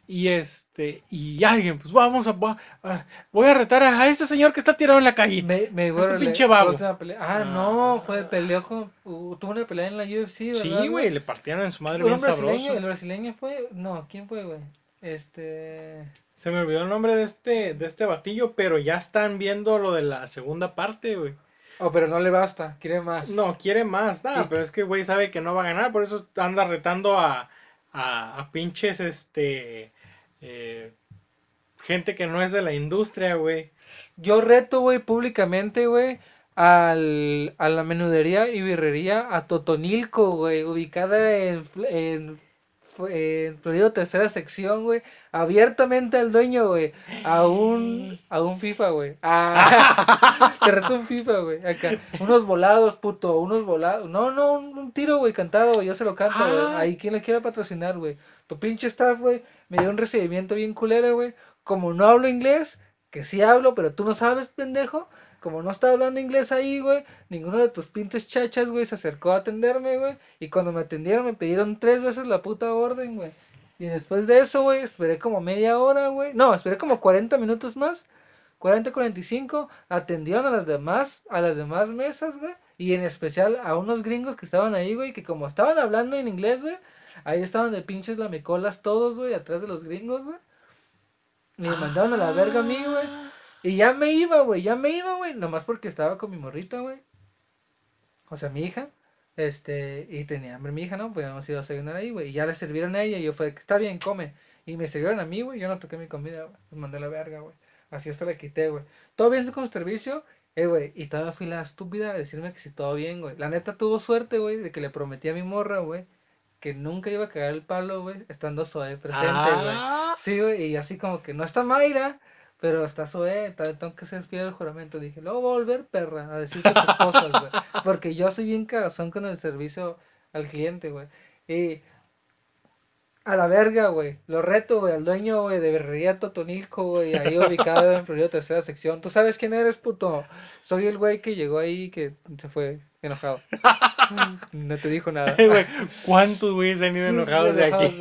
Y este, y alguien, pues vamos a, voy a, voy a retar a, a este señor que está tirado en la calle. Me, me Ese pinche vago. Ah, no, fue, peleó con, tuvo una pelea en la UFC, ¿verdad? Sí, güey, le partieron en su madre bien brasileño, sabroso. el brasileño fue, no, ¿quién fue, güey? Este, Se me olvidó el nombre de este, de este batillo, pero ya están viendo lo de la segunda parte, güey. oh, pero no le basta, quiere más. No, quiere más, nada, Sí. pero es que güey sabe que no va a ganar, por eso anda retando a, a, a pinches, este, eh, gente que no es de la industria, güey. Yo reto, güey, públicamente, güey, al, a la menudería y birrería a Totonilco, güey, ubicada en, En Florido tercera sección, güey, abiertamente al dueño, güey, a un, a un FIFA, güey. Ah, te reto un FIFA, güey, acá. Unos volados, puto, unos volados. No, no, un, un tiro, güey, cantado, yo se lo canto, güey. Ah. Ahí quien le quiera patrocinar, güey. Tu pinche staff, güey, me dio un recibimiento bien culero, güey. Como no hablo inglés, que sí hablo, pero tú no sabes, pendejo. Como no estaba hablando inglés ahí, güey, ninguno de tus pinches chachas, güey, se acercó a atenderme, güey. Y cuando me atendieron me pidieron tres veces la puta orden, güey. Y después de eso, güey, esperé como media hora, güey. No, esperé como 40 minutos más. 40, 45. Atendieron a las demás, a las demás mesas, güey. Y en especial a unos gringos que estaban ahí, güey, que como estaban hablando en inglés, güey, ahí estaban de pinches lamicolas todos, güey, atrás de los gringos, güey. Me mandaron a la verga a mí, güey. Y ya me iba, güey, ya me iba, güey. Nomás porque estaba con mi morrita, güey. O sea, mi hija. Este, y tenía hambre mi hija, ¿no? Pues hemos ido a desayunar ahí, güey. Y ya le sirvieron a ella y yo fue, está bien, come. Y me sirvieron a mí, güey. Yo no toqué mi comida, güey. Me mandé a la verga, güey. Así hasta la quité, güey. Todo bien con su servicio. Eh, güey. Y todavía fui la estúpida a decirme que si todo bien, güey. La neta tuvo suerte, güey, de que le prometí a mi morra, güey, que nunca iba a cagar el palo, güey, estando Zoe presente, güey. Ah, Sí, güey, y así como que no está Mayra, pero está Zoe, tengo que ser fiel al juramento. Dije, luego voy a volver, perra, a decirte tus cosas, güey. Porque yo soy bien cagazón con el servicio al cliente, güey. Y a la verga, güey. Lo reto, güey, al dueño, güey, de Berrería Totonilco, güey, ahí ubicado en Florida Tercera Sección. ¿Tú sabes quién eres, puto? Soy el güey que llegó ahí que se fue enojado. No te dijo nada. ¿Cuántos güeyes han ido enojados de aquí?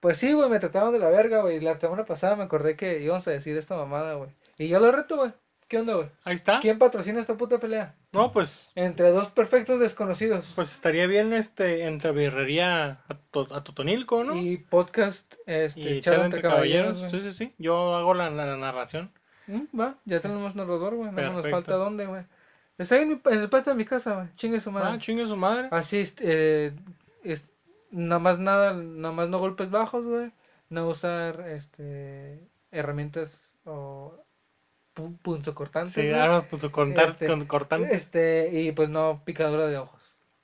Pues sí, güey, me trataron de la verga, güey. La semana pasada me acordé que íbamos a decir esta mamada, güey. Y yo lo reto, güey. ¿Qué onda, güey? Ahí está. ¿Quién patrocina esta puta pelea? No, pues, Entre dos perfectos desconocidos. pues estaría bien este entre birrería a, To- a Totonilco, ¿no? Y podcast, este, Y charla charla entre caballeros. Sí, sí, sí. Yo hago la, la narración. Mm, Va, ya tenemos narrador, güey. No nos falta dónde, güey. Está ahí en, mi- en el patio de mi casa, güey. Chingue su madre. Ah, chingue su madre. Así, este, eh, es, nada más nada, nada más no golpes bajos, güey. No usar, este, herramientas o pu- punzocortantes, Sí, pues cortar, Este, con, cortante. Este, y pues no picadura de ojos.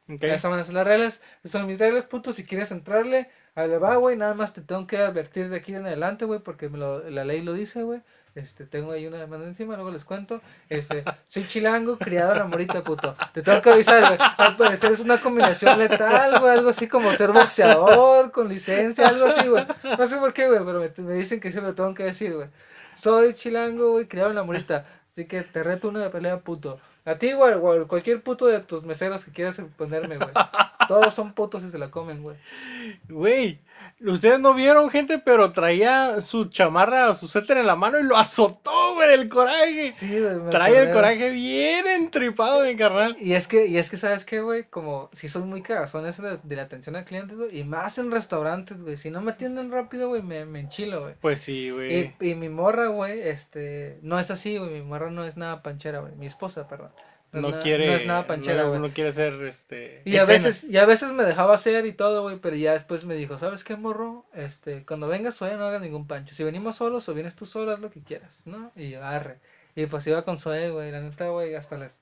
Ok. Esas van a ser las reglas. Son mis reglas, puto. Si quieres entrarle, ahí va, güey. Nada más te tengo que advertir de aquí en adelante, güey, porque me lo- la ley lo dice, güey. Este, tengo ahí una demanda encima, luego les cuento. Este, soy chilango, criado en la morita, puto. Te tengo que avisar, güey. Al parecer es una combinación letal, güey. Algo así como ser boxeador, con licencia, algo así, güey. No sé por qué, güey, pero me, dicen que sí lo tengo que decir, güey. Soy chilango, güey, criado en la morita. Así que te reto una pelea, puto. A ti, güey, o cualquier puto de tus meseros que quieras ponerme, güey. Todos son putos y se la comen, güey. Güey, ustedes no vieron, gente, pero traía su chamarra, su suéter en la mano y lo azotó, güey, del coraje. Sí, güey. me Trae el coraje bien entripado, mi carnal. Y es que, y es que, ¿sabes qué, güey? Como si soy muy cagazón eso de, de la atención al cliente, güey. Y más en restaurantes, güey. Si no me atienden rápido, güey, me, me enchilo, güey. Pues sí, güey. Y, y mi morra, güey, este, no es así, güey. Mi morra no es nada panchera, güey. Mi esposa, perdón. No, no, es nada- quiere. no es nada panchera, güey. no quiere hacer este. Y a veces, y a veces me dejaba hacer y todo, güey, pero ya después me dijo, ¿sabes qué, morro? Este, cuando vengas Zoe no hagas ningún pancho. Si venimos solos o vienes tú solo, haz lo que quieras, ¿no? Y yo, arre. Y pues iba con Zoe, güey, la neta, güey, hasta les...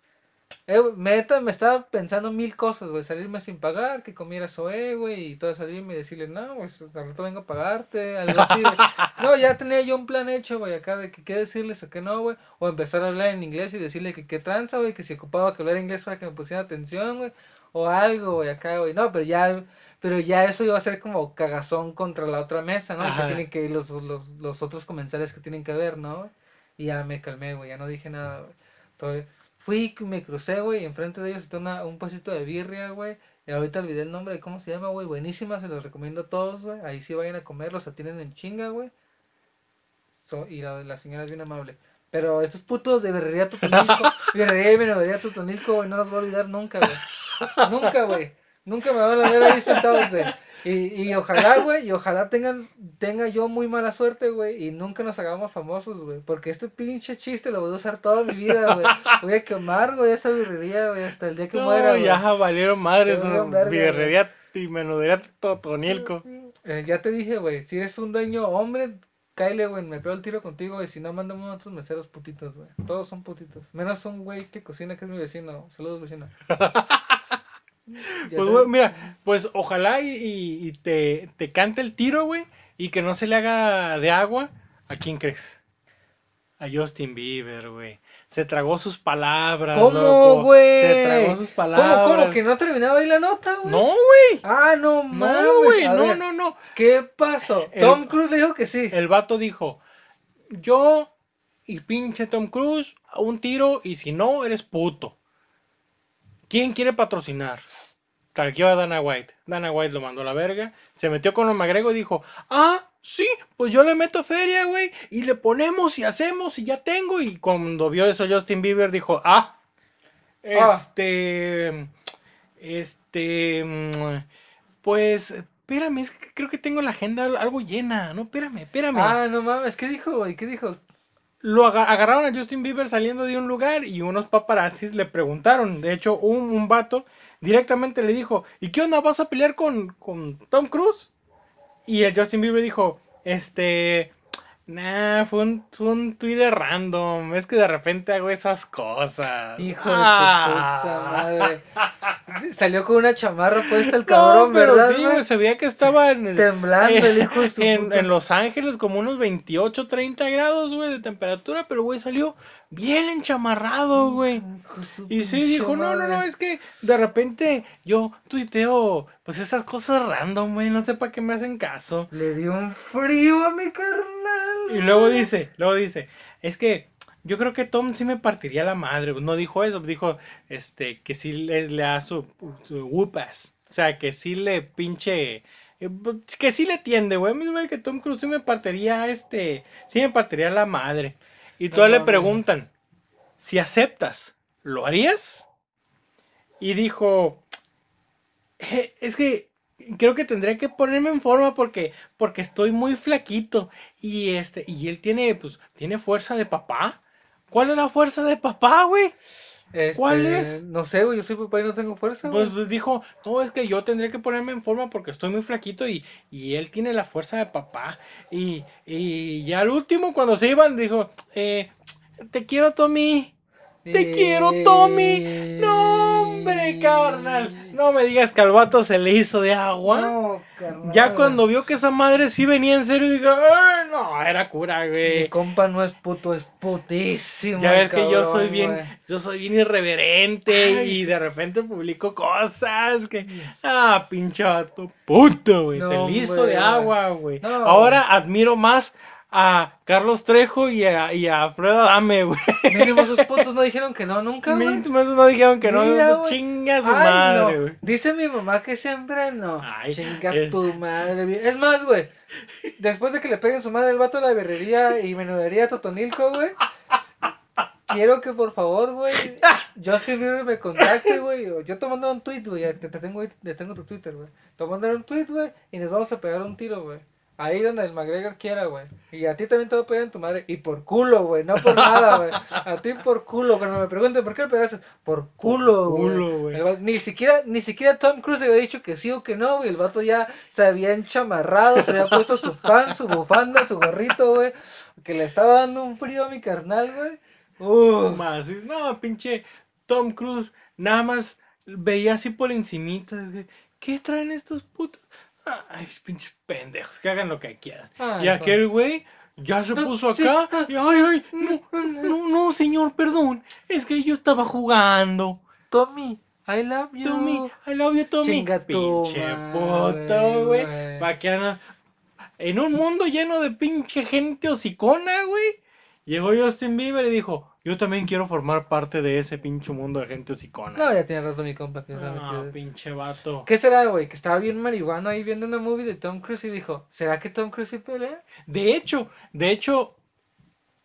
Eh, neta, me estaba pensando mil cosas, güey, salirme sin pagar, que comiera Zoe, güey, y todo salirme y decirle, no, güey, al rato vengo a pagarte, algo así, güey. No, ya tenía yo un plan hecho, güey, acá de que qué decirles o qué no, güey. O empezar a hablar en inglés y decirle que qué tranza, güey, que si ocupaba que hablar inglés para que me pusiera atención, güey. O algo, güey, acá, güey. No, pero ya, pero ya eso iba a ser como cagazón contra la otra mesa, ¿no? Y que tienen que ir los, los, los otros comensales que tienen que ver, ¿no? Y ya me calmé, güey, ya no dije nada, güey. Entonces, fui, me crucé, güey, y enfrente de ellos está una, un puestito de birria, güey. Y ahorita olvidé el nombre de cómo se llama, güey. Buenísima, se los recomiendo a todos, güey. Ahí sí vayan a comer, los atienden en chinga, güey. So- y la, la señora es bien amable. Pero estos putos de Berrería Totonilco, Berrería y Berrería Totonilco, güey, no los voy a olvidar nunca, güey. Nunca, güey. Nunca me van a ver ahí sentados, güey. Y, y ojalá, güey, y ojalá tengan, tenga yo muy mala suerte, güey, y nunca nos hagamos famosos, güey. Porque este pinche chiste lo voy a usar toda mi vida, güey. Voy a quemar, güey, esa birrería, güey, hasta el día que No, muera, güey. ya valieron madres. Birrería y menudería Totonilco. Eh, ya te dije, güey, si eres un dueño hombre, cáele, güey, me pego el tiro contigo, y si no, mándame unos otros meseros putitos, güey. Todos son putitos. Menos un güey que cocina, que es mi vecino. Saludos, vecino. Pues, güey, mira, pues ojalá y, y- y te, te cante el tiro, güey, y que no se le haga de agua. ¿A quién crees? A Justin Bieber, güey. Se tragó sus palabras, ¿Cómo, güey? Se tragó sus palabras. ¿Cómo, cómo? ¿Que no terminaba ahí la nota, güey? No, güey. Ah, no, mames. No, güey. No, ver, no, no. ¿Qué pasó? El- Tom Cruise le dijo que sí. El vato dijo, yo y pinche Tom Cruise, un tiro, y si no, eres puto. ¿Quién quiere patrocinar? Calqueó a Dana White. Dana White lo mandó a la verga. Se metió con los McGregor y dijo, ah, sí, pues yo le meto feria, güey. Y le ponemos y hacemos y ya tengo. Y cuando vio eso Justin Bieber dijo, ah, Ah. este, este, pues, espérame, es que creo que tengo la agenda al- algo llena. No, espérame, espérame. Ah, no mames. ¿Qué dijo, güey? ¿Qué dijo? Lo aga- agarraron a Justin Bieber saliendo de un lugar y unos paparazzis le preguntaron. De hecho, un, un vato directamente le dijo, ¿y qué onda? ¿Vas a pelear con, con Tom Cruise? Y el Justin Bieber dijo, este... Nah, fue un, fue un Twitter random. Es que de repente hago esas cosas. Hijo de Ah. tu puta madre. Salió con una chamarra puesta el No, cabrón, pero ¿verdad? sí, güey? se veía que estaba en Temblando el hijo de su en, puta- en Los Ángeles como unos 28, 30 grados, güey, de temperatura, pero güey salió bien enchamarrado, güey. Y sí dijo, no, no, no, es que de repente yo tuiteo, pues esas cosas random, güey, no sé para qué me hacen caso. Le dio un frío a mi carnal. Y luego dice, luego dice, es que yo creo que Tom sí me partiría la madre, no dijo eso, dijo, este, que sí le, le da su, su whoopas, o sea, que sí le pinche, eh, pues, que sí le tiende, güey, güey, que Tom Cruise sí me partiría, este, sí me partiría la madre. Y todos le mames. preguntan, si aceptas, ¿lo harías? Y dijo, "Eh, es que creo que tendría que ponerme en forma porque, porque estoy muy flaquito. Y este, y él tiene, pues, tiene fuerza de papá. ¿Cuál es la fuerza de papá, güey? Este, ¿Cuál es? No sé, güey, yo soy papá y no tengo fuerza, Pues, pues, dijo, no, es que yo tendría que ponerme en forma porque estoy muy flaquito y, y él tiene la fuerza de papá. Y, y ya al último, cuando se iban, dijo, eh, te quiero, Tommy. Te quiero, Tommy. No, hombre, carnal. No me digas que al vato se le hizo de agua. No, carnal. Ya cuando vio que esa madre sí venía en serio, dijo, "Ay, no, era cura, Mi güey. compa no es puto, es putísimo. Ya ves que yo soy bien, güey. yo soy bien irreverente Ay, y sí. de repente publico cosas que, ah, pinche vato, puto, güey, No, se le hizo de agua, güey. No, Ahora admiro más a Carlos Trejo y a, y a Alfredo Adame, güey. Mínimo esos putos no dijeron que no nunca, güey. Mínimo esos no dijeron que Mira, no, güey. chinga su Ay, madre, no. güey. Dice mi mamá que siempre no. Ay, Chinga eh. tu madre. bien. Es más, güey. Después de que le peguen su madre el vato de la berrería y menudería Totonilco, güey. Quiero que por favor, güey, Justin Bieber me contacte, güey. o Yo te mando un tweet, güey. Te, te tengo, te tengo tu Twitter, güey. Te mando un tweet, güey. Y nos vamos a pegar un tiro, güey. Ahí donde el McGregor quiera, güey. Y a ti también te va a pegar en tu madre. Y por culo, güey. No por nada, güey. A ti por culo. Cuando me pregunten por qué le pegaste, por culo, güey. Ni siquiera, ni siquiera Tom Cruise había dicho que sí o que no, güey. El vato ya se había enchamarrado, se había puesto su pan, su bufanda, su gorrito, güey. Que le estaba dando un frío a mi carnal, güey. Uf. Más, no, pinche Tom Cruise, nada más veía así por encimita, ¿qué traen estos putos? Ay, pinches pendejos, que hagan lo que quieran. Ay, y aquel güey ya se No, puso acá, ah, y ay, ay, no, no, no, señor, perdón, es que yo estaba jugando. Tommy, I love you. Tommy, I love you, Tommy. Chinga pinche puto, güey. Pa' que anda- En un mundo lleno de pinche gente hocicona, güey. Llegó Justin Bieber y dijo, yo también quiero formar parte de ese pinche mundo de gente hocicona. No, ya tiene razón mi compa que No, pinche vato. ¿Qué será, güey? Que estaba bien marihuano ahí viendo una movie de Tom Cruise y dijo, ¿será que Tom Cruise pelea? De hecho, de hecho,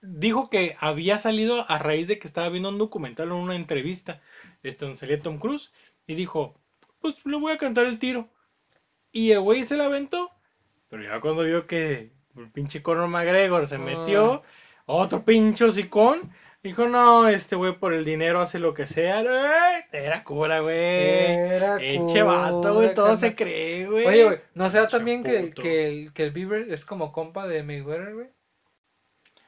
dijo que había salido a raíz de que estaba viendo un documental o una entrevista este, donde salía Tom Cruise y dijo, pues le voy a cantar el tiro. Y el güey se la aventó. Pero ya cuando vio que el pinche Conor McGregor se Ah. metió, otro pinche hocicón, dijo, no, este güey por el dinero hace lo que sea. Ay, Era cura, güey. Era Eche vato, güey, cura, todo se cree, güey. Oye, güey, ¿no será también que, que, el, que el Bieber es como compa de Mayweather, güey?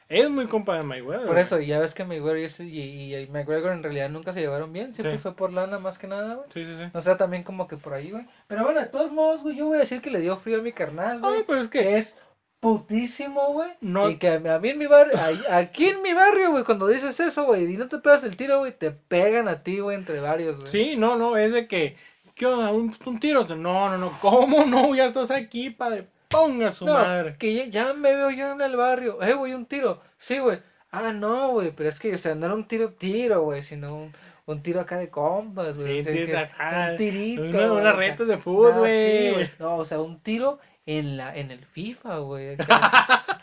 Es muy compa de Mayweather. Por güey. eso, y ya ves que Mayweather y, y, y McGregor en realidad nunca se llevaron bien, siempre Sí. fue por lana más que nada, güey. Sí, sí, sí. No sea también como que por ahí, güey. Pero bueno, de todos modos, güey, yo voy a decir que le dio frío a mi carnal, güey. Ay, pues es que es putísimo, güey. No- Y que a mí en mi barrio, aquí en mi barrio, güey, cuando dices eso, güey, y no te pegas el tiro, güey, te pegan a ti, güey, entre varios, güey. Sí, no, no, es de que, ¿qué onda? ¿Un, un tiro? No, no, no, ¿cómo no? Ya estás aquí, padre. Ponga su No, madre. que ya, ya me veo yo en el barrio. Eh, güey, un tiro. Sí, güey. Ah, no, güey, pero es que, o sea, no era un tiro tiro, güey, sino un, un tiro acá de compas, güey. Sí, o sea, que- un tirito. Una, güey, una reta de fútbol, No, sí, güey. No, o sea, un tiro en la en el FIFA, güey.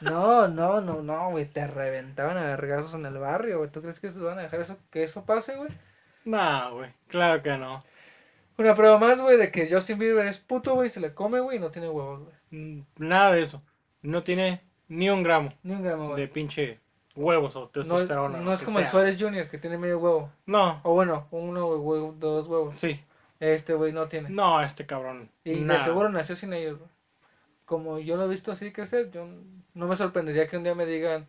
No, no, no, no, güey, te reventaban a vergazos en el barrio, güey. ¿Tú crees que se van a dejar eso, que eso pase, güey? no, güey, claro que no. Una prueba más, güey, de que Justin Bieber es puto, güey, se le come, güey, y no tiene huevos, güey. Mm, Nada de eso. No tiene ni un gramo Ni un gramo, güey. de pinche huevos o No, es- testosterona. no lo es como el. Suárez Jr., que tiene medio huevo. No, O bueno, uno, güey, dos huevos. sí. Este, güey, no tiene. No, este cabrón. Y de seguro nació sin ellos, güey. Como yo lo he visto así crecer, yo no me sorprendería que un día me digan,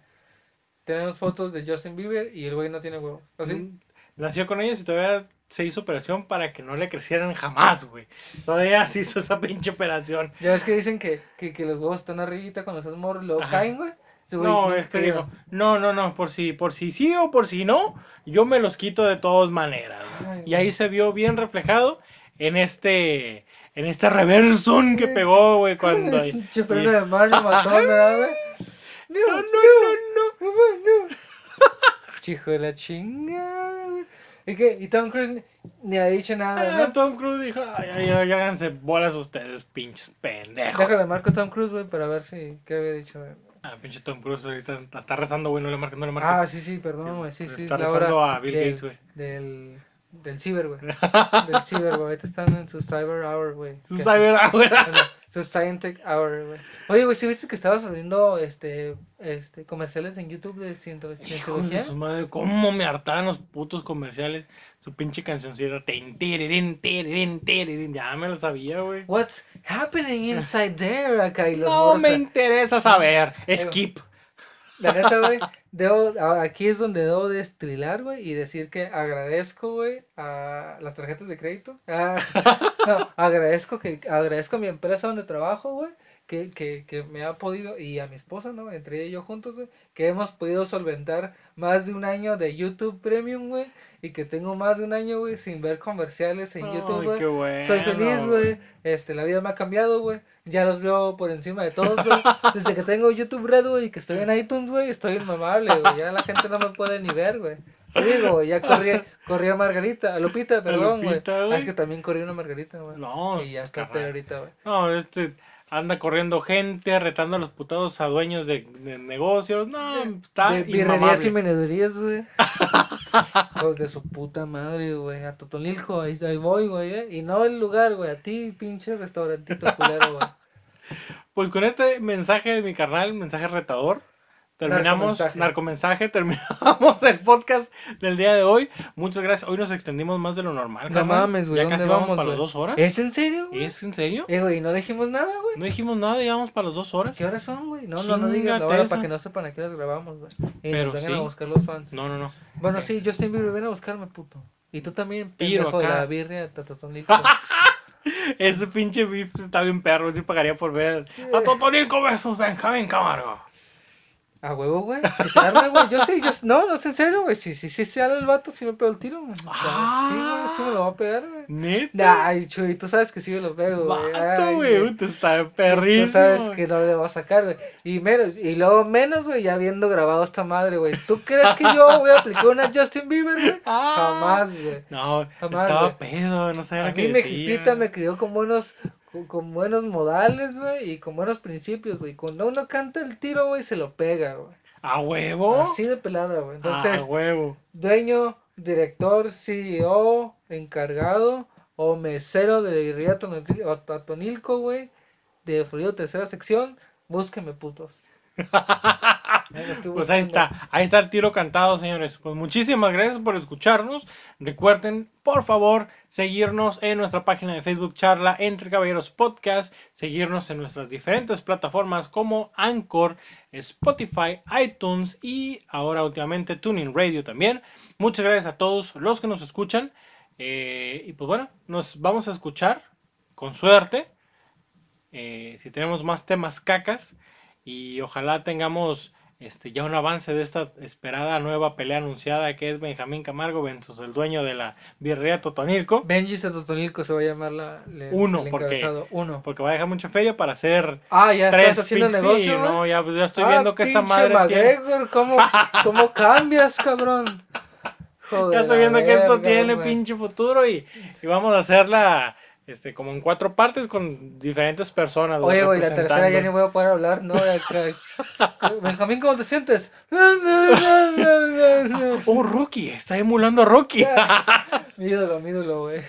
tenemos fotos de Justin Bieber y el güey no tiene huevos. Así. Mm, Nació con ellos y todavía se hizo operación para que no le crecieran jamás, güey. Todavía se hizo esa pinche operación. Ya ves que dicen que, que, que los huevos están arribita cuando estás morro y luego Ajá. caen, güey. No, este quería. digo, no, no, no, por si, por si sí o por si no, yo me los quito de todas maneras. Ay, Y ahí se vio bien reflejado en este, en este reversón que pegó, güey, cuando... Pinche freno de mano matón, ¿verdad, güey? No, no, no, no. Chico de la chingada, güey. ¿Y? Y Tom Cruise ni, ha dicho nada, Ah, ¿no? Tom Cruise dijo, ay, ay, ay, háganse bolas ustedes, pinches pendejos. Déjale marco a Tom Cruise, güey, para ver si, ¿qué había dicho, güey? Ah, pinche Tom Cruise ahorita está rezando, güey, no le marques, no le marques. Ah, sí, sí, perdón, güey, sí, sí, Está rezando a Bill Gates, güey. Del, del ciber, güey. Del ciber, güey. Ahorita están en su cyber hour, güey. Su Que- cyber ahora. Bueno, Su Scientech Hour, güey. Oye, güey, ¿sí viste que estabas abriendo este, este, comerciales en YouTube de cientología? su madre, cómo me hartaban los putos comerciales. Su pinche cancioncita. Ya me lo sabía, güey. What's happening inside there? Acá y los No me interesa saber. Skip. La neta, güey, debo, a- aquí es donde debo de estrilar, güey, y decir que agradezco, güey, a las tarjetas de crédito. Ah, no, agradezco que, agradezco a mi empresa donde trabajo, güey, que, que, que me ha podido, y a mi esposa, ¿no? Entre yo juntos, güey, que hemos podido solventar más de un año de YouTube Premium, güey, y que tengo más de un año, güey, sin ver comerciales en YouTube, Ay, güey. qué bueno. Soy feliz, güey. Este, la vida me ha cambiado, güey. Ya los veo por encima de todos, güey. Desde que tengo YouTube Red, güey, y que estoy en iTunes, güey, estoy inmamable, güey. Ya la gente no me puede ni ver, güey. Digo, güey, ya corrí, corrí a Margarita, a Lupita, perdón, güey. Ah, güey. es que también corrí una Margarita, güey. No, Y ya está ahorita, güey. No, este anda corriendo gente, retando a los putados a dueños de, de negocios. No, está De birrerías y menedurías, güey. Los de su puta madre, güey. A Totonilco, ahí, ahí voy, güey, eh. Y no el lugar, güey. A ti, pinche restaurantito culero, güey. pues con este mensaje de mi carnal, mensaje retador, terminamos, Narcomensaje. narcomensaje, terminamos el podcast del día de hoy. Muchas gracias. Hoy nos extendimos más de lo normal. No mames, güey, Ya ¿dónde casi vamos vamos, para las dos horas. ¿Es en serio? ¿Es en serio? Eh, güey, no dijimos nada, güey. No dijimos nada, digamos para las dos horas. ¿Qué horas son, güey? No, no, no digas la hora para que no sepan a qué horas grabamos, güey. Y Pero nos vengan sí. a buscar los fans. No, no, no. Bueno, sí, Justin Bieber, ven a buscarme, puto. Y tú también, pendejo la birria de Tatotonilco. Ese pinche beef está bien perro. Sí pagaría por ver a Totonilco versus Benjamín Camargo. A huevo, güey. Que se arme, güey. Yo sí, yo No, no es en serio, güey. Si sí, sí, sale el vato, sí me pego el tiro, güey. O sea, Ah. sí, güey, sí me lo va a pegar, güey. Neta. Ay, Chuy, tú sabes que sí me lo pego, güey. Vato, güey. Tú perrísimo. sabes que no le va a sacar, güey. Y menos, y luego menos, güey, ya habiendo grabado esta madre, güey. ¿Tú crees que yo voy a aplicar una Justin Bieber, güey? Ah. Jamás, güey. No, Jamás, estaba pedo, no sabía A que mí mi decía. jefita me crió con buenos, con, con buenos modales, güey, y con buenos principios, güey. Cuando uno canta el tiro, güey, se lo pega, güey. ¿A huevo? Así de pelada, güey. ¿A Entonces, huevo? dueño, director, CEO, encargado o mesero de Irría Tonil- o Tatonilco, güey, de Frío Tercera Sección, búsqueme putos. Pues ahí está, ahí está el tiro cantado, señores. Pues muchísimas gracias por escucharnos. Recuerden, por favor, seguirnos en nuestra página de Facebook Charla Entre Caballeros Podcast, seguirnos en nuestras diferentes plataformas como Anchor, Spotify, iTunes y ahora últimamente Tuning Radio también. Muchas gracias a todos los que nos escuchan. Eh, y pues bueno, nos vamos a escuchar con suerte. eh, si tenemos más temas cacas y ojalá tengamos este, ya un avance de esta esperada nueva pelea anunciada que es Benjamín Camargo versus el dueño de la birrería Totonilco. Benji Tatonilco se va a llamar la, Uno, el porque-. Uno. Porque va a dejar mucha feria para hacer Ah, ya tres estás haciendo negocio. no, ya, pues, ya estoy Ah, viendo que esta madre tiene. ¿cómo, ¿cómo cambias, cabrón? Joder, Ya estoy la viendo que esto tiene pinche futuro y, y vamos a hacerla este, como en cuatro partes con diferentes personas. Oye, güey, la tercera ya ni voy a poder hablar, ¿no? Benjamín, ¿cómo te sientes? Oh, Rocky, está emulando a Rocky. mi ídolo, mi ídolo, güey.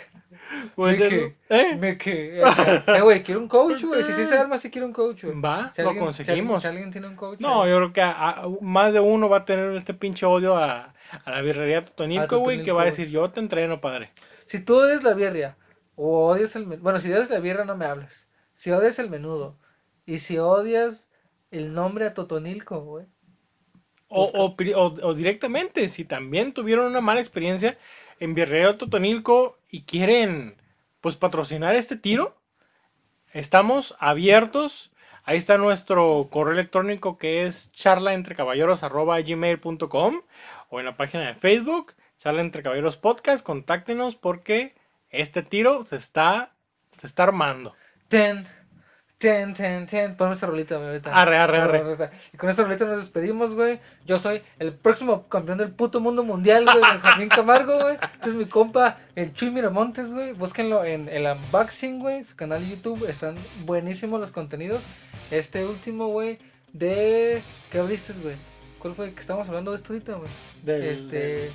Pues, Mickey. ¿eh? Me que. Eh, güey, quiero un coach, güey. Si sí se arma, sí quiero un coach, güey. Va, Si lo alguien- conseguimos. Si alguien tiene un coach. No, yo creo que a- a- más de uno va a tener este pinche odio a, a la birrería Totonilco, güey, que va a decir, yo te entreno, padre. Si tú odias la birria o odias el bueno, si odias la birria no me hables. Si odias el menudo y si odias el nombre a Totonilco, güey. O, Busca. o o- o directamente, si también tuvieron una mala experiencia en Birrería Totonilco y quieren, pues, patrocinar este tiro, estamos abiertos. Ahí está nuestro correo electrónico que es charlaentrecaballeros.gmail.com o en la página de Facebook, Charla Entre Caballeros Podcast, contáctenos porque este tiro se está, se está armando. Ten, ten, ten, ten. Ponme esa rolita, güey, ahorita. Arre, arre, arre. Y con esa rolita nos despedimos, güey. Yo soy el próximo campeón del puto mundo mundial, güey, Benjamín Camargo, güey. Este es mi compa, el Chuy Miramontes, güey. Búsquenlo en el unboxing, güey. Su canal de YouTube. Están buenísimos los contenidos. Este último, güey, de... ¿Qué abriste, güey? ¿Cuál fue? Que estamos hablando de esto ahorita, güey. Del, Este... del-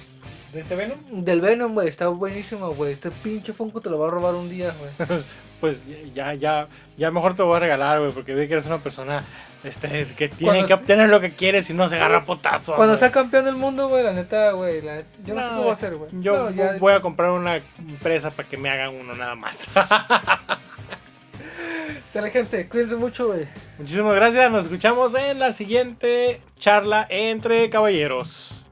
¿De este Venom? Del Venom, güey, está buenísimo, güey. Este pinche Funko te lo va a robar un día, güey. Pues ya, ya, ya mejor te voy a regalar, güey, porque vi que eres una persona este, que tiene Cuando que obtener lo que quiere si no se agarra potazos. Cuando sea campeón del mundo, güey, la neta, güey. la- Yo no, sé qué voy a hacer, güey. Yo No, ya- voy a comprar una empresa para que me hagan uno nada más. Sale, gente. Cuídense mucho, güey. Muchísimas gracias, nos escuchamos en la siguiente charla entre caballeros.